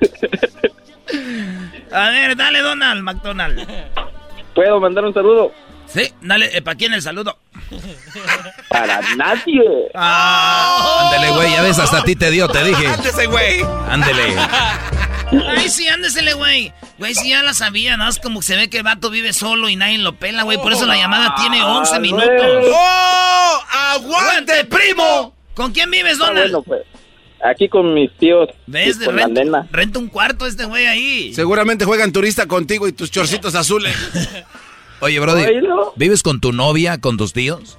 A ver, dale, Donald, McDonald. ¿Puedo mandar un saludo? Sí, dale, ¿para quién el saludo? Para nadie. Ah. Ándele, güey, ya ves, hasta a ti te dio, te dije. Ándese, güey. Ándele. Ay, sí, ándesele, güey. Güey, sí, ya la sabía, ¿no? Es como que se ve que el vato vive solo y nadie lo pela, güey. Por eso la llamada tiene 11 minutos. ¡Oh! ¡Aguante, primo! ¿Con quién vives, Ah, Donald? bueno, pues. Aquí con mis tíos. ¿Ves? con la Renta, nena. renta un cuarto este güey ahí. Seguramente juegan turista contigo y tus chorcitos azules. Oye, Brody. ¿vives con tu novia, con tus tíos?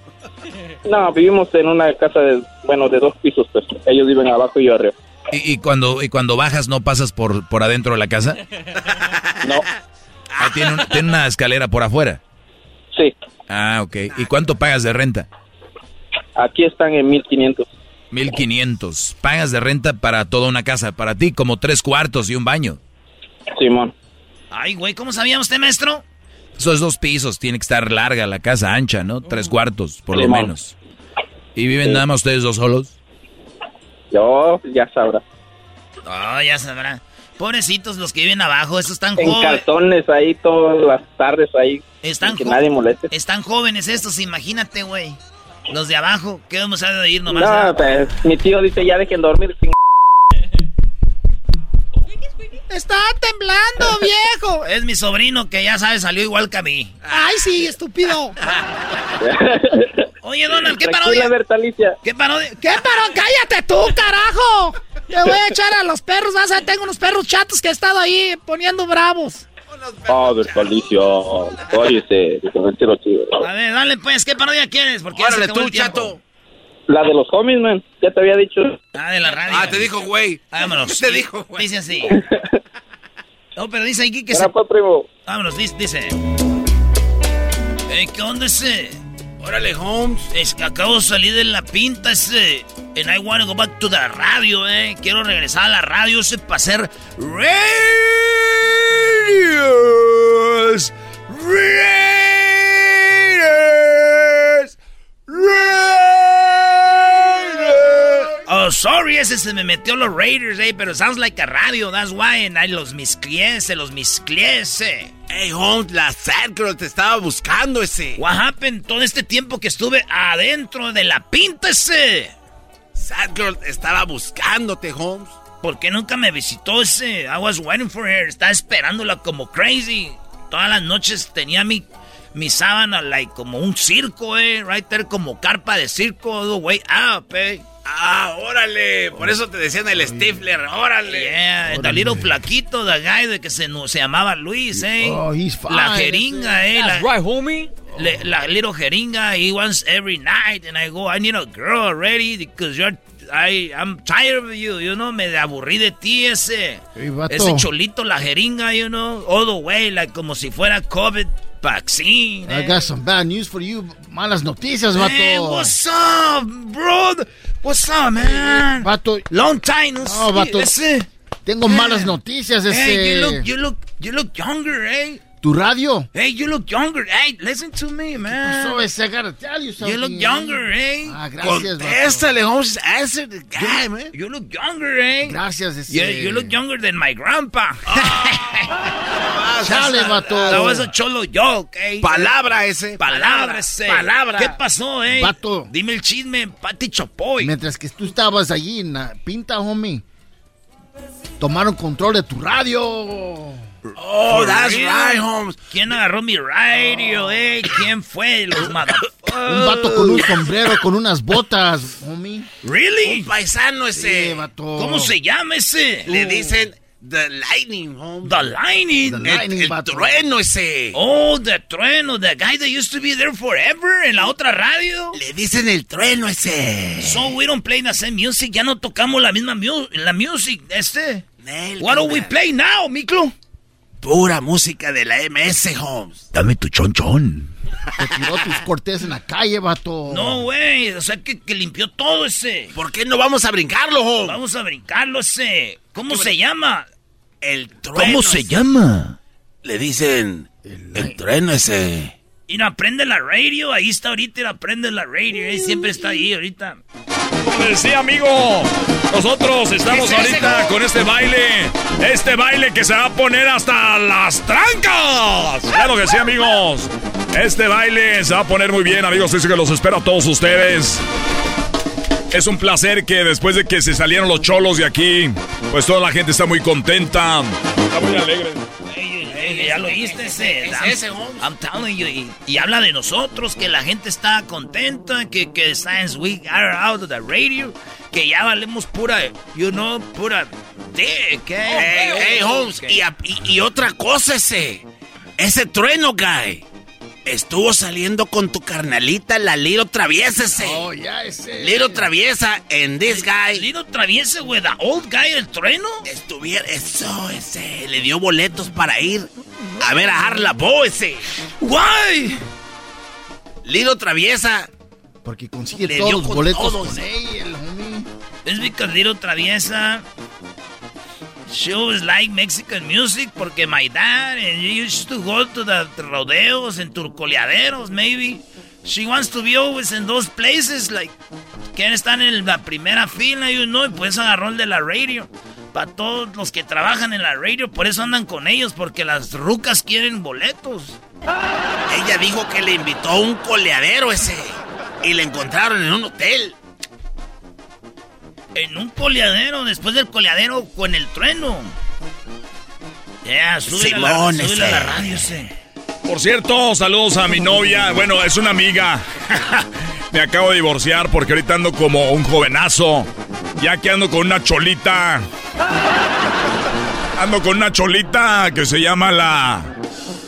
No, vivimos en una casa de, bueno, de dos pisos, pues. Ellos viven abajo y yo arriba. ¿Y, y cuando, y cuando bajas no pasas por, por adentro de la casa? No. Ah, ¿tiene, un- ¿Tiene una escalera por afuera? Sí. Ah, ok. ¿Y cuánto pagas de renta? Aquí están en 1500. 1500. Pagas de renta para toda una casa. Para ti, como tres cuartos y un baño. Simón. Ay, güey, ¿cómo sabía usted, maestro? Esos dos pisos, tiene que estar larga la casa, ancha, ¿no? Tres cuartos, por lo menos. ¿Y viven Sí. nada más ustedes dos solos? Yo, ya sabrá. Oh, ya sabrá. Pobrecitos los que viven abajo, esos están En jóvenes. cartones ahí todas las tardes ahí. Están, que nadie moleste. están jóvenes estos, imagínate, güey. Los de abajo, ¿qué vamos a de ir nomás? No, pues, mi tío dice ya dejen dormir. sin- Está temblando, viejo. Es mi sobrino que ya sabes, salió igual que a mí. Ay, sí, estúpido. Oye, Donald, ¿qué parodia? Bertalicia. ¿Qué parodia? ¿Qué parodia? ¡Cállate tú, carajo! Te voy a echar a los perros, vas a ver, tengo unos perros chatos que he estado ahí poniendo bravos. Oh, Bertalicia. Óyese, diferente lo chido. A ver, dale pues, ¿qué parodia quieres? Porque Órale tú, chato. La de los homies, man. Ya te había dicho. Ah, de la radio. Ah, te dijo, güey. Vámonos. Te dijo, güey. Dice así. No, pero dice aquí que se... pues, primo. Vámonos, dice... dice. Eh, ¿Qué onda ese? Órale, Holmes. Es que acabo de salir de la pinta ese. And I want to go back to the radio, eh. Quiero regresar a la radio ese para hacer Raiders. Raiders. Raiders. Oh, sorry, ese se me metió los Raiders, eh. Pero sounds like a radio, that's why. And I los miscliese, los miscliese. Hey, Holmes, la sad girl te estaba buscando ese. What happened todo este tiempo que estuve adentro de la pinta ese? Sad girl estaba buscándote, Holmes. ¿Por qué nunca me visitó ese? I was waiting for her. Estaba esperándola como crazy. Todas las noches tenía mi, mi sábana like como un circo, eh. Right there como carpa de circo, the way up, eh. Ah, órale. Por eso te decían el Stifler. Órale. Yeah, the little flaquito, the guy de que se, se llamaba Luis, eh. Oh, he's fine. La jeringa, eh. That's la, right, homie. le- la little jeringa, he wants every night, and I go, I need a girl already because you're, I, I'm tired of you, you know, me aburrí de ti ese, Hey, ese cholito, la jeringa, you know, all the way, like como si fuera COVID vaccine. I eh. got some bad news for you. Malas noticias, vato. Hey, what's up, bro? What's up, man? Vato, Long time no, vato. ese. tengo malas noticias, Hey, ese. you look, you look, you look younger, eh? Tu radio. Hey, you look younger. Hey, listen to me, man. So, ese, I gotta tell you something. You look younger, eh? Ah, gracias. Contéstale, Holmes. Answer the guy, man. You look younger, eh? Gracias, ese. You, you look younger than my grandpa. Chale, vato. That was a cholo joke, eh? Palabra ese. Palabra, ese. Palabra. ¿Qué pasó, eh? Vato. Dime el chisme, Pati Chopoy. Mientras que tú estabas allí en la pinta, homie, tomaron control de tu radio. Oh, For that's real? right, Holmes. ¿Quién agarró mi radio, eh? ¿Quién fue? Los motherfuckers. Un vato con un sombrero, con unas botas, homie. ¿Really? Un paisano ese. Sí, vato. ¿Cómo se llama ese? Le dicen The lightning, home. The lightning. The lightning, el, el trueno ese. Oh, the trueno. The guy that used to be there forever en la otra radio. Le dicen el trueno ese. So we don't play the same music. Ya no tocamos la misma mu la music, este. What do we play now, Miklo? Pura música de la MS, Holmes. Dame tu chonchón. Te tiró tus cortes en la calle, vato. No, güey. O sea, que, que, limpió todo ese. ¿Por qué no vamos a brincarlo, Holmes? Vamos a brincarlo ese. ¿Cómo se llama? El trueno. ¿Cómo se llama? Le dicen el, el trueno ese. Y no aprende la radio, ahí está ahorita, y aprende la radio, y siempre está ahí ahorita. Como decía, amigo, nosotros estamos ¿Es ahorita con este baile, este baile que se va a poner hasta las trancas. Claro que sí, amigos. Este baile se va a poner muy bien, amigos, dice que los espero a todos ustedes. Es un placer que después de que se salieron los cholos de aquí, pues toda la gente está muy contenta. Está muy alegre. Ya lo oíste ese. Es ese, I'm telling you. Y, y, habla de nosotros, que la gente está contenta, que, que Science Week are out of the radio, que ya valemos pura, you know, pura dick, eh. Hey, hey, Holmes, y, y, y otra cosa ese. Ese trueno, guy. Estuvo saliendo con tu carnalita, la Liro Traviesa ese. Oh, ya ese. Liro Traviesa en this guy. Liro Traviesa, güey, the old guy, el trueno. Estuviera, eso, ese. Le dio boletos para ir a ver a Harla Bo ese. Why? Liro Traviesa. Porque consigue todos los boletos todos. con él, el homie. Es because Liro Traviesa she was like Mexican music porque my dad and you used to go to the rodeos and turcoleaderos maybe. She wants to be always in those places like quieren estar en la primera fila you know, y pues agarró el de la radio. Para todos los que trabajan en la radio, por eso andan con ellos, porque las rucas quieren boletos. Ella dijo que le invitó a un coleadero ese y le encontraron en un hotel. En un coleadero, después del coleadero con el trueno. Ya, yeah, sube la, la, la radio ese. Por cierto, saludos a mi novia. Bueno, es una amiga. Me acabo de divorciar porque ahorita ando como un jovenazo. Ya que ando con una cholita. Ando con una cholita que se llama la...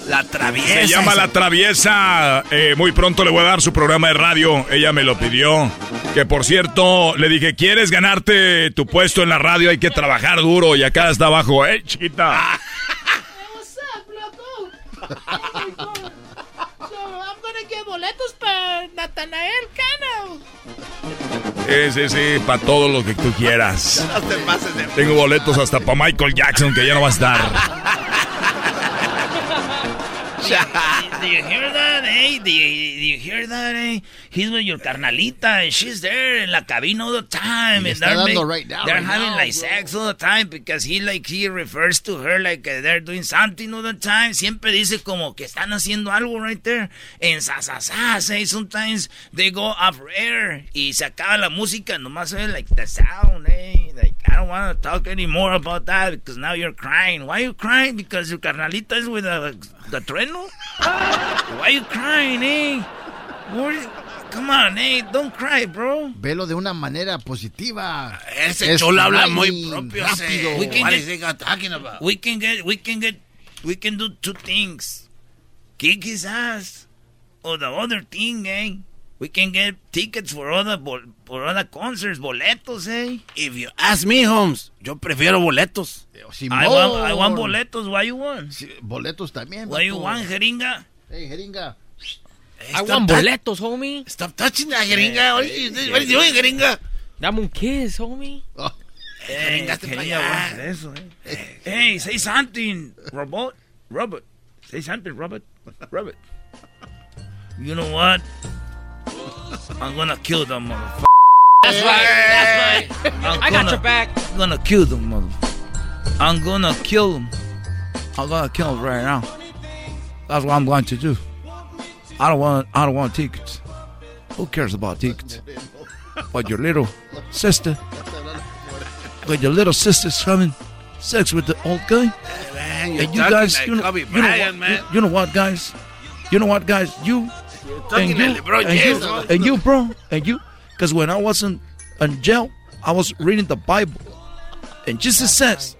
La traviesa. Se llama La Traviesa. Eh, muy pronto le voy a dar su programa de radio. Ella me lo pidió. Que por cierto, le dije, ¿quieres ganarte tu puesto en la radio? Hay que trabajar duro. Y acá está abajo, ¿eh, chiquita? Boletos para Natanael Cano. Sí, sí, sí, para todo lo que tú quieras. No te pases de... Tengo boletos hasta para Michael Jackson, que ya no va a estar. do you hear that, eh? Do you, do you hear that, eh? He's with your carnalita, and she's there in la cabina all the time. And they're, make, right now, they're right having now, like bro. sex all the time because he like he refers to her like uh, they're doing something all the time. Siempre dice como que están haciendo algo right there. En sasasas, eh? Sometimes they go off air y se acaba la música, nomás se like the sound, eh? Like I don't want to talk anymore about that because now you're crying. Why are you crying? Because your carnalita is with a, the trueno? Why are you crying, eh? What- Come on, eh? Don't cry, bro. Velo de una manera positiva. Ese Es cholo habla muy propio. rápido. ese. We can What get- is he talking about? We can get, we can get, we can do two things. Kick his ass. Or the other thing, eh? We can get tickets for other, bol- for other concerts, boletos, eh? If you ask me, Holmes, yo prefiero boletos. I want, I want boletos. Why you want? boletos también. Why you want, jeringa? Hey, jeringa. I want boletos, homie. Stop touching that jeringa. What are you, what are you doing, jeringa? Dame un kiss, homie. Eh, Jeringaste para jeringa, allá. guarda eso, eh. Hey, say something, Robot. Robert. Say something, Robert. Robert. You know what? I'm gonna kill them motherfucker. That's right. That's right. I'm I got gonna- your back. I'm gonna kill them, mother. I'm gonna kill them. I'm gonna kill them right now. That's what I'm going to do. I don't want. I don't want tickets. Who cares about tickets? But your little sister, but your little sister's having sex with the old guy. Man, you're And you guys, you know, you know what, man. you, you know what, guys? You know what, guys? You talking and you, like LeBron and, James, you bro. and you, bro, and you, because when I was in, in jail, I was reading the Bible, and Jesus says,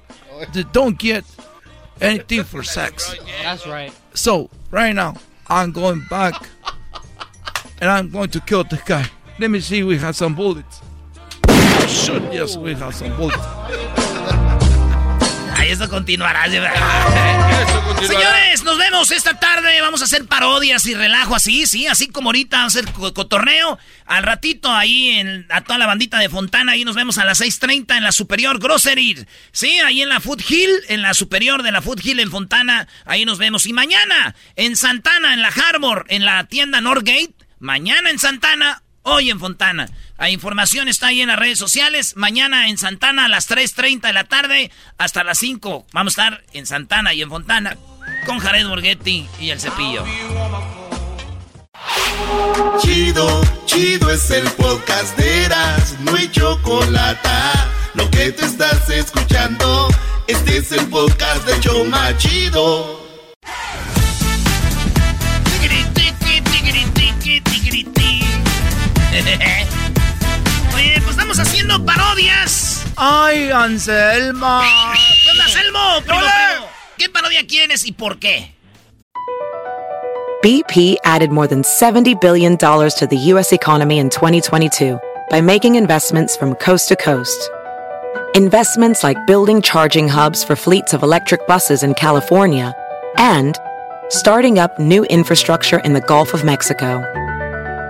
they don't get anything for sex. That's right. So right now, I'm going back, and I'm going to kill the guy. Let me see. We have some bullets. Shoot! yes, we have some bullets. Esto continuará. Señores, nos vemos esta tarde. Vamos a hacer parodias y relajo así, sí, así como ahorita vamos a hacer co- cotorreo. Al ratito ahí en, a toda la bandita de Fontana, ahí nos vemos a las 6.30 en la Superior Grocery. Sí, ahí en la Food Hill, en la Superior de la Food Hill en Fontana, ahí nos vemos. Y mañana en Santana, en la Harbor, en la tienda Northgate. Mañana en Santana, hoy en Fontana. La información está ahí en las redes sociales. Mañana en Santana a las 3.30 de la tarde hasta las 5. Vamos a estar en Santana y en Fontana con Jared Borghetti y el cepillo. Chido, chido es el podcast de Eras, no hay chocolate. Lo que te estás escuchando, este es el podcast de Choma Chido. Oye, pues estamos haciendo parodias. Ay, Anselmo. ¿Qué onda, Anselmo? Primo, primo. ¿Qué parodia quieres y por qué? BP added more than $70 billion to the U.S. economy in 2022 by making investments from coast to coast. Investments like building charging hubs for fleets of electric buses in California and starting up new infrastructure in the Gulf of Mexico.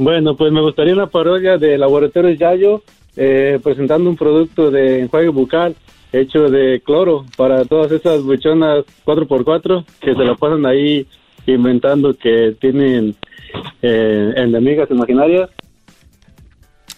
Bueno, pues me gustaría una parodia de Laboratorios Yayo eh, presentando un producto de enjuague bucal hecho de cloro para todas esas buchonas 4x4 que se la pasan ahí inventando que tienen eh, enemigas imaginarias.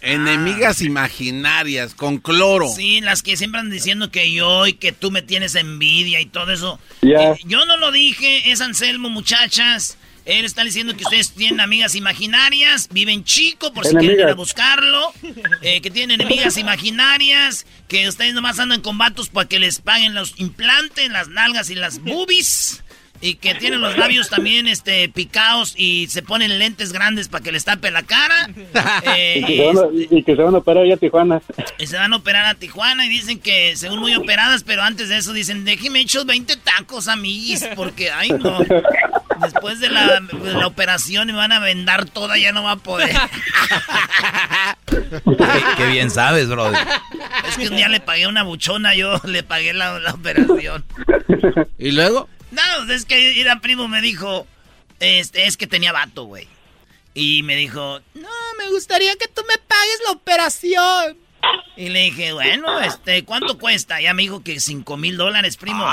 Enemigas imaginarias con cloro. Sí, las que siempre andan diciendo que yo y que tú me tienes envidia y todo eso. Ya. Eh, yo no lo dije, es Anselmo, muchachas. Él está diciendo que ustedes tienen amigas imaginarias, viven chico por si quieren ir a buscarlo, eh, que tienen enemigas imaginarias, que ustedes nomás andan con vatos para que les paguen los implantes, las nalgas y las boobies. Y que tienen los labios también este, picados y se ponen lentes grandes para que les tape la cara. Eh, y, que se van a, y que se van a operar allá a Tijuana. y se van a operar a Tijuana y dicen que según muy operadas, pero antes de eso dicen, déjeme echar 20 tacos, amiguis, porque, ay, no. Después de la, de la operación me van a vendar toda, ya no va a poder. Qué, qué bien sabes, bro. Es que un día le pagué una buchona, yo le pagué la, la operación. ¿Y luego? No, es que era primo me dijo, este, es que tenía vato, güey. Y me dijo, No, me gustaría que tú me pagues la operación. Y le dije, bueno, este, ¿cuánto cuesta? Ya me dijo que cinco mil dólares, primo.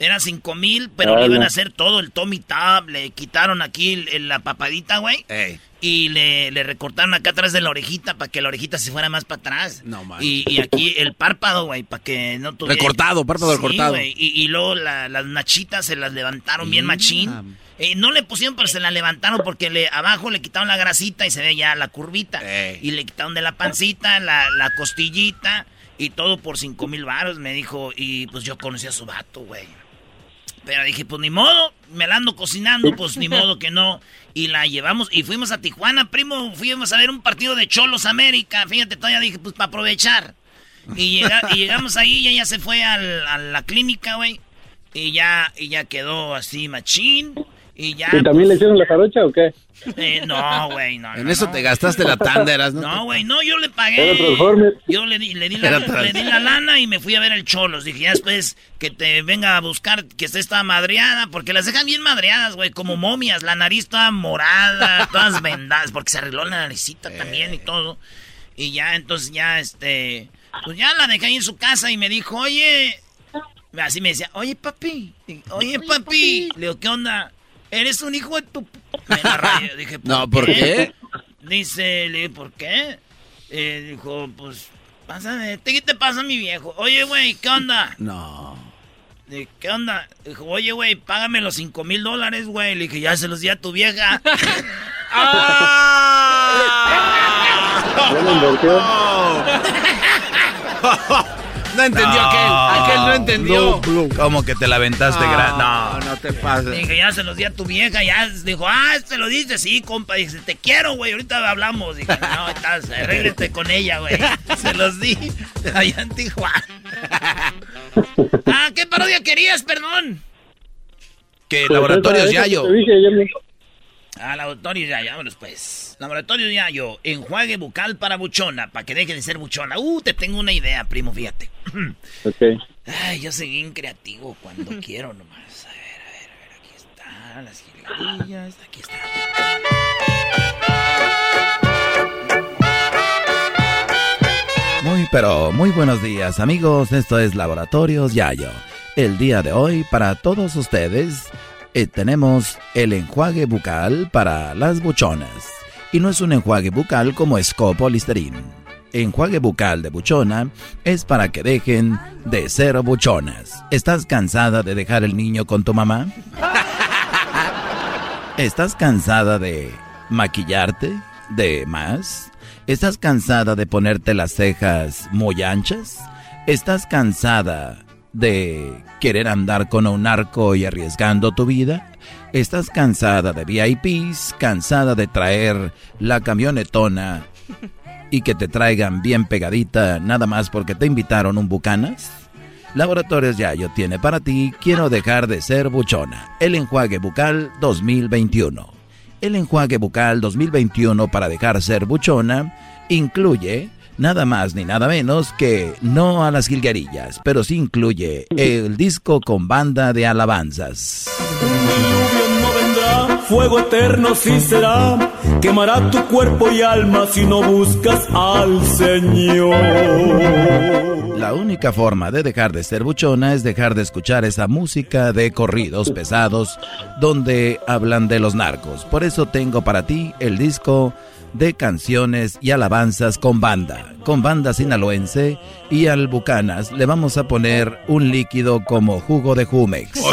Era cinco mil, pero le iban a hacer todo el Tommy Tab. Le quitaron aquí la papadita, güey. Y le, le recortaron acá atrás de la orejita para que la orejita se fuera más para atrás. No, man. Y, y aquí el párpado, güey, para que no tuviera... Recortado, párpado Sí, recortado. Y, y luego la- las nachitas se las levantaron bien machín. Eh, no le pusieron, pero se la levantaron porque le, abajo le quitaron la grasita y se ve ya la curvita. Y le quitaron de la pancita, la, la costillita y todo por cinco mil varos, me dijo. Y pues yo conocí a su vato, güey. Pero dije, pues ni modo, me la ando cocinando, pues ni modo que no. Y la llevamos y fuimos a Tijuana, primo, fuimos a ver un partido de Cholos América. Fíjate, todavía dije, pues para aprovechar. Y, llega- y llegamos ahí y ella se fue al- a la clínica, güey. Y ya, y ya quedó así machín. Y ya. ¿Y también le hicieron la jarocha o qué? Eh, no, güey, no. En no, eso no. te gastaste la tanda, eras, ¿no? No, güey, no, yo le pagué. Yo le di, le, di la, Era le di la lana y me fui a ver el Cholos. Dije, ya después que te venga a buscar que esté esta madreada, porque las dejan bien madreadas, güey, como momias. La nariz toda morada, todas vendadas, porque se arregló la naricita también y todo. Y ya, entonces ya, este, pues ya la dejé ahí en su casa y me dijo, oye, Así me decía, oye, papi, oye, papi. Le digo, ¿qué onda? Eres un hijo de tu... Me la rayé. Dije, ¿por No, ¿por qué? Dice, le dije, ¿por qué? Eh, dijo, pues, pásame, ¿qué te pasa, mi viejo? Oye, güey, ¿qué onda? No. Dije, ¿qué onda? Dijo, oye, güey, págame los cinco mil dólares, güey. Le dije, ya se los di a tu vieja. No entendió aquel. Aquel no entendió. ¿Cómo que te la aventaste No, gran- No, no te pases. Dije, ya se los di a tu vieja. Ya dijo, ah, se lo dice, sí, compa. Dice, te quiero, güey. Ahorita hablamos. Dije, no, estás, arréglate con ella, güey. Se los di allá en Tijuana. ah, ¿qué parodia querías, perdón? Que Pues Laboratorios Yayo. que te dije, yo me- Ah, Laboratorios Yayo, vámonos pues. Laboratorios Yayo, enjuague bucal para buchona, para que deje de ser buchona. Uh, te tengo una idea, primo, fíjate. Ok. Ay, yo soy bien creativo cuando quiero nomás. A ver, a ver, a ver, aquí está, las jilguerillas, aquí está. Muy pero muy buenos días amigos, esto es Laboratorios Yayo. El día de hoy para todos ustedes eh, tenemos el enjuague bucal para las buchonas. Y no es un enjuague bucal como Scopo o Listerine. Enjuague bucal de buchona es para que dejen de ser buchonas. ¿Estás cansada de dejar el niño con tu mamá? ¿Estás cansada de maquillarte? ¿De más? ¿Estás cansada de ponerte las cejas muy anchas? ¿Estás cansada de querer andar con un narco y arriesgando tu vida? ¿Estás cansada de VIPs? ¿Cansada de traer la camionetona y que te traigan bien pegadita nada más porque te invitaron un bucanas? Laboratorios Yayo tiene para ti Quiero dejar de ser buchona. El enjuague bucal 2021. El enjuague bucal 2021 para dejar ser buchona incluye nada más ni nada menos que no a las jilguerillas, pero sí incluye el disco con banda de alabanzas. no vendrá, fuego eterno sí será, quemará tu cuerpo y alma si no buscas al Señor. La única forma de dejar de ser buchona es dejar de escuchar esa música de corridos pesados donde hablan de los narcos. Por eso tengo para ti el disco de canciones y alabanzas con banda. Con banda sinaloense y al Bucanas le vamos a poner un líquido como jugo de Jumex.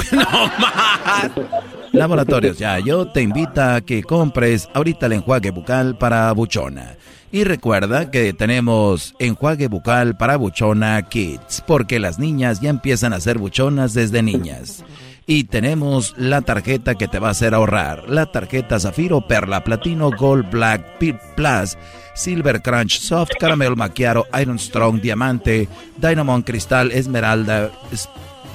Laboratorios Yayo te invita a que compres ahorita el enjuague bucal para buchona. Y recuerda que tenemos enjuague bucal para buchona kids, porque las niñas ya empiezan a ser buchonas desde niñas. Y tenemos la tarjeta que te va a hacer ahorrar, la tarjeta Zafiro, Perla, Platino, Gold, Black, Pit Plus, Silver Crunch, Soft, Caramel Macchiato, Iron Strong, Diamante, Dynamon Cristal, Esmeralda,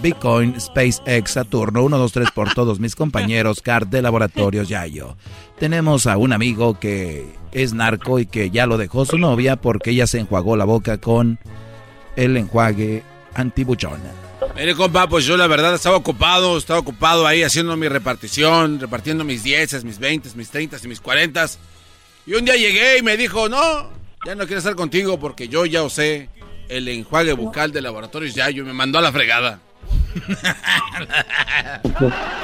Bitcoin, SpaceX, Saturno, 1, 2, 3 por todos mis compañeros, CAR de Laboratorios Yayo. Tenemos a un amigo que es narco y que ya lo dejó su novia porque ella se enjuagó la boca con el enjuague antibuchona. Mire, compa, pues yo la verdad estaba ocupado, estaba ocupado ahí haciendo mi repartición, repartiendo mis 10, mis 20, mis 30 y mis 40. Y un día llegué y me dijo, no, ya no quiero estar contigo porque yo ya usé el enjuague bucal de laboratorios Yayo y me mandó a la fregada.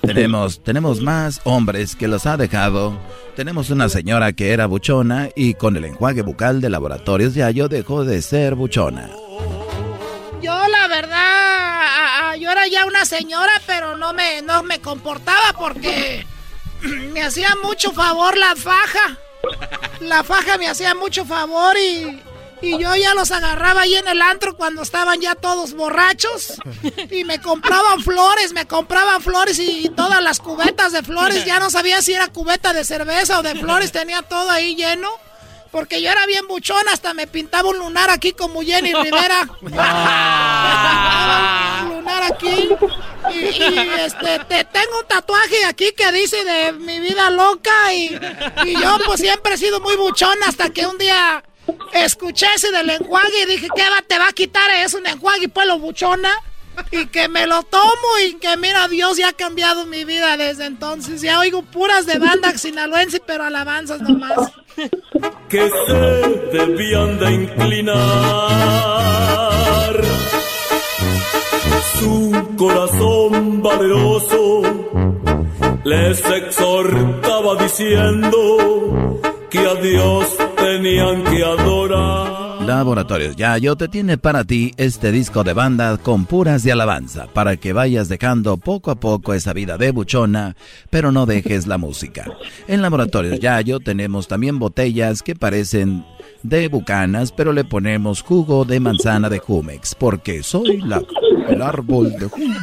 Tenemos, tenemos más hombres que los ha dejado. Tenemos una señora que era buchona y con el enjuague bucal de laboratorios Yayo dejó de ser buchona. Yo era ya una señora, pero no me, no me comportaba porque me hacía mucho favor la faja. La faja me hacía mucho favor y, y yo ya los agarraba ahí en el antro cuando estaban ya todos borrachos. Y me compraban flores, me compraban flores y todas las cubetas de flores. Ya no sabía si era cubeta de cerveza o de flores, tenía todo ahí lleno. Porque yo era bien buchón, hasta me pintaba un lunar aquí como Jenny Rivera. un lunar aquí. Y, y, este, te, tengo un tatuaje aquí que dice de mi vida loca. Y, y yo pues siempre he sido muy buchón hasta que un día escuché ese del enjuague y dije, ¿qué va, te va a quitar? Es un enjuague y pues lo buchona. Y que me lo tomo y que mira, Dios ya ha cambiado mi vida desde entonces. Ya oigo puras de banda sinaloense, pero alabanzas nomás. que se debían de inclinar. Su corazón valeroso les exhortaba diciendo que a Dios tenían que adorar. Laboratorios yo te tiene para ti este disco de banda con puras de alabanza, para que vayas dejando poco a poco esa vida de buchona, pero no dejes la música. En Laboratorios Yayo tenemos también botellas que parecen de bucanas, pero le ponemos jugo de manzana de Jumex, porque soy la, el árbol de Jumex.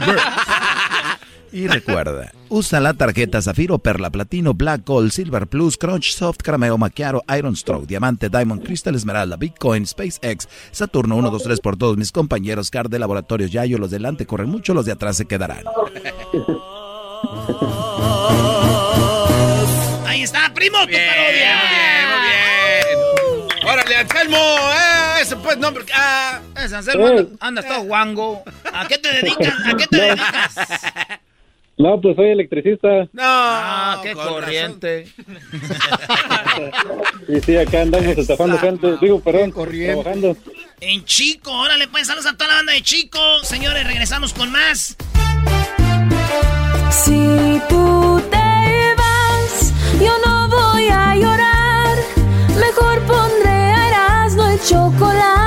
Y recuerda, usa la tarjeta Zafiro, Perla, Platino, Black Gold, Silver Plus, Crunch, Soft, Caramelo, Macchiato, Iron Stroke, Diamante, Diamond, Crystal, Esmeralda, Bitcoin, SpaceX, Saturno 1, 2, 3 por todos mis compañeros, Car de Laboratorios Yayo, los delante corren mucho, los de atrás se quedarán. Ahí está, primo, tu bien, parodia. Muy bien, muy bien. Órale, Anselmo, eh, ese pues nombre. Ah. Ese Anselmo, anda, andas todo guango. ¿A qué te dedicas? ¿A qué te dedicas? No, pues soy electricista. No, ah, qué corriente. y sí, acá andamos estafando gente. Digo, perdón, trabajando. En Chico, órale, pues saludos a toda la banda de Chico. Señores, regresamos con más. Si tú te vas, yo no voy a llorar. Mejor pondré a Erasmo el chocolate,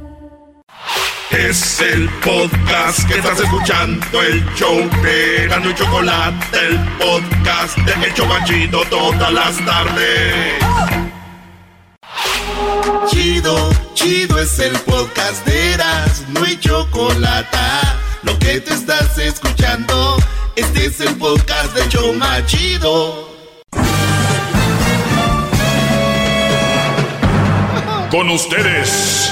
Es el podcast que estás escuchando, el show de y Chocolate, el podcast de El Chocachito todas las tardes. Chido, chido es el podcast de Eras, no hay chocolate. Lo que te estás escuchando, este es el podcast de Choma Chido. Con ustedes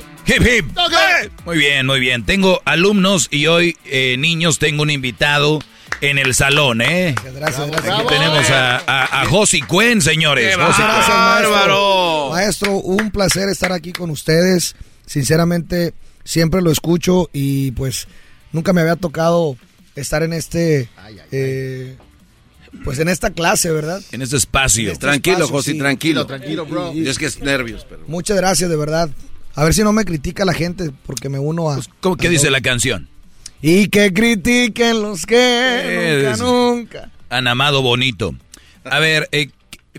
Muy bien, muy bien. Tengo alumnos y hoy, eh, niños, tengo un invitado en el salón, ¿eh? Gracias, gracias. Aquí tenemos a, a, Cuen, señores. Muchas gracias, maestro. Maestro, un placer estar aquí con ustedes. Sinceramente, siempre lo escucho y pues nunca me había tocado estar en este... Eh, pues en esta clase, ¿verdad? En este espacio. Este tranquilo, Josi, tranquilo. Tranquilo, bro. Y, es que es nervios, pero... Muchas gracias, de verdad. A ver si no me critica la gente porque me uno a... Pues, ¿cómo, ¿Qué dice la canción? Y que critiquen los que nunca, nunca. Han amado bonito. A ver, eh,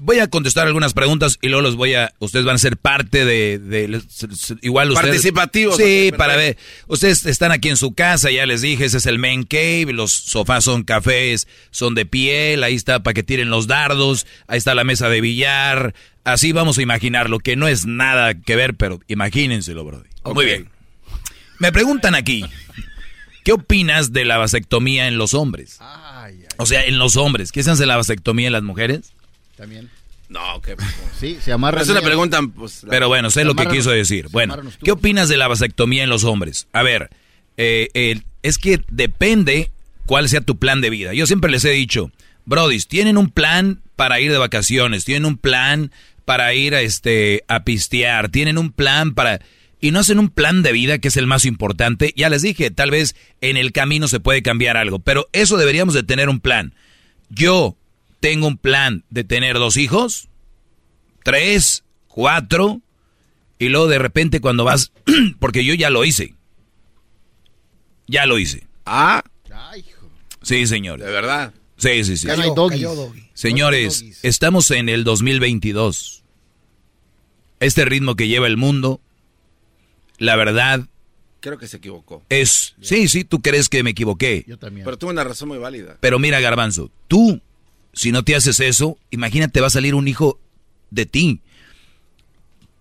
voy a contestar algunas preguntas y luego los voy a. Ustedes van a ser parte de. igual ustedes. Participativos. Sí, para ver. Ustedes están aquí en su casa, ya les dije, ese es el main cave. Los sofás son cafés, son de piel. Ahí está para que tiren los dardos. Ahí está la mesa de billar. Así vamos a imaginarlo, que no es nada que ver, pero imagínenselo, bro. Muy bien. Me preguntan aquí. ¿Qué opinas de la vasectomía en los hombres? O sea, en los hombres. ¿Qué se hace la vasectomía en las mujeres? También. No, que sí, se amarra. Es una pregunta, pues, pero bueno, sé lo que quiso decir. Bueno, ¿qué opinas de la vasectomía en los hombres? A ver, eh, es que depende cuál sea tu plan de vida. Yo siempre les he dicho, brodis, tienen un plan para ir de vacaciones, tienen un plan para ir a este a pistear, tienen un plan para y no hacen un plan de vida que es el más importante. Ya les dije, tal vez en el camino se puede cambiar algo, pero eso deberíamos de tener un plan. Yo tengo un plan de tener dos hijos, tres, cuatro, y luego de repente cuando vas, porque yo ya lo hice, ya lo hice. Ah. Sí, señor. De verdad. Sí, sí, sí. Señores, estamos en el 2022. Este ritmo que lleva el mundo, la verdad... Creo que se equivocó. Es, sí, sí, tú crees que me equivoqué. Yo también. Pero tuve una razón muy válida. Pero mira, Garbanzo, tú si no te haces eso, imagínate, va a salir un hijo de ti.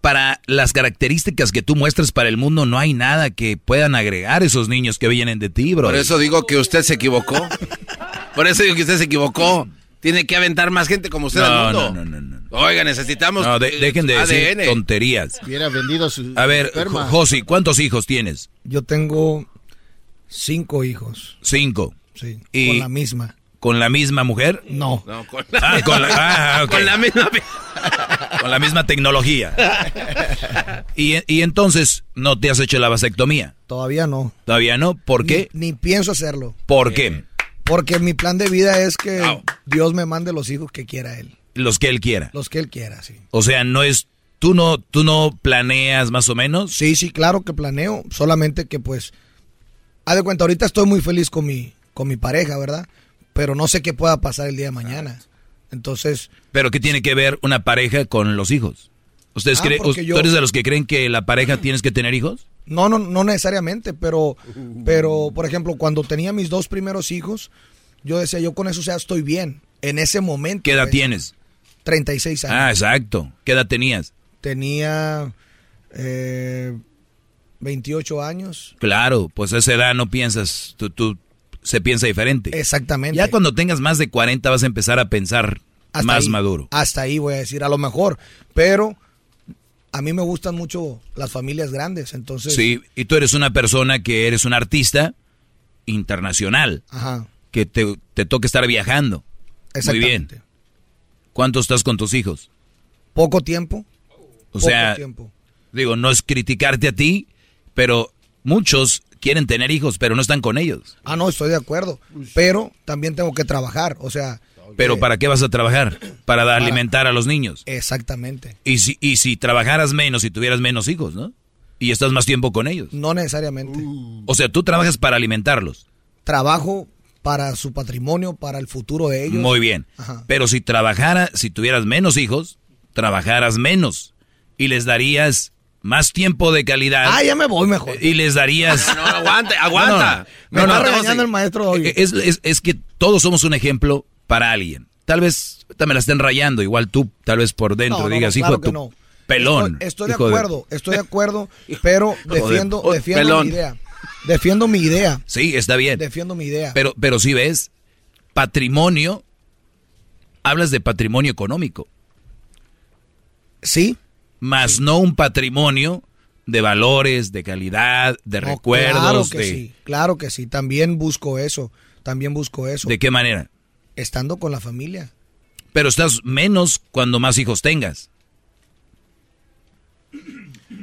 Para las características que tú muestras para el mundo, no hay nada que puedan agregar esos niños que vienen de ti, bro. Por eso digo que usted se equivocó. Por eso digo que usted se equivocó. Tiene que aventar más gente como usted No, al mundo. no, no, no, Oiga, necesitamos. No, de- eh, dejen de decir tonterías. Hubiera vendido su A ver, esperma. Josi, ¿cuántos hijos tienes? Yo tengo cinco hijos. Cinco. Sí. Y- Con la misma. ¿Con la misma mujer? No. No, con Ah, con la, ah, ok. Con la misma. Con la misma tecnología. Y, y entonces, ¿no te has hecho la vasectomía? Todavía no. ¿Todavía no? ¿Por qué? Ni, ni pienso hacerlo. ¿Por qué? Porque mi plan de vida es que Dios me mande los hijos que quiera Él. Los que él quiera. Los que Él quiera, sí. O sea, no es... ¿Tú no, tú no planeas más o menos? Sí, sí, claro que planeo. Solamente que pues... Haz de cuenta, ahorita estoy muy feliz con mi, con mi pareja, ¿verdad? Pero no sé qué pueda pasar el día de mañana. Entonces... ¿Pero qué tiene que ver una pareja con los hijos? ¿Ustedes Ah, creen, yo- ¿Tú eres de los que creen que la pareja tienes que tener hijos? No, no, no necesariamente, pero, pero, por ejemplo, cuando tenía mis dos primeros hijos, yo decía, yo con eso ya estoy bien. En ese momento. ¿Qué edad pues, tienes? 36 años. Ah, exacto. ¿Qué edad tenías? Tenía eh, 28 años. Claro, pues a esa edad no piensas, tú, tú se piensa diferente. Exactamente. Ya cuando tengas más de 40 vas a empezar a pensar Hasta más ahí, maduro. Hasta ahí voy a decir, a lo mejor. Pero a mí me gustan mucho las familias grandes, entonces. Sí, y tú eres una persona que eres un artista internacional, Ajá. que te, te toca estar viajando. Muy bien. Exactamente. ¿Cuánto estás con tus hijos? Poco tiempo. O poco sea, tiempo. digo, no es criticarte a ti, pero muchos quieren tener hijos, pero no están con ellos. Ah, no, estoy de acuerdo. Pero también tengo que trabajar, o sea. Pero eh, ¿para qué vas a trabajar? Para dar- alimentar a los niños. Exactamente. Y si, y si trabajaras menos y tuvieras menos hijos, ¿no? Y estás más tiempo con ellos. No necesariamente. O sea, tú trabajas para alimentarlos. Trabajo para su patrimonio, para el futuro de ellos. Muy bien. Ajá. Pero si trabajara, si tuvieras menos hijos, trabajaras menos. Y les darías más tiempo de calidad. Ah, ya me voy mejor. Y les darías... No, aguante, aguanta. Me está regañando el maestro hoy. Es, es- es que todos somos un ejemplo para alguien. Tal vez me la estén rayando, igual tú, tal vez por dentro No, no, digas, no, hijo claro tu no. pelón. Estoy, estoy de hijo acuerdo, estoy de acuerdo, pero defiendo, oh, defiendo pelón. mi idea. Defiendo mi idea. Sí, está bien. Defiendo mi idea. Pero, pero si ves, patrimonio, hablas de patrimonio económico. Sí. Más no un patrimonio de valores, de calidad, de No, recuerdos. Claro que de, sí, claro que sí. También busco eso. También busco eso. ¿De qué manera? Estando con la familia. Pero estás menos cuando más hijos tengas.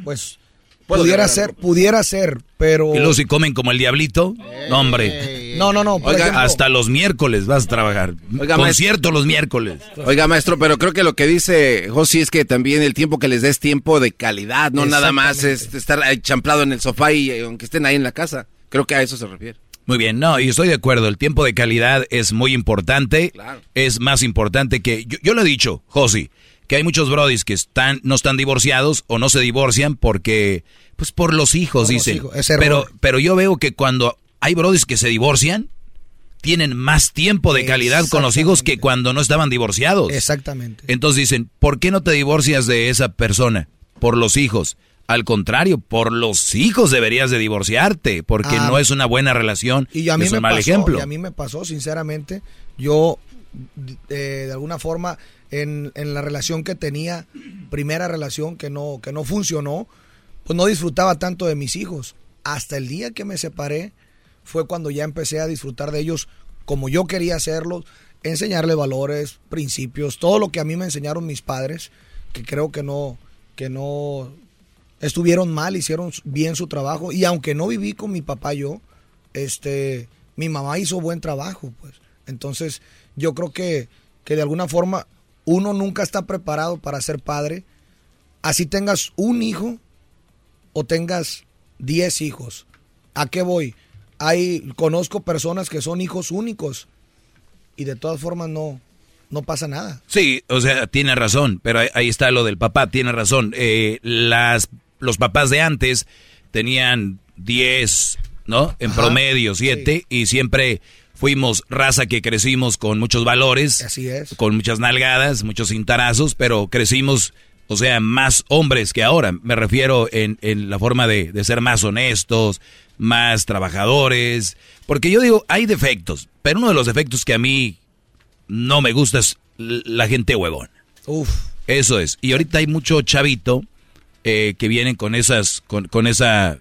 Pues ¿Puedo pudiera ser, pudiera ser, pero. Y luego si comen como el diablito, no, hombre. No, no, no. por Oiga, ejemplo- Hasta los miércoles vas a trabajar. Oiga, Concierto los miércoles. Oiga, maestro, pero creo que lo que dice Josi es que también el tiempo que les des tiempo de calidad, no nada más es estar champlado en el sofá y eh, aunque estén ahí en la casa. Creo que a eso se refiere. Muy bien, no, y estoy de acuerdo, el tiempo de calidad es muy importante, es más importante que, yo, yo lo he dicho, Josi, que hay muchos brodis que están, no están divorciados o no se divorcian porque, pues por los hijos, Por los dicen. hijos, ese pero, pero yo veo que cuando hay brodis que se divorcian, tienen más tiempo de calidad con los hijos que cuando no estaban divorciados. Exactamente. Entonces dicen, ¿por qué no te divorcias de esa persona? Por los hijos. Al contrario, por los hijos deberías de divorciarte, porque Ah. no es una buena relación, Y a mí es me un mal pasó, ejemplo. y a mí me pasó, sinceramente, yo eh, de alguna forma en, en la relación que tenía, primera relación que no, que no funcionó, pues no disfrutaba tanto de mis hijos. Hasta el día que me separé fue cuando ya empecé a disfrutar de ellos como yo quería hacerlo, enseñarle valores, principios, todo lo que a mí me enseñaron mis padres, que creo que no, que no estuvieron mal, hicieron bien su trabajo. Y aunque no viví con mi papá yo, este, mi mamá hizo buen trabajo, pues. Entonces, yo creo que, que de alguna forma uno nunca está preparado para ser padre. Así tengas un hijo o tengas diez hijos. ¿A qué voy? Hay, conozco personas que son hijos únicos y de todas formas no, no pasa nada. Sí, o sea, tiene razón, pero ahí, ahí está lo del papá, tiene razón. Eh, las, los papás de antes tenían 10, ¿no? En Ajá, promedio, 7, y siempre fuimos raza que crecimos con muchos valores. Así es. Con muchas nalgadas, muchos cintarazos, pero crecimos, o sea, más hombres que ahora. Me refiero en, en la forma de, de ser más honestos, más trabajadores. Porque yo digo, hay defectos, pero uno de los defectos que a mí no me gusta es la gente huevón. Uf. Eso es. Y ahorita hay mucho chavito eh, que vienen con esas, con, con esa,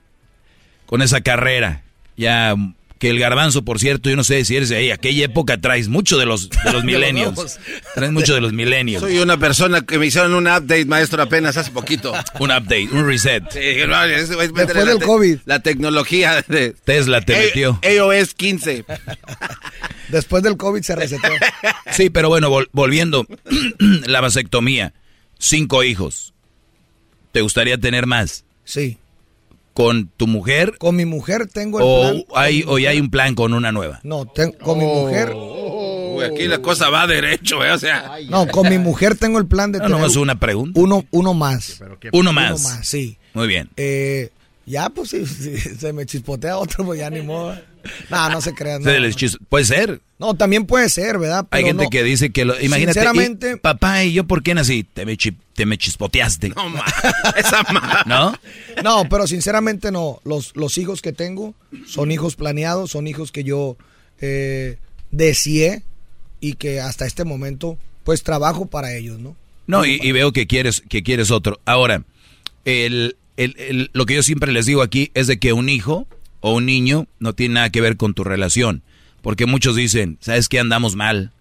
con esa carrera. Ya que el garbanzo, por cierto, yo no sé si eres de ahí, aquella época traes mucho de los, de los millennials. traes mucho de los millennials. Soy una persona que me hicieron un update, maestro, apenas hace poquito. Un update, un reset. Sí, no, Después del COVID. La tecnología de Tesla te metió. iOS 15. Después del COVID se resetó. Sí, pero bueno, vol- volviendo, la vasectomía, cinco hijos. ¿Te gustaría tener más? Sí. ¿Con tu mujer? Con mi mujer tengo el ¿O plan. hay, o ya hay un plan con una nueva? No, ten- con mi mujer. Uy, aquí la cosa va derecho, eh, o sea. No, con mi mujer tengo el plan de No, tener nomás una pregunta. uno, uno más. Uno más. Uno más, sí. Muy bien. Eh, ya, pues si, si se me chispotea otro, pues ya ni modo. No, no se crean. No, Se Puede ser. No, también puede ser, ¿verdad? Hay gente no. que dice que lo. Imagínate. Sinceramente- y, papá, ¿y yo por qué nací? Te me, chi- te me chispoteaste. No, ma, esa ma- ¿No? No, pero sinceramente no. Los, los hijos que tengo son hijos planeados, son hijos que yo eh, deseé y que hasta este momento pues trabajo para ellos, ¿no? No, y, y veo que quieres, que quieres otro. Ahora, el, el- el- lo que yo siempre les digo aquí es de que un hijo o un niño no tiene nada que ver con tu relación. Porque muchos dicen, ¿sabes qué? Andamos mal.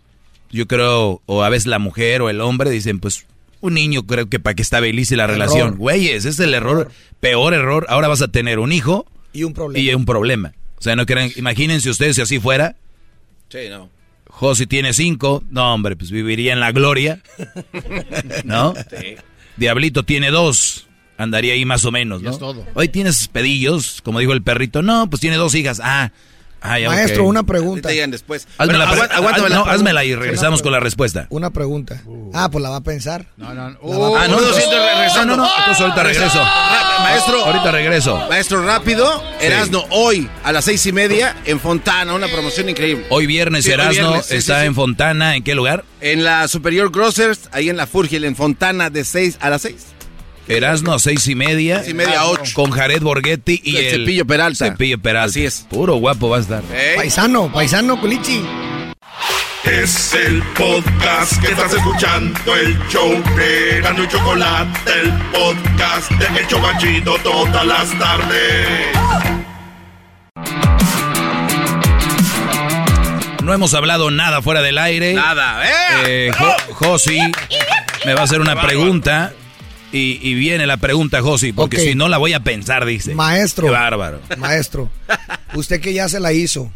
Yo creo, o a veces la mujer o el hombre dicen, pues un niño creo que para que estabilice la Error. relación. Güeyes, ese es el error, peor error. Ahora vas a tener un hijo Y un problema. y un problema. O sea, no crean, imagínense ustedes si así fuera. Sí, no. Josi tiene cinco, no hombre, pues viviría en la gloria, ¿no? Diablito tiene dos, andaría ahí más o menos, ¿no? Ya es todo. Hoy tienes pedillos, como dijo el perrito, no, pues tiene dos hijas, ah, ah ya, Maestro, una pregunta. Ahorita llegan después. Hazme Bueno, la aguántame no, házmela y regresamos con la respuesta. Una pregunta. Ah, pues la va a pensar. No, no, va a Ah, no, no, no, no, no, entonces ahorita regreso. Maestro, Ahorita regreso. maestro, rápido. Erasno, hoy a las seis y media en Fontana, una promoción increíble. Hoy viernes Sí, hoy Erasno viernes, sí, está sí, sí. en Fontana, ¿en qué lugar? En la Superior Grocers, ahí en la Furgil, en Fontana, de 6 a las 6. Erasno a seis y media. Seis y media a ocho. Con Jared Borghetti y El el, Cepillo Peralta. Cepillo Peralta. Así es. Puro guapo va a estar. Paisano, paisano, culichi. Es el podcast que estás escuchando, el show de Gano y Chocolate, el podcast de El Chobachito todas las tardes. No hemos hablado nada fuera del aire. Nada, ¿eh? Eh, Jo- Josi me va a hacer una pregunta. Y, y viene la pregunta, Josi, porque si no la voy a pensar, dice. Maestro. Qué bárbaro. Maestro, usted que ya se la hizo,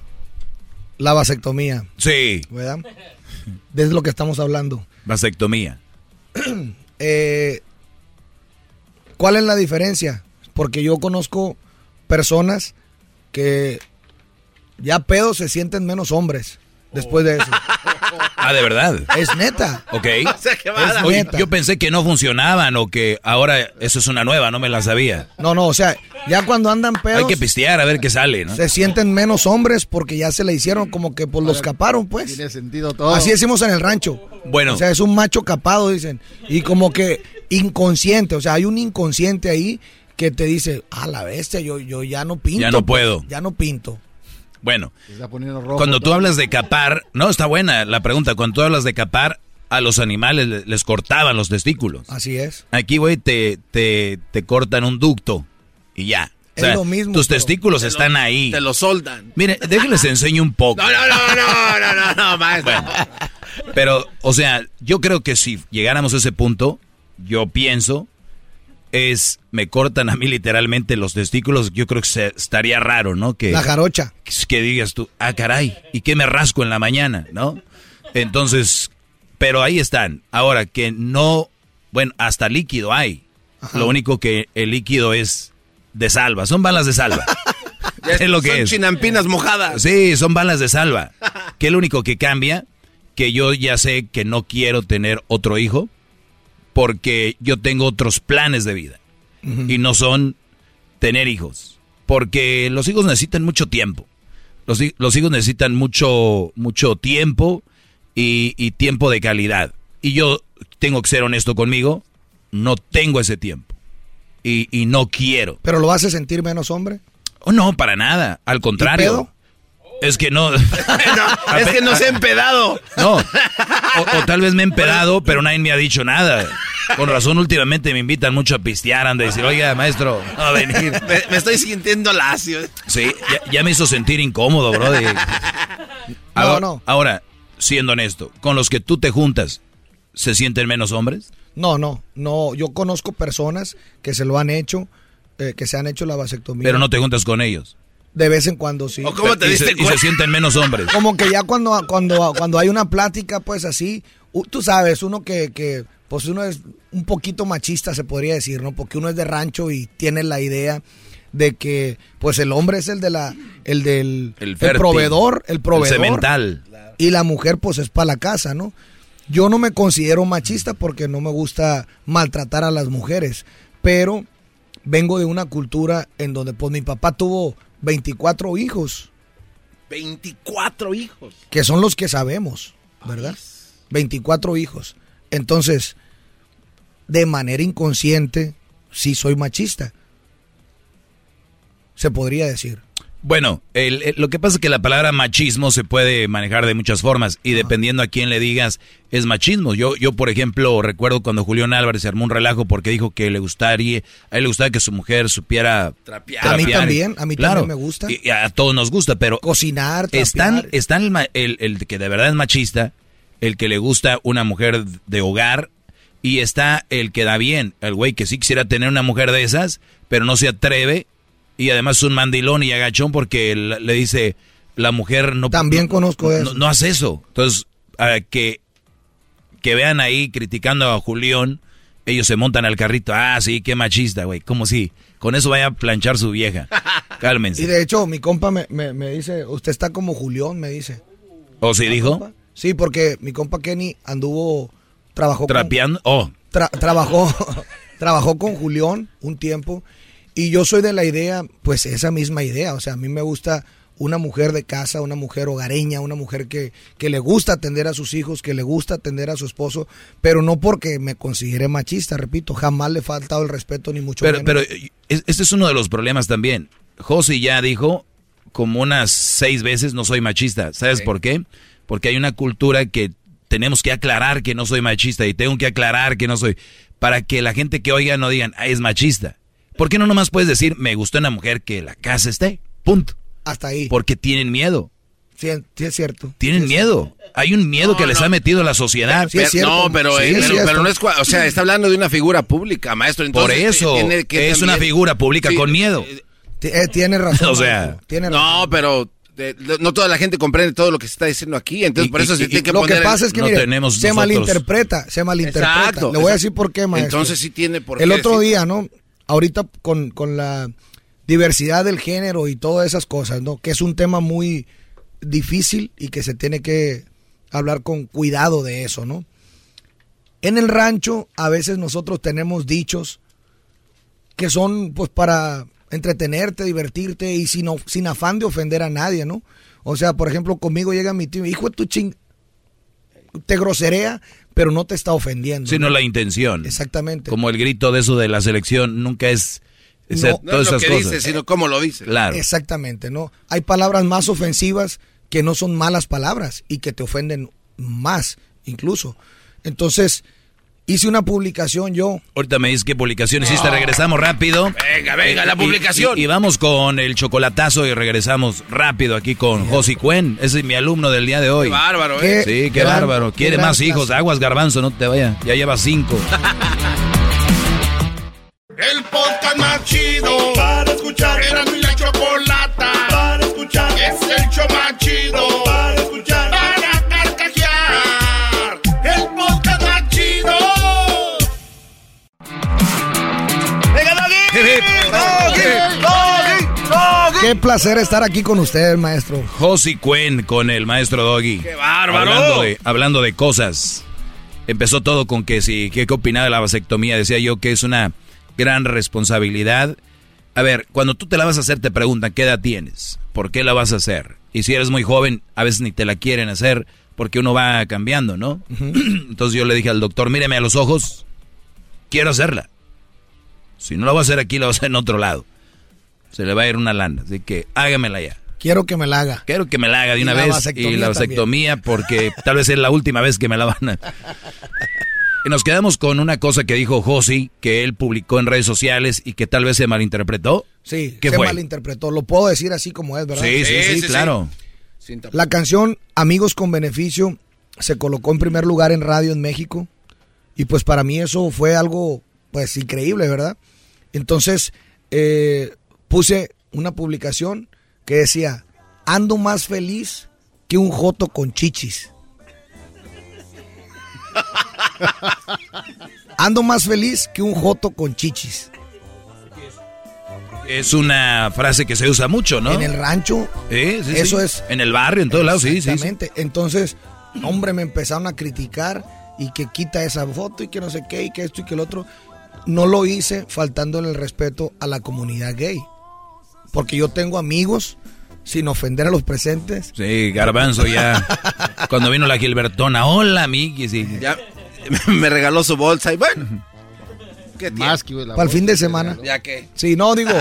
la vasectomía, Sí, ¿verdad? Desde lo que estamos hablando. vasectomía. Eh, ¿Cuál es la diferencia? Porque yo conozco personas que ya pedos se sienten menos hombres después de eso. Ah, de verdad. Es neta. Ok. O sea, que va a- Es Oye, neta. yo pensé que no funcionaban o que ahora eso es una nueva, no me la sabía. No, no, o sea, ya cuando andan pedos Hay que pistear a ver qué sale, ¿no? se sienten menos hombres porque ya se le hicieron como que pues los caparon, pues. Tiene sentido todo. Así decimos en el rancho. Bueno. O sea, es un macho capado, dicen. Y como que inconsciente, o sea, hay un inconsciente ahí que te dice, a la bestia, yo, yo ya no pinto. Ya no pues, puedo. ya no pinto. Bueno, Se está poniendo rojo. cuando tú hablas de capar, no, está buena la pregunta, cuando tú hablas de capar, a los animales le- les cortaban los testículos. Así es. Aquí, güey, te, te, te cortan un ducto y ya. Es lo mismo, Tus testículos están ahí. Te lo soldan. Mire, déjenles enseño un poco. No, no, no, no, no, no, no, maestro. Pero, o sea, yo creo que si llegáramos a ese punto, yo pienso, es, me cortan a mí literalmente los testículos, yo creo que se- estaría raro, ¿no? Que, La jarocha. que digas tú, ah, caray, ¿y qué me rasco en la mañana, no? Entonces, pero ahí están. Ahora, que no, bueno, hasta líquido hay. Lo único que el líquido es de salva, son balas de salva. Es lo que son es. chinampinas mojadas. Sí, son balas de salva. Que es lo único que cambia, que yo ya sé que no quiero tener otro hijo, porque yo tengo otros planes de vida. Y no son tener hijos. Porque los hijos necesitan mucho tiempo. Los, hi- los hijos necesitan mucho, mucho tiempo y, y tiempo de calidad. Y yo tengo que ser honesto conmigo, no tengo ese tiempo. Y, y no quiero. ¿Pero lo hace sentir menos hombre? Oh, no, para nada. Al contrario. Es que no. es que no se ha empedado. No. O, o tal vez me he empedado, pero nadie me ha dicho nada. Con razón, últimamente me invitan mucho a pistear, anda a decir, oiga, maestro, no a venir. Me, me estoy sintiendo lacio. Sí, ya, ya me hizo sentir incómodo, bro. de- Ahora, no. ahora, siendo honesto, con los que tú te juntas, ¿se sienten menos hombres? No, no, no. Yo conozco personas que se lo han hecho, eh, que se han hecho la vasectomía. Pero no te juntas con ellos. De vez en cuando sí. Y se- y se sienten menos hombres. Como que ya cuando, cuando, cuando hay una plática, pues así, tú sabes, uno que, que, pues uno es un poquito machista, se podría decir, ¿no? Porque uno es de rancho y tiene la idea de que, pues el hombre es el de la, el del El el proveedor, el proveedor. semental. Y la mujer, pues es para la casa, ¿no? Yo no me considero machista porque no me gusta maltratar a las mujeres, pero vengo de una cultura en donde, pues mi papá tuvo 24 hijos. 24 hijos. que son los que sabemos, ¿verdad? 24 hijos. Entonces, de manera inconsciente, sí soy machista. Se podría decir. Bueno, el- el- lo que pasa es que la palabra machismo se puede manejar de muchas formas y dependiendo a quién le digas es machismo. Yo, yo por ejemplo, recuerdo cuando Julián Álvarez se armó un relajo porque dijo que le gustaría, a él le gustaba que su mujer supiera Trapear. A mí también, a mí Claro, también me gusta. Y, a todos nos gusta, pero Cocinar, están, trapear. están el, ma- el- el que de verdad es machista, el que le gusta una mujer de hogar y está el que da bien, el güey que sí quisiera tener una mujer de esas, pero no se atreve y además es un mandilón y agachón porque le dice la mujer no También conozco no, eso. no hace eso. Entonces, ah, que que vean ahí criticando a Julián, ellos se montan al carrito, ah, sí, qué machista, güey, como si con eso vaya a planchar su vieja. Cálmense. Y de hecho, mi compa me, me- me dice, usted está como Julián, me dice. ¿O sí dijo? Sí, porque mi compa Kenny anduvo, trabajó con- Trapeando. Oh, Tra- trabajó, trabajó con Julián un tiempo y yo soy de la idea, pues esa misma idea, o sea, a mí me gusta una mujer de casa, una mujer hogareña, una mujer que, que le gusta atender a sus hijos, que le gusta atender a su esposo, pero no porque me considere machista, repito, jamás le he faltado el respeto ni mucho pero, menos. pero eh, es- este es uno de los problemas también. Josi ya dijo como unas seis veces no soy machista. ¿Sabes por qué? Porque hay una cultura que tenemos que aclarar que no soy machista y tengo que aclarar que no soy para que la gente que oiga no digan, ah, es machista. ¿Por qué no nomás puedes decir, me gustó una mujer que la casa esté? Punto. Hasta ahí. Porque tienen miedo. Sí, sí es cierto. Tienen miedo. Hay un miedo que les ha metido la sociedad. Pero- no, pero, eh, pero, pero no es, cua- o sea, está hablando de una figura pública, maestro. Por eso, tiene que es también- una figura pública Sí, con miedo. eh, tiene razón. O sea, tiene no, pero de- de- no toda la gente comprende todo lo que se está diciendo aquí, entonces Y- por eso y- se y- tiene que Lo poner que pasa es que mire, se nosotros- malinterpreta, se malinterpreta. Exacto, Le voy a decir por qué, maestro. Entonces sí tiene por El qué otro decir- día, ¿no? Ahorita con, con la diversidad del género y todas esas cosas, ¿no? Que es un tema muy difícil y que se tiene que hablar con cuidado de eso, ¿no? En el rancho a veces nosotros tenemos dichos que son pues para entretenerte, divertirte y sin, sin afán de ofender a nadie, ¿no? O sea, por ejemplo, conmigo llega mi tío, hijo de tu ching, te groserea, pero no te está ofendiendo. Sino la intención. Exactamente. Como el grito de eso de la selección nunca es... No. No todas es lo esas que cosas. dice, sino cómo lo dice. Claro. Exactamente, ¿no? Hay palabras más ofensivas que no son malas palabras y que te ofenden más, incluso. Entonces, hice una publicación yo. Ahorita me dices qué publicación hiciste, regresamos rápido. Venga, venga, la publicación. Y, y vamos con el chocolatazo y regresamos rápido aquí con Josi Cuen. Ese es mi alumno del día de hoy. Qué bárbaro, ¿eh? Sí, qué gran- bárbaro. Quiere más hijos. clase. Aguas garbanzo, no te vaya. Ya lleva cinco. El podcast más chido para escuchar. Era mi la chocolata para escuchar. Es el show más chido Qué placer estar aquí con ustedes, maestro. Josi Cuen con el maestro Doggy. ¡Qué bárbaro! Hablando de, hablando de cosas. Empezó todo con que si, ¿qué, qué opinaba de la vasectomía? Decía yo que es una gran responsabilidad. A ver, cuando tú te la vas a hacer te preguntan qué edad tienes, por qué la vas a hacer, Y si eres muy joven, a veces ni te la quieren hacer porque uno va cambiando, ¿no? Entonces yo le dije al doctor, míreme a los ojos, quiero hacerla. Si no la voy a hacer aquí, la voy a hacer en otro lado. Se le va a ir una lana, así que hágamela ya. Quiero que me la haga. Quiero que me la haga de Y una la vez. vasectomía Y la vasectomía, porque tal vez es la última vez que me la van a... Y nos quedamos con una cosa que dijo Josi, que él publicó en redes sociales y que tal vez se malinterpretó. Sí, ¿Qué se fue? malinterpretó. Lo puedo decir así como es, ¿verdad? Sí, sí, sí, claro. La canción Amigos con Beneficio se colocó en primer lugar en radio en México. Y pues para mí eso fue algo, pues, increíble, ¿verdad? Entonces, eh, puse una publicación que decía, ando más feliz que un joto con chichis. Ando más feliz que un joto con chichis. Es una frase que se usa mucho, ¿no? En el rancho. Sí, sí, Eso sí. es. En el barrio, en todos lados, sí, sí, sí. Exactamente. Entonces, hombre, me empezaron a criticar y que quita esa foto y que no sé qué y que esto y que el otro. No lo hice faltándole el respeto a la comunidad gay. Porque yo tengo amigos, sin ofender a los presentes. Sí, Garbanzo ya. Cuando vino la Gilbertona, hola, Miki. Sí. Ya me regaló su bolsa y bueno. ¿Qué Más Para el fin de semana. Ya que. Sí, no, digo,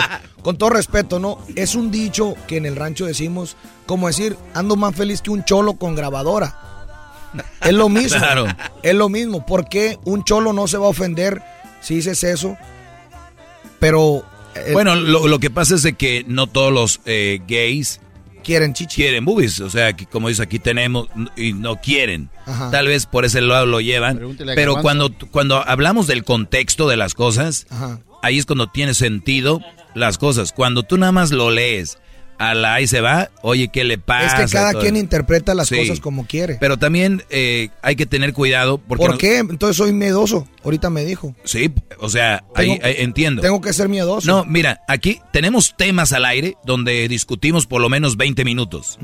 con todo respeto, ¿no? Es un dicho que en el rancho decimos, como decir, ando más feliz que un cholo con grabadora. Es lo mismo. Claro. Es lo mismo. ¿Por qué un cholo no se va a ofender si dices eso? Pero. Eh, Bueno, lo, lo que pasa es de que no todos los eh, gays quieren chichis. Quieren boobies. O sea, que como dice aquí tenemos y no quieren. Ajá. Tal vez por ese lado lo llevan. Pregúntele Pero cuando, cuando hablamos del contexto de las cosas, Ajá. ahí es cuando tiene sentido las cosas. Cuando tú nada más lo lees, a la ahí se va, oye, ¿qué le Es pasa? que cada quien interpreta las Sí. cosas como quiere. Pero también eh, hay que tener cuidado porque... ¿Por qué? Entonces soy miedoso. Ahorita me dijo. Sí, o sea, ahí, Tengo- ahí entiendo. Tengo que ser miedoso. No, mira, aquí tenemos temas al aire donde discutimos por lo menos 20 minutos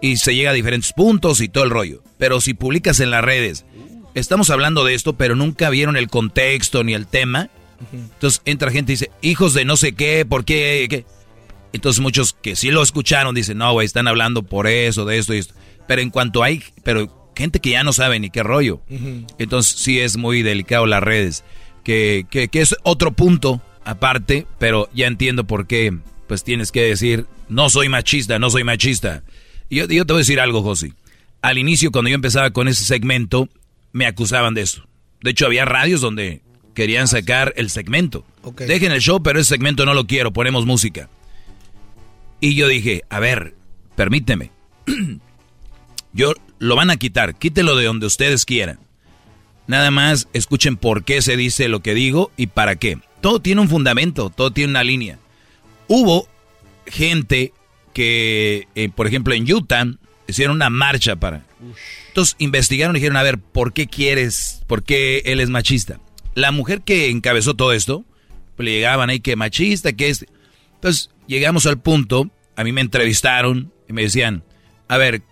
y se llega a diferentes puntos y todo el rollo. Pero si publicas en las redes, estamos hablando de esto, pero nunca vieron el contexto ni el tema. Entonces entra gente y dice, hijos de no sé qué, ¿por qué? qué?". Entonces muchos que sí lo escucharon dicen, no, güey, están hablando por eso, de esto y esto. Pero en cuanto hay, pero gente que ya no sabe ni qué rollo. Entonces sí es muy delicado las redes. Que, que, que es otro punto aparte, pero ya entiendo por qué. Pues tienes que decir, no soy machista, no soy machista. Y yo, yo te voy a decir algo, José. Al inicio, cuando yo empezaba con ese segmento, me acusaban de eso. De hecho, había radios donde querían sacar el segmento. Ok. Dejen el show, pero ese segmento no lo quiero, ponemos música. Y yo dije, a ver, permíteme. yo lo van a quitar, quítelo de donde ustedes quieran. Nada más escuchen por qué se dice lo que digo y para qué. Todo tiene un fundamento, todo tiene una línea. Hubo gente que, eh, por ejemplo, en Utah hicieron una marcha para... Entonces investigaron y dijeron, a ver, ¿por qué quieres, por qué él es machista? La mujer que encabezó todo esto, pues le llegaban ahí que machista, que es... Entonces llegamos al punto, a mí me entrevistaron y me decían, a ver,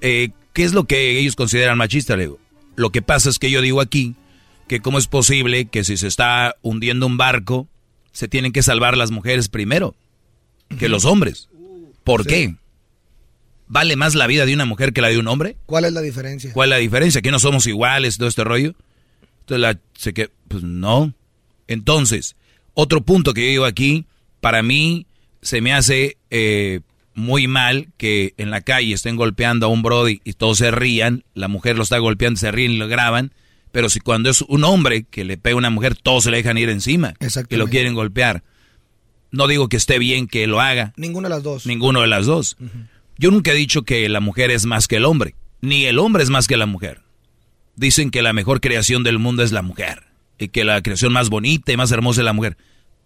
eh, ¿qué es lo que ellos consideran machista? Le digo, lo que pasa es que yo digo aquí que cómo es posible que si se está hundiendo un barco, se tienen que salvar las mujeres primero que los hombres. ¿Por Sí. qué? ¿Vale más la vida de una mujer que la de un hombre? ¿Cuál es la diferencia? ¿Cuál es la diferencia? ¿Que no somos iguales, todo este rollo? Entonces la se que pues no. Entonces, otro punto que yo digo aquí, para mí se me hace eh, muy mal que en la calle estén golpeando a un brody y todos se rían, la mujer lo está golpeando, se ríen y lo graban, pero si cuando es un hombre que le pega a una mujer, todos se le dejan ir encima, que lo quieren golpear. No digo que esté bien que lo haga, Ninguna de las dos. ninguno de las dos. Yo nunca he dicho que la mujer es más que el hombre, ni el hombre es más que la mujer. Dicen que la mejor creación del mundo es la mujer y que la creación más bonita y más hermosa es la mujer.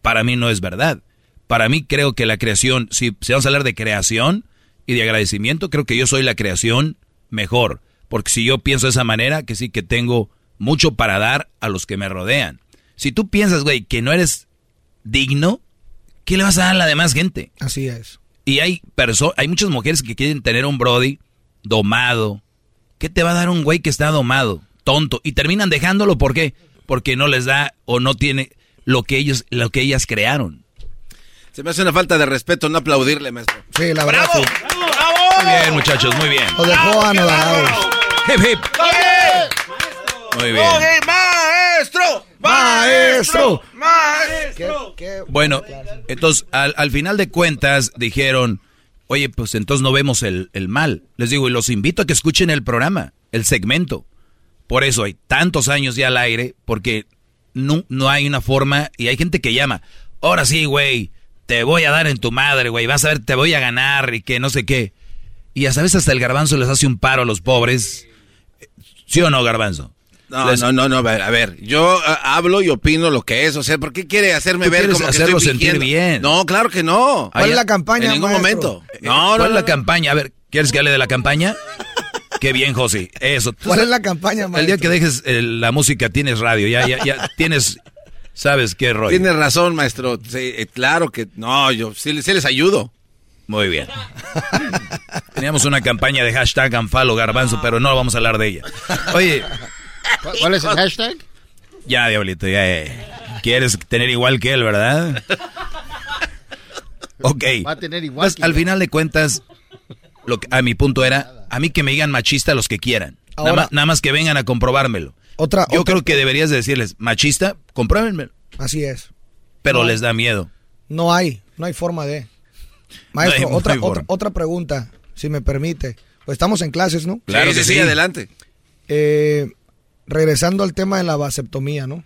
Para mí no es verdad. Para mí creo que la creación, si, si vamos a hablar de creación y de agradecimiento, creo que yo soy la creación mejor. Porque si yo pienso de esa manera, que sí que tengo mucho para dar a los que me rodean. Si tú piensas, güey, que no eres digno, ¿qué le vas a dar a la demás gente? Así es. Y hay perso hay muchas mujeres que quieren tener un Brody domado. ¿Qué te va a dar un güey que está domado? Tonto. Y terminan dejándolo, ¿por qué? Porque no les da o no tiene lo que ellos, lo que ellas crearon. Se me hace una falta de respeto no aplaudirle, maestro. Sí, la verdad. ¡Bravo! sí. Muy bien, muchachos, muy bien. Los dejó anodados. Hip, hip. Muy bien. maestro! ¡Maestro! ¡Maestro! Bueno, entonces al, al final de cuentas dijeron, oye, pues entonces no vemos el, el mal. Les digo, y los invito a que escuchen el programa, el segmento. Por eso hay tantos años ya al aire, porque no, no hay una forma, y hay gente que llama, ahora sí, güey, te voy a dar en tu madre, güey, vas a ver, te voy a ganar y que no sé qué. Y a sabes, hasta el garbanzo les hace un paro a los pobres. ¿Sí o no, garbanzo? No, Les- no, no, no, a ver, yo ah, hablo y opino lo que es, o sea, ¿por qué quiere hacerme Tú ver como que hacerlo estoy sentir bien. No, claro que no. ¿Cuál es la campaña, En ningún maestro? momento. Eh, No, no, ¿Cuál es la no. campaña? A ver, ¿quieres que hable de la campaña? Qué bien, José. Eso. ¿Cuál es la campaña, El día maestro? que dejes eh, la música tienes radio, ya, ya, ya tienes, sabes qué rollo. Tienes razón, maestro. Sí, eh, claro que no, yo sí, sí les ayudo. Muy bien. Teníamos una campaña de hashtag Anfalo Garbanzo, pero no vamos a hablar de ella. Oye, ¿Cuál es el hashtag? ya, Diablito, ya. eh. Quieres tener igual que él, ¿verdad? Ok. Va a tener igual Pues, que al yo. final de cuentas, lo que, a mi punto era, a mí que me digan machista los que quieran. nada, más, nada más que vengan a comprobármelo. Otra, Yo otra- creo que deberías de decirles, machista, compruébenmelo. Así es. Pero No. les da miedo. No hay, no hay forma de. Maestro, No hay- no otra, otra, otra pregunta, si me permite. Pues estamos en clases, ¿no? Claro que sí, adelante. Eh, regresando al tema de la vasectomía, ¿no?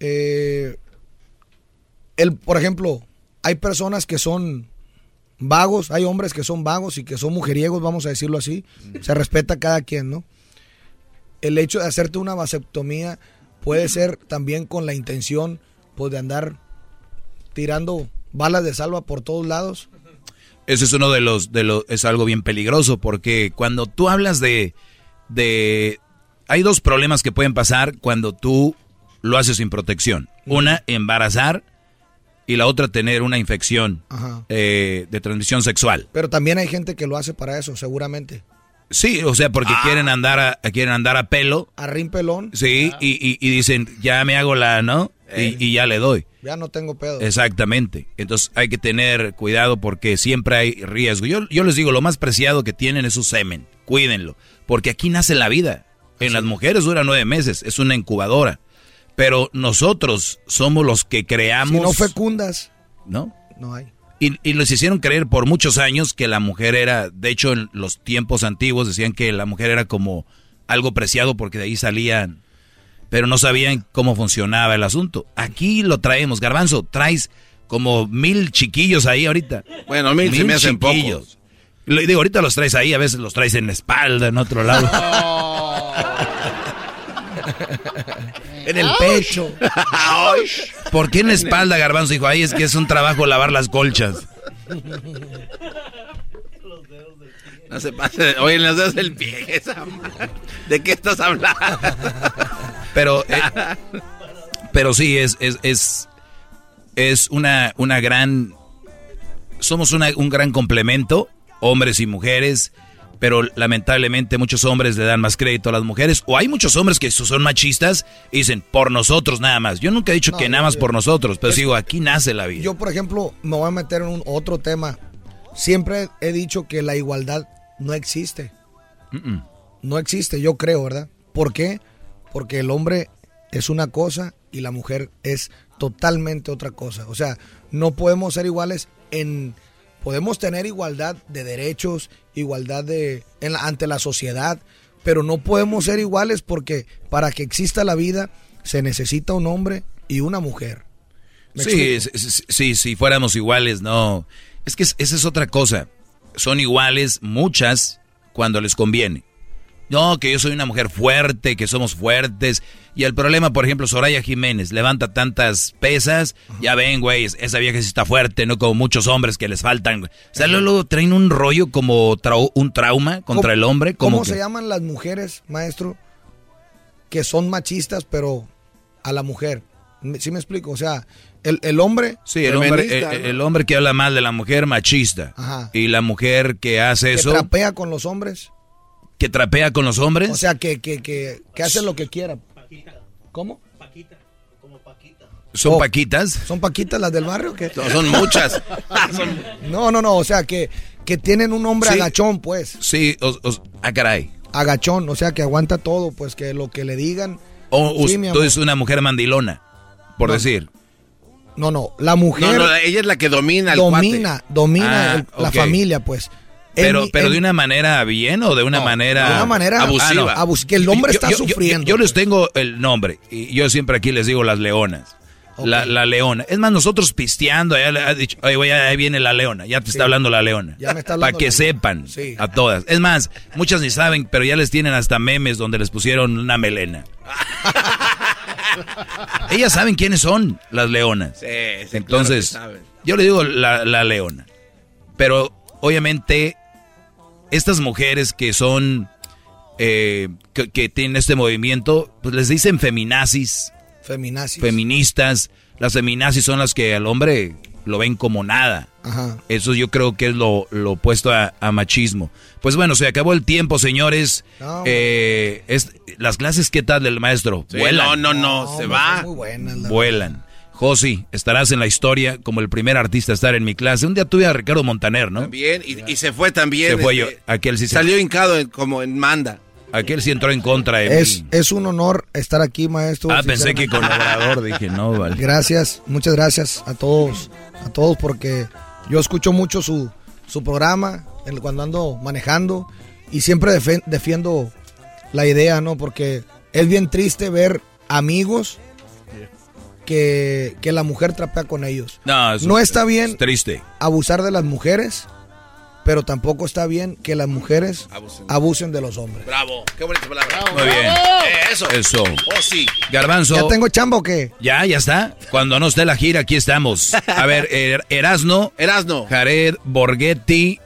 Eh, el, por ejemplo, hay personas que son vagos, hay hombres que son vagos y que son mujeriegos, vamos a decirlo así. Se respeta a cada quien, ¿no? El hecho de hacerte una vasectomía puede ser también con la intención pues, de andar tirando balas de salva por todos lados. Ese es uno de los, de los, es algo bien peligroso porque cuando tú hablas de, de, hay dos problemas que pueden pasar cuando tú lo haces sin protección. Una, embarazar y la otra, tener una infección eh, de transmisión sexual. Pero también hay gente que lo hace para eso, seguramente. Sí, o sea, porque quieren andar a, quieren andar a pelo. A rimpelón. Sí, y, y- y dicen, ya me hago la, ¿no? Y, y ya le doy. Ya no tengo pedo. Exactamente. Entonces hay que tener cuidado porque siempre hay riesgo. Yo, yo les digo, lo más preciado que tienen es su semen. Cuídenlo. Porque aquí nace la vida. En las mujeres dura nueve meses. Es una incubadora. Pero nosotros somos los que creamos... Si no fecundas, ¿No? no hay. Y, y les hicieron creer por muchos años que la mujer era, de hecho en los tiempos antiguos decían que la mujer era como algo preciado porque de ahí salían, pero no sabían cómo funcionaba el asunto. Aquí lo traemos, garbanzo, traes como mil chiquillos ahí ahorita. Bueno, mil se me hacen chiquillos. Le digo, ahorita los traes ahí, a veces los traes en la espalda, en otro lado. En el pecho. ¿Por qué en la espalda, garbanzo? Dijo, ahí es que es un trabajo lavar las colchas. No se pase. Oye, en los dedos del pie. esa. ¿De qué estás hablando? Pero, eh, pero sí, es, es, es, es una, una gran... Somos una- un gran complemento, hombres y mujeres, pero lamentablemente muchos hombres le dan más crédito a las mujeres, o hay muchos hombres que son machistas y dicen, por nosotros nada más. Yo nunca he dicho No, que nada más yo- por nosotros, pero Es- digo, aquí nace la vida. Yo, por ejemplo, me voy a meter en un otro tema. Siempre he dicho que la igualdad no existe. No existe, yo creo, ¿verdad? ¿Por qué? Porque el hombre es una cosa y la mujer es totalmente otra cosa. O sea, no podemos ser iguales en... Podemos tener igualdad de derechos, igualdad de en la- ante la sociedad, pero no podemos ser iguales porque para que exista la vida se necesita un hombre y una mujer. ¿Me Sí, es- sí, si fuéramos iguales, no. Es que es- esa es otra cosa. Son iguales muchas cuando les conviene. No, que yo soy una mujer fuerte, que somos fuertes. Y el problema, por ejemplo, Soraya Jiménez levanta tantas pesas. Ya ven, güey, esa vieja sí está fuerte, no como muchos hombres que les faltan. O sea, luego, traen un rollo como trau- un trauma contra ¿Cómo- el hombre. Como ¿Cómo que- se llaman las mujeres, maestro, que son machistas, pero a la mujer? ¿Sí me explico? O sea, el, el hombre... Sí, el hombre, el, ¿no? el hombre que habla mal de la mujer machista. Ajá. Y la mujer que hace que eso, trapea con los hombres. Que trapea con los hombres. O sea, que, que, que, que hace lo que quiera. ¿Cómo? ¿Son Oh. paquitas? ¿Son paquitas las del barrio? o qué? No, son muchas. No, no, no, o sea, que, que tienen un hombre Sí. agachón, pues. Sí, os, os- ah, caray. Agachón, o sea, que aguanta todo, pues que lo que le digan. O Sí, tú es una mujer mandilona, por No. decir. No, no, la mujer No, no, ella es la que domina al domina, domina Ah, el- la familia, pues. Pero, En- pero en- de una manera bien o de una manera de una manera abusiva. abus- que el hombre está yo, yo- sufriendo. Yo, les tengo el nombre y yo siempre aquí les digo las leonas. La, la leona. Es más, nosotros pisteando, ya le ha dicho, oye, güey, ahí viene la leona. Ya te está hablando la leona. Ya me está Para que sepan Sí. a todas. Es más, muchas ni saben, pero ya les tienen hasta memes donde les pusieron una melena. Ellas saben quiénes son las leonas. Sí, sí, Entonces, claro yo le digo la, la leona. Pero obviamente, estas mujeres que son, eh, que, que tienen este movimiento, pues les dicen feminazis, Feminazis. feministas. Las feminazis son las que al hombre lo ven como nada. Ajá. Eso yo creo que es lo, lo opuesto a, a machismo. Pues bueno, se acabó el tiempo, señores. No, Eh, es, las clases, ¿qué tal del maestro? Sí, Vuelan. no, no, no, se va. Muy buenas. la- Vuelan. Josi, estarás en la historia como el primer artista a estar en mi clase. Un día tuve a Ricardo Montaner, ¿no? También, y, y se fue también. Se fue este, yo. Aquel sí se- Salió hincado en- como en manda. Aquel sí entró en contra de Es, mí. es un honor estar aquí, maestro. Ah, pensé que. Obrador. Dije, no, vale. Gracias, muchas gracias a todos, a todos porque yo escucho mucho su, su programa el- cuando ando manejando y siempre defen- defiendo la idea, ¿no? Porque es bien triste ver amigos que, que la mujer trapea con ellos. No, eso No es- está bien es triste. abusar de las mujeres, pero tampoco está bien que las mujeres Abusen. abusen de los hombres. Bravo, qué bonita palabra. Muy bien. Eh, eso. Eso. Oh, sí. Garbanzo. ¿Ya tengo chamba o qué? Ya, ya está. Cuando no esté la gira, aquí estamos. A ver, Er- Erasno, Erasno. Jared Borghetti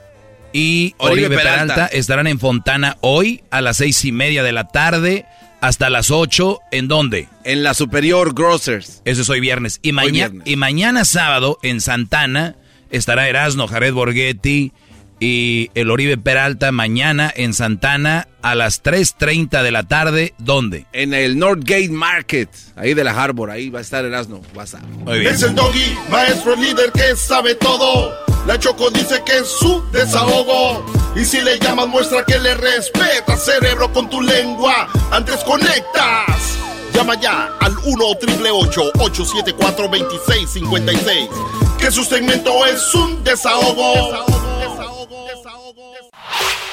y Oribe Oribe Peralta. Peralta. estarán en Fontana hoy a las seis y media de la tarde hasta las ocho. ¿En dónde? En la Superior Grocers. Eso es hoy viernes. Y, maña- viernes. y mañana sábado en Santana estará Erasno, Jared Borghetti y el Oribe Peralta mañana en Santana a las 3.30 de la tarde. ¿Dónde? En el Northgate Market, ahí de la Harbor, ahí va a estar Erasno. WhatsApp. Muy bien. Es el doggy, maestro líder que sabe todo. La Choco dice que es su desahogo. Y si le llamas, muestra que le respeta, cerebro, con tu lengua. Antes conectas. Llama ya al 1-888-874-2656. Que su segmento es un desahogo.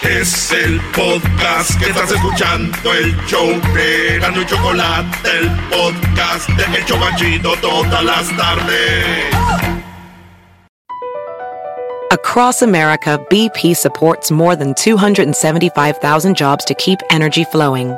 Es el podcast que estás escuchando, el show de Gano y Chocolate, el podcast de El Chocachito todas las tardes. Across America, BP supports more than 275,000 jobs to keep energy flowing.